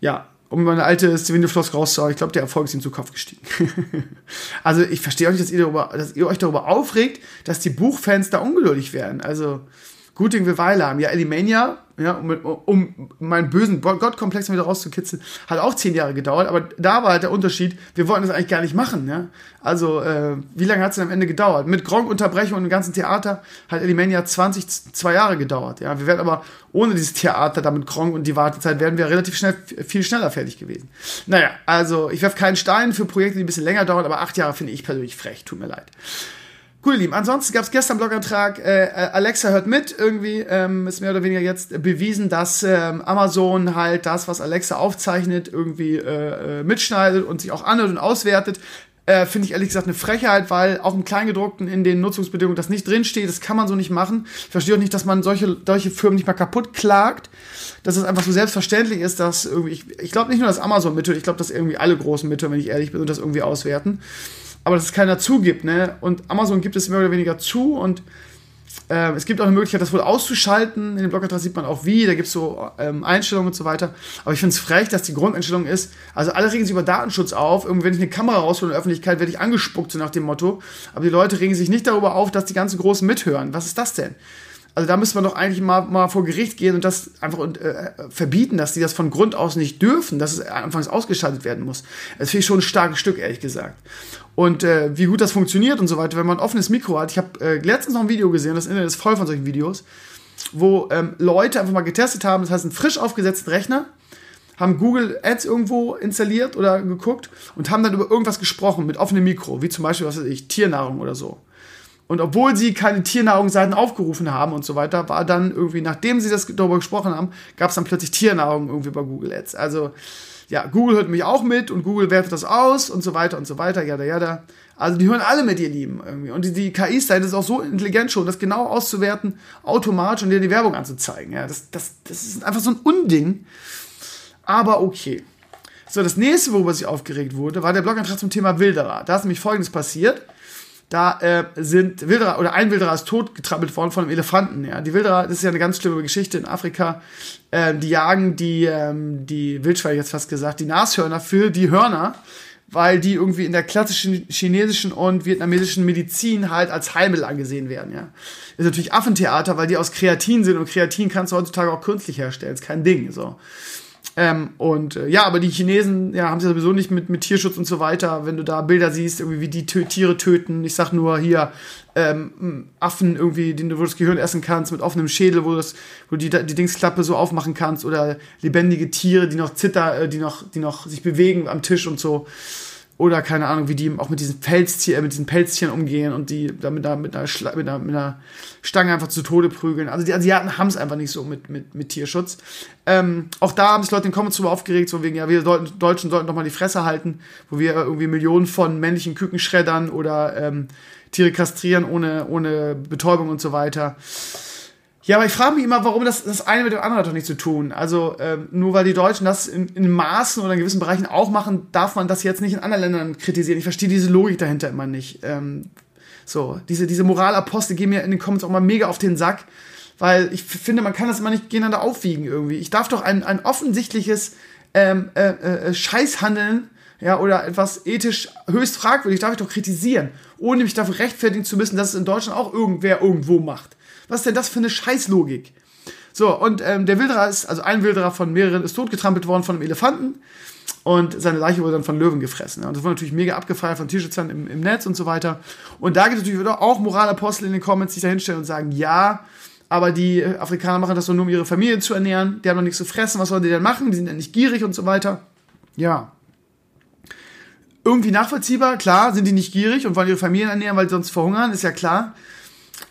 B: ja, um meine alte Stevenio-Floss rauszuhauen, ich glaube, der Erfolg ist ihm zu Kopf gestiegen. also ich verstehe auch nicht, dass ihr, darüber, dass ihr euch darüber aufregt, dass die Buchfans da ungeduldig werden. Also gut Ding will Weile haben. Ja, Elimania ja, um, um meinen bösen Gottkomplex wieder rauszukitzeln, hat auch zehn Jahre gedauert, aber da war halt der Unterschied, wir wollten das eigentlich gar nicht machen. Ja? Also, äh, wie lange hat es denn am Ende gedauert? Mit Gronk-Unterbrechung und dem ganzen Theater hat Elimania 20, zwei Jahre gedauert. Ja? Wir wären aber ohne dieses Theater, da mit Gronk und die Wartezeit, wären wir relativ schnell, viel schneller fertig gewesen. Naja, also ich werfe keinen Stein für Projekte, die ein bisschen länger dauern, aber acht Jahre finde ich persönlich frech, tut mir leid. Cool, Lieben. Ansonsten gab es gestern Blogantrag, äh, Alexa hört mit irgendwie, ähm, ist mehr oder weniger jetzt bewiesen, dass ähm, Amazon halt das, was Alexa aufzeichnet, irgendwie äh, äh, mitschneidet und sich auch anhört und auswertet. Äh, Finde ich ehrlich gesagt eine Frechheit, weil auch im Kleingedruckten in den Nutzungsbedingungen das nicht drinsteht. Das kann man so nicht machen. Ich verstehe auch nicht, dass man solche, solche Firmen nicht mal kaputt klagt. Dass es einfach so selbstverständlich ist, dass irgendwie, ich, ich glaube nicht nur, dass Amazon mithört, ich glaube, dass irgendwie alle großen mithören, wenn ich ehrlich bin, und das irgendwie auswerten aber dass es keiner zugibt, ne? Und Amazon gibt es mehr oder weniger zu und äh, es gibt auch eine Möglichkeit, das wohl auszuschalten. In dem Blogantrag sieht man auch wie, da gibt es so ähm, Einstellungen und so weiter. Aber ich finde es frech, dass die Grundeinstellung ist, also alle regen sich über Datenschutz auf. Irgendwie, wenn ich eine Kamera raushole in der Öffentlichkeit, werde ich angespuckt, so nach dem Motto. Aber die Leute regen sich nicht darüber auf, dass die ganzen Großen mithören. Was ist das denn? Also da müsste man doch eigentlich mal, mal vor Gericht gehen und das einfach äh, verbieten, dass die das von Grund aus nicht dürfen, dass es anfangs ausgeschaltet werden muss. Das finde ich schon ein starkes Stück, ehrlich gesagt. Und äh, wie gut das funktioniert und so weiter, wenn man ein offenes Mikro hat. Ich habe äh, letztens noch ein Video gesehen, das Internet ist voll von solchen Videos, wo ähm, Leute einfach mal getestet haben, das heißt einen frisch aufgesetzten Rechner, haben Google Ads irgendwo installiert oder geguckt und haben dann über irgendwas gesprochen mit offenem Mikro, wie zum Beispiel, was weiß ich, Tiernahrung oder so. Und obwohl sie keine Tiernahrungsseiten aufgerufen haben und so weiter, war dann irgendwie, nachdem sie das darüber gesprochen haben, gab es dann plötzlich Tiernahrung irgendwie bei Google Ads. Also, ja, Google hört mich auch mit und Google wertet das aus und so weiter und so weiter, jada, jada. Also, die hören alle mit, ihr Lieben, irgendwie. Und die, die KI-Seite ist auch so intelligent schon, das genau auszuwerten, automatisch und dir die Werbung anzuzeigen. Ja, das, das, das ist einfach so ein Unding. Aber okay. So, das nächste, worüber sich aufgeregt wurde, war der Blogantrag zum Thema Wilderer. Da ist nämlich Folgendes passiert. Da äh, sind Wilderer oder ein Wilderer ist tot getrappelt worden von einem Elefanten. Ja, die Wilderer, das ist ja eine ganz schlimme Geschichte in Afrika. Äh, die jagen die ähm, die Wildschweine jetzt fast gesagt, die Nashörner für die Hörner, weil die irgendwie in der klassischen chinesischen und vietnamesischen Medizin halt als Heilmittel angesehen werden. Ja, ist natürlich Affentheater, weil die aus Kreatin sind und Kreatin kannst du heutzutage auch künstlich herstellen, ist kein Ding. So. Ähm, und äh, ja, aber die Chinesen ja, haben sie sowieso nicht mit, mit Tierschutz und so weiter. Wenn du da Bilder siehst, irgendwie wie die Tö Tiere töten, ich sag nur hier ähm, Affen irgendwie, den du das Gehirn essen kannst, mit offenem Schädel, wo du, das, wo du die, die Dingsklappe so aufmachen kannst, oder lebendige Tiere, die noch zitter, äh, die noch, die noch sich bewegen am Tisch und so. Oder keine Ahnung, wie die auch mit diesen Pelztieren, äh, mit diesen Pelztieren umgehen und die da mit einer, einer, mit einer, mit einer Stange einfach zu Tode prügeln. Also die Asiaten haben es einfach nicht so mit, mit, mit Tierschutz. Ähm, auch da haben sich Leute in den Comments drüber aufgeregt, so wegen, ja, wir Deutschen sollten doch mal die Fresse halten, wo wir irgendwie Millionen von männlichen Küken schreddern oder ähm, Tiere kastrieren ohne, ohne Betäubung und so weiter Ja, aber ich frage mich immer, warum das, das eine mit dem anderen doch nicht zu tun. Also ähm, nur weil die Deutschen das in, in Maßen oder in gewissen Bereichen auch machen, darf man das jetzt nicht in anderen Ländern kritisieren. Ich verstehe diese Logik dahinter immer nicht. Ähm, so, diese, diese Moralapostel gehen mir in den Comments auch mal mega auf den Sack, weil ich finde, man kann das immer nicht gegeneinander aufwiegen irgendwie. Ich darf doch ein, ein offensichtliches ähm, äh, äh, Scheißhandeln ja, oder etwas ethisch höchst fragwürdig, darf ich doch kritisieren, ohne mich dafür rechtfertigen zu müssen, dass es in Deutschland auch irgendwer irgendwo macht. Was ist denn das für eine Scheißlogik? So, und ähm, der Wilderer ist, also ein Wilderer von mehreren ist totgetrampelt worden von einem Elefanten und seine Leiche wurde dann von Löwen gefressen. Und das wurde natürlich mega abgefeiert von Tierschützern im, im Netz und so weiter. Und da gibt es natürlich auch Moralapostel in den Comments, die sich da hinstellen und sagen, ja, aber die Afrikaner machen das nur, um ihre Familie zu ernähren. Die haben doch nichts zu fressen. Was sollen die denn machen? Die sind ja nicht gierig und so weiter. Ja. Irgendwie nachvollziehbar, klar, sind die nicht gierig und wollen ihre Familien ernähren, weil sie sonst verhungern, ist ja klar.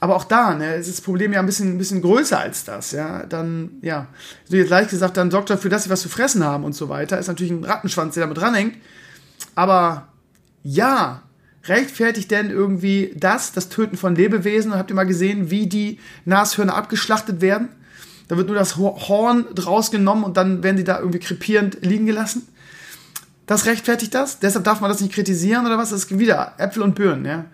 B: Aber auch da, ne, ist das Problem ja ein bisschen, ein bisschen größer als das, ja. Dann, ja, so jetzt leicht gesagt, dann sorgt dafür, dass sie was zu fressen haben und so weiter. Ist natürlich ein Rattenschwanz, der damit dranhängt. Aber ja, rechtfertigt denn irgendwie das, das Töten von Lebewesen? Und habt ihr mal gesehen, wie die Nashörner abgeschlachtet werden? Da wird nur das Horn draus genommen und dann werden die da irgendwie krepierend liegen gelassen. Das rechtfertigt das? Deshalb darf man das nicht kritisieren oder was? Das ist wieder Äpfel und Birnen, ja.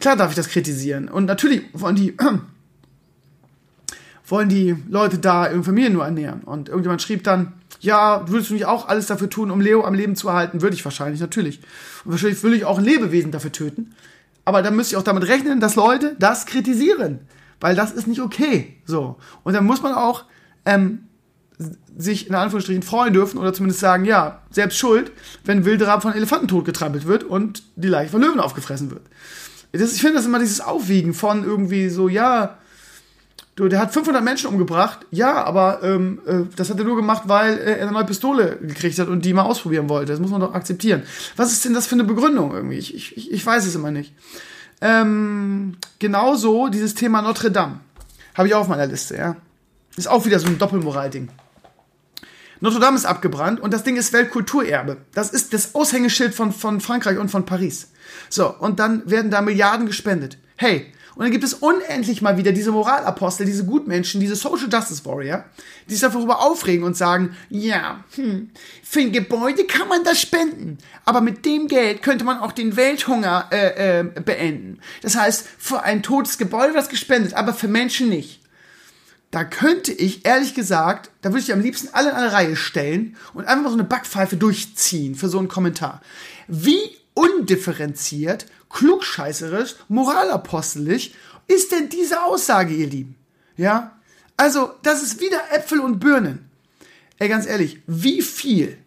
B: Klar darf ich das kritisieren. Und natürlich wollen die, wollen die Leute da ihre Familien nur ernähren. Und irgendjemand schrieb dann, ja, würdest du nicht auch alles dafür tun, um Leo am Leben zu erhalten? Würde ich wahrscheinlich, natürlich. Und wahrscheinlich würde ich auch ein Lebewesen dafür töten. Aber dann müsste ich auch damit rechnen, dass Leute das kritisieren. Weil das ist nicht okay. So. Und dann muss man auch ähm, sich in Anführungsstrichen freuen dürfen oder zumindest sagen, ja, selbst schuld, wenn Wilderer von Elefanten totgetrampelt wird und die Leiche von Löwen aufgefressen wird. Das, ich finde das immer dieses Aufwiegen von irgendwie so, ja, du, der hat 500 Menschen umgebracht, ja, aber ähm, äh, das hat er nur gemacht, weil äh, er eine neue Pistole gekriegt hat und die mal ausprobieren wollte. Das muss man doch akzeptieren. Was ist denn das für eine Begründung irgendwie? Ich, ich, ich weiß es immer nicht. Ähm, genauso dieses Thema Notre Dame. Habe ich auch auf meiner Liste, ja. Ist auch wieder so ein Doppelmoral-Ding. Notre Dame ist abgebrannt und das Ding ist Weltkulturerbe. Das ist das Aushängeschild von, von Frankreich und von Paris. So, und dann werden da Milliarden gespendet. Hey, und dann gibt es unendlich mal wieder diese Moralapostel, diese Gutmenschen, diese Social Justice Warrior, die sich darüber aufregen und sagen, ja, hm, für ein Gebäude kann man das spenden, aber mit dem Geld könnte man auch den Welthunger äh, äh, beenden. Das heißt, für ein totes Gebäude wird gespendet, aber für Menschen nicht da könnte ich ehrlich gesagt, da würde ich am liebsten alle in eine Reihe stellen und einfach mal so eine Backpfeife durchziehen für so einen Kommentar. Wie undifferenziert, klugscheißerisch, moralapostelig ist denn diese Aussage, ihr Lieben? Ja? Also, das ist wieder Äpfel und Birnen. Ey, ganz ehrlich, wie viel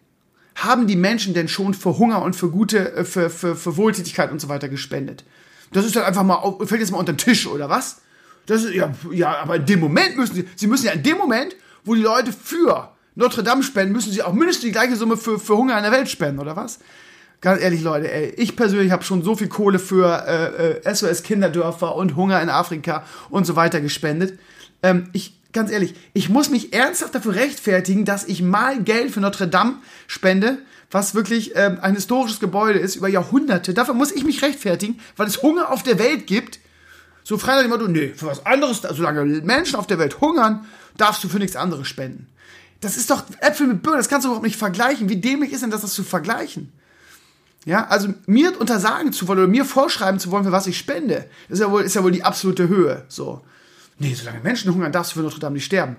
B: haben die Menschen denn schon für Hunger und für gute, äh, für, für, für Wohltätigkeit und so weiter gespendet? Das ist dann einfach mal, fällt jetzt mal unter den Tisch, oder was? Das ist, ja, ja, aber in dem Moment müssen sie, sie müssen ja in dem Moment, wo die Leute für Notre Dame spenden, müssen sie auch mindestens die gleiche Summe für, für Hunger in der Welt spenden, oder was? Ganz ehrlich, Leute, ey, ich persönlich habe schon so viel Kohle für äh, äh, SOS Kinderdörfer und Hunger in Afrika und so weiter gespendet. Ähm, ich, ganz ehrlich, ich muss mich ernsthaft dafür rechtfertigen, dass ich mal Geld für Notre Dame spende, was wirklich ähm, ein historisches Gebäude ist über Jahrhunderte. Dafür muss ich mich rechtfertigen, weil es Hunger auf der Welt gibt so frei nach dem Motto, nee, für was anderes, solange Menschen auf der Welt hungern, darfst du für nichts anderes spenden. Das ist doch Äpfel mit Birnen, das kannst du überhaupt nicht vergleichen. Wie dämlich ist denn das, das zu vergleichen? Ja, also mir untersagen zu wollen oder mir vorschreiben zu wollen, für was ich spende, ist ja wohl, ist ja wohl die absolute Höhe. So. Nee, solange Menschen hungern, darfst du für Notre Dame nicht sterben.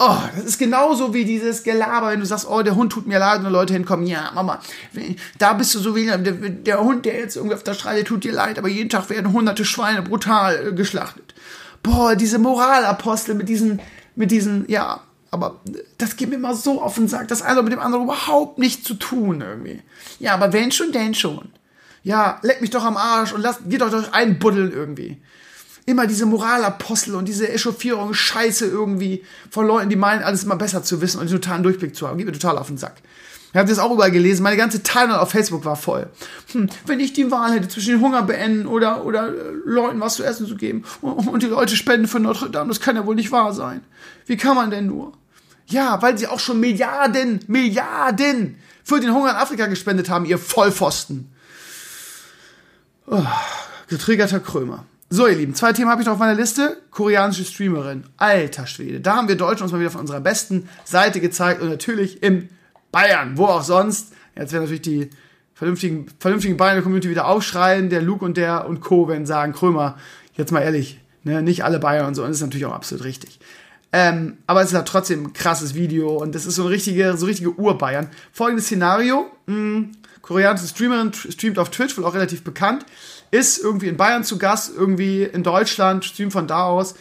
B: Oh, das ist genauso wie dieses Gelaber, wenn du sagst, oh, der Hund tut mir leid und Leute hinkommen, ja, Mama, da bist du so wie der, der Hund, der jetzt irgendwie auf der Straße tut dir leid, aber jeden Tag werden hunderte Schweine brutal äh, geschlachtet. Boah, diese Moralapostel mit diesen, mit diesen, ja, aber das geht mir mal so auf den Sack, das eine mit dem anderen überhaupt nichts zu tun irgendwie. Ja, aber wenn schon, denn schon. Ja, leck mich doch am Arsch und lasst, geht euch einbuddeln irgendwie immer diese Moralapostel und diese Echauffierung Scheiße irgendwie von Leuten, die meinen, alles immer besser zu wissen und den totalen Durchblick zu haben. Geht mir total auf den Sack. Ich habe das auch überall gelesen. Meine ganze Timeline auf Facebook war voll. Hm, wenn ich die Wahl hätte zwischen den Hunger beenden oder, oder äh, Leuten was zu essen zu geben und die Leute spenden für Notre Dame, das kann ja wohl nicht wahr sein. Wie kann man denn nur? Ja, weil sie auch schon Milliarden, Milliarden für den Hunger in Afrika gespendet haben, ihr Vollpfosten. Oh, getriggerter Krömer. So, ihr Lieben, zwei Themen habe ich noch auf meiner Liste. Koreanische Streamerin. Alter Schwede. Da haben wir Deutschen uns mal wieder von unserer besten Seite gezeigt und natürlich in Bayern, wo auch sonst. Jetzt werden natürlich die vernünftigen, vernünftigen Bayern-Community wieder aufschreien. Der Luke und der und Co. werden sagen, Krömer, jetzt mal ehrlich, ne, nicht alle Bayern und so. Und das ist natürlich auch absolut richtig. Ähm, aber es ist halt trotzdem ein krasses Video und das ist so eine richtige, so richtige Ur-Bayern. Folgendes Szenario. Mh, hm, koreanische Streamerin streamt auf Twitch, wohl auch relativ bekannt ist irgendwie in Bayern zu Gast, irgendwie in Deutschland, streamt von da aus.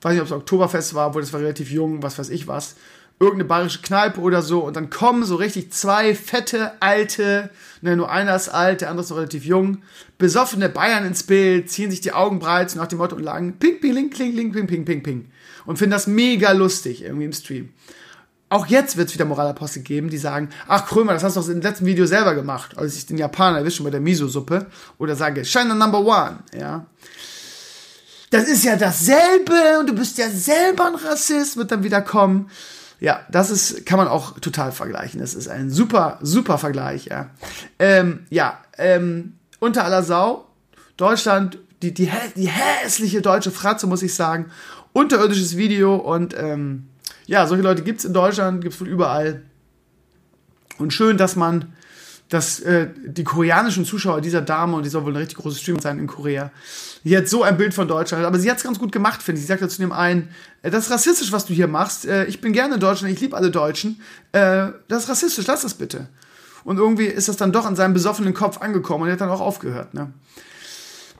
B: Weiß nicht, ob es Oktoberfest war, wo das war relativ jung, was weiß ich was. Irgendeine bayerische Kneipe oder so. Und dann kommen so richtig zwei fette, alte, ne, nur einer ist alt, der andere ist noch relativ jung, besoffene Bayern ins Bild, ziehen sich die Augen breit, so nach dem Motto und lagen ping, ping, ling, kling, ling, ping, ping, ping, ping. Und finden das mega lustig irgendwie im Stream. Auch jetzt wird es wieder Moralapostel geben, die sagen, ach Krömer, das hast du doch im letzten Video selber gemacht, als ich den Japaner erwische bei der Miso-Suppe. Oder sage, China Number One, ja. Das ist ja dasselbe und du bist ja selber ein Rassist, wird dann wieder kommen. Ja, das ist, kann man auch total vergleichen. Das ist ein super, super Vergleich, ja. Ähm, ja, ähm, unter aller Sau, Deutschland, die, die, die hässliche deutsche Fratze, muss ich sagen. Unterirdisches Video und, ähm, ja, solche Leute gibt es in Deutschland, gibt es wohl überall. Und schön, dass man, dass äh, die koreanischen Zuschauer dieser Dame, und die soll wohl eine richtig große Streamer sein in Korea, die hat so ein Bild von Deutschland, aber sie hat es ganz gut gemacht, finde ich. Sie sagt ja zu dem einen, äh, das ist rassistisch, was du hier machst. Äh, ich bin gerne in Deutschland, ich liebe alle Deutschen. Äh, das ist rassistisch, lass das bitte. Und irgendwie ist das dann doch an seinem besoffenen Kopf angekommen und er hat dann auch aufgehört. Ne?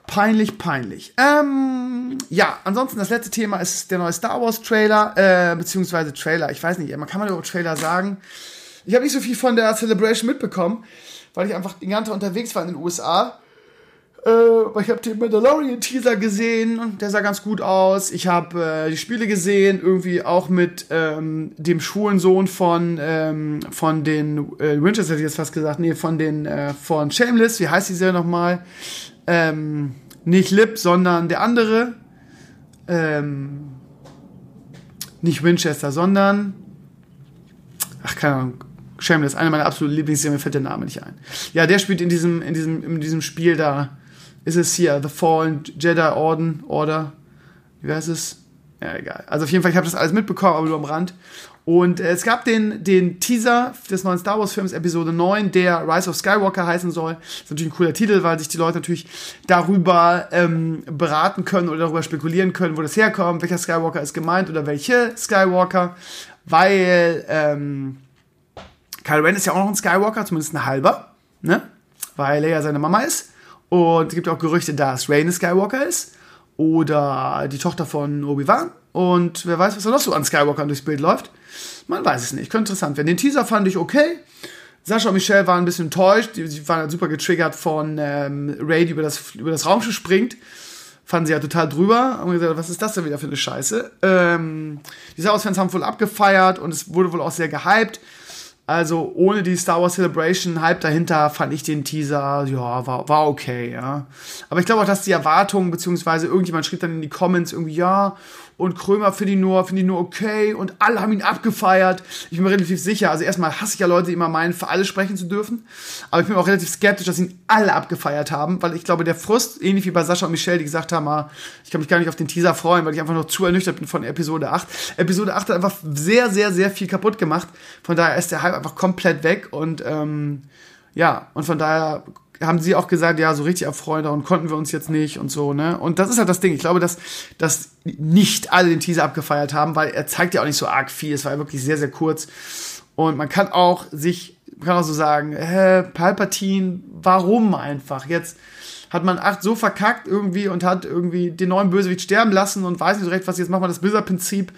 B: Peinlich, peinlich. Ähm, ja, ansonsten das letzte Thema ist der neue Star Wars Trailer, äh, beziehungsweise Trailer. Ich weiß nicht, man kann man über Trailer sagen. Ich habe nicht so viel von der Celebration mitbekommen, weil ich einfach den ganzen Tag unterwegs war in den USA. Äh, ich habe den Mandalorian Teaser gesehen, der sah ganz gut aus. Ich habe äh, die Spiele gesehen, irgendwie auch mit ähm, dem Schulensohn von ähm, von den äh, Winchester hätte ich jetzt fast gesagt, nee, von den äh, von Shameless. Wie heißt die Serie nochmal? ähm, nicht Lip, sondern der andere, ähm, nicht Winchester, sondern, ach keine Ahnung, Shameless, eine meiner absoluten Lieblingsserien, mir fällt der Name nicht ein. Ja, der spielt in diesem, in diesem, in diesem Spiel da, ist es hier, The Fallen Jedi Orden, Order, wie heißt es? Ja, egal. Also auf jeden Fall, ich habe das alles mitbekommen, aber nur am Rand. Und äh, es gab den, den Teaser des neuen Star Wars Films Episode 9, der Rise of Skywalker heißen soll. Das ist natürlich ein cooler Titel, weil sich die Leute natürlich darüber ähm, beraten können oder darüber spekulieren können, wo das herkommt, welcher Skywalker ist gemeint oder welche Skywalker. Weil ähm, Kylo Ren ist ja auch noch ein Skywalker, zumindest ein halber, ne? Weil er ja seine Mama ist. Und es gibt auch Gerüchte, dass Rey ein Skywalker ist. Oder die Tochter von Obi-Wan. Und wer weiß, was da noch so an Skywalkern durchs Bild läuft. Man weiß es nicht. Könnte interessant werden. Den Teaser fand ich okay. Sascha und Michelle waren ein bisschen enttäuscht. Sie waren halt super getriggert von ähm, Ray, die über das, über das Raumschiff springt. Fanden sie ja total drüber. Haben gesagt, was ist das denn wieder für eine Scheiße? Ähm, die Star Wars-Fans haben wohl abgefeiert und es wurde wohl auch sehr gehypt. Also ohne die Star Wars Celebration Hype dahinter fand ich den Teaser, ja, war, war okay, ja. Aber ich glaube auch, dass die Erwartungen, beziehungsweise irgendjemand schrieb dann in die Comments irgendwie, ja, und Krömer finde ich nur, finde ich nur okay und alle haben ihn abgefeiert. Ich bin mir relativ sicher. Also erstmal hasse ich ja Leute, die immer meinen, für alle sprechen zu dürfen. Aber ich bin auch relativ skeptisch, dass ihn alle abgefeiert haben, weil ich glaube, der Frust, ähnlich wie bei Sascha und Michelle, die gesagt haben, ah, ich kann mich gar nicht auf den Teaser freuen, weil ich einfach noch zu ernüchtert bin von Episode 8. Episode 8 hat einfach sehr, sehr, sehr viel kaputt gemacht. Von daher ist der Hype einfach komplett weg und ähm, ja, und von daher haben sie auch gesagt, ja, so richtig erfreuen, daran konnten wir uns jetzt nicht und so, ne? Und das ist halt das Ding. Ich glaube, dass, dass nicht alle den Teaser abgefeiert haben, weil er zeigt ja auch nicht so arg viel. Es war ja wirklich sehr, sehr kurz. Und man kann auch sich, man kann auch so sagen, hä, Palpatine, warum einfach? Jetzt hat man acht so verkackt irgendwie und hat irgendwie den neuen Bösewicht sterben lassen und weiß nicht so recht, was jetzt macht man das Blizzard-Prinzip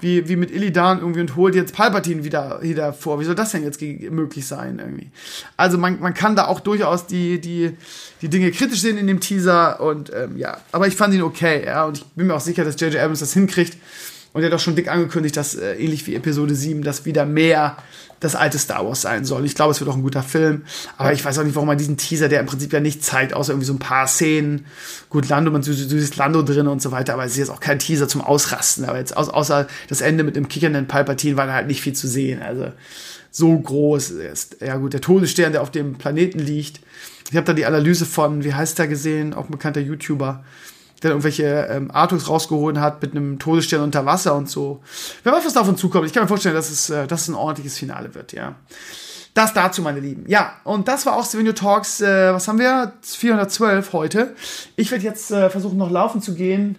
B: wie, wie mit Illidan irgendwie und holt jetzt Palpatine wieder, wieder vor. Wie soll das denn jetzt möglich sein irgendwie? Also man, man kann da auch durchaus die, die, die Dinge kritisch sehen in dem Teaser und ähm, ja, aber ich fand ihn okay, ja, und ich bin mir auch sicher, dass J.J. Abrams das hinkriegt und er hat auch schon dick angekündigt, dass äh, ähnlich wie Episode 7, dass wieder mehr das alte Star Wars sein soll. Ich glaube, es wird auch ein guter Film. Aber ich weiß auch nicht, warum man diesen Teaser, der im Prinzip ja nicht zeigt, außer irgendwie so ein paar Szenen. Gut, Lando, man siehst Lando drin und so weiter, aber es ist jetzt auch kein Teaser zum Ausrasten. Aber jetzt außer das Ende mit dem kickernden Palpatine war da halt nicht viel zu sehen. Also so groß ist. Ja gut, der Todesstern, der auf dem Planeten liegt. Ich habe da die Analyse von, wie heißt der gesehen, auch ein bekannter YouTuber der irgendwelche ähm, Artworks rausgeholt hat mit einem Todesstern unter Wasser und so. Wer weiß, was davon zukommt. Ich kann mir vorstellen, dass es, äh, dass es ein ordentliches Finale wird, ja. Das dazu, meine Lieben. Ja, und das war auch Stevenio Talks, äh, was haben wir? 412 heute. Ich werde jetzt äh, versuchen, noch laufen zu gehen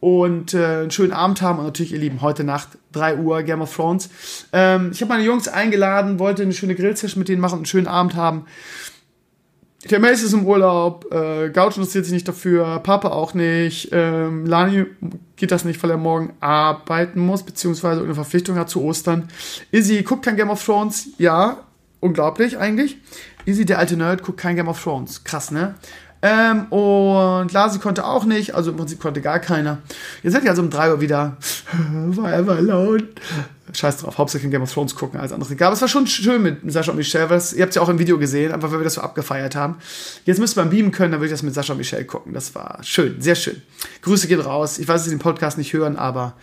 B: und äh, einen schönen Abend haben. Und natürlich, ihr Lieben, heute Nacht, 3 Uhr, Game of Thrones. Ähm, ich habe meine Jungs eingeladen, wollte eine schöne Grillsession mit denen machen und einen schönen Abend haben. Der Mace ist im Urlaub, äh, Gauch interessiert sich nicht dafür, Papa auch nicht, ähm, Lani geht das nicht, weil er morgen arbeiten muss, beziehungsweise eine Verpflichtung hat zu Ostern. Izzy guckt kein Game of Thrones, ja, unglaublich eigentlich. Izzy, der alte Nerd, guckt kein Game of Thrones, krass, ne? Ähm, und Lasi konnte auch nicht, also im Prinzip konnte gar keiner. Jetzt seid ihr also um 3 Uhr wieder Forever Alone. Scheiß drauf, hauptsächlich Game of Thrones gucken als andere. Aber es war schon schön mit Sascha und Michelle, was, ihr habt es ja auch im Video gesehen, einfach weil wir das so abgefeiert haben. Jetzt müsst ihr beim Beamen können, dann würde ich das mit Sascha und Michelle gucken. Das war schön, sehr schön. Grüße gehen raus. Ich weiß, dass sie den Podcast nicht hören, aber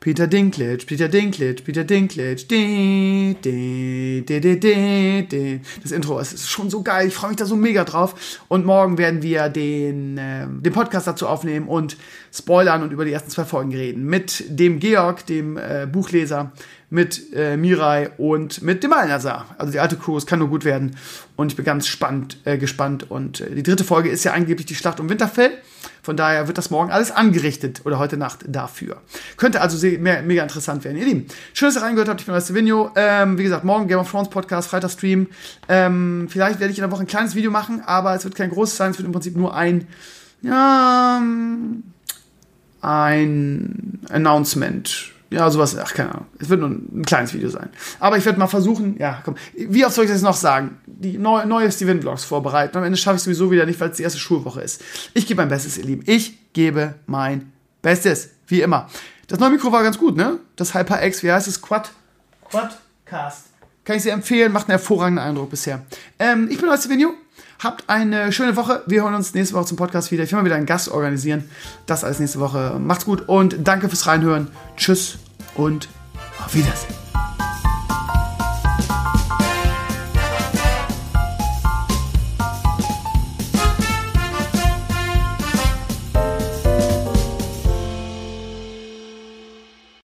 B: Peter Dinklage, Peter Dinklage, Peter Dinklage. Di, di, di, di, di, di. Das Intro ist schon so geil. Ich freue mich da so mega drauf. Und morgen werden wir den, äh, den Podcast dazu aufnehmen und spoilern und über die ersten zwei Folgen reden. Mit dem Georg, dem äh, Buchleser, mit äh, Mirai und mit dem Alnazar. Also die alte Crew, es kann nur gut werden. Und ich bin ganz spannend, äh, gespannt. Und äh, die dritte Folge ist ja angeblich die Schlacht um Winterfell. Von daher wird das morgen alles angerichtet oder heute Nacht dafür. Könnte also mehr, mega interessant werden. Ihr Lieben, schön, dass ihr reingehört habt. Ich bin Stevenio. Ähm, wie gesagt, morgen Game of Thrones Podcast, Freitag Stream. Ähm, vielleicht werde ich in der Woche ein kleines Video machen, aber es wird kein großes sein. Es wird im Prinzip nur ein, ja, ein Announcement ja, sowas, ach, keine Ahnung. Es wird nur ein kleines Video sein. Aber ich werde mal versuchen, ja, komm. Wie oft soll ich das noch sagen? Die neue, neue Steven-Vlogs vorbereiten. Am Ende schaffe ich es sowieso wieder nicht, weil es die erste Schulwoche ist. Ich gebe mein Bestes, ihr Lieben. Ich gebe mein Bestes. Wie immer. Das neue Mikro war ganz gut, ne? Das HyperX, wie heißt es? Quad, Quadcast. Kann ich sehr empfehlen, macht einen hervorragenden Eindruck bisher. Ähm, ich bin Stevenio. Habt eine schöne Woche. Wir hören uns nächste Woche zum Podcast wieder. Ich will mal wieder einen Gast organisieren. Das alles nächste Woche. Macht's gut und danke fürs Reinhören. Tschüss und auf Wiedersehen.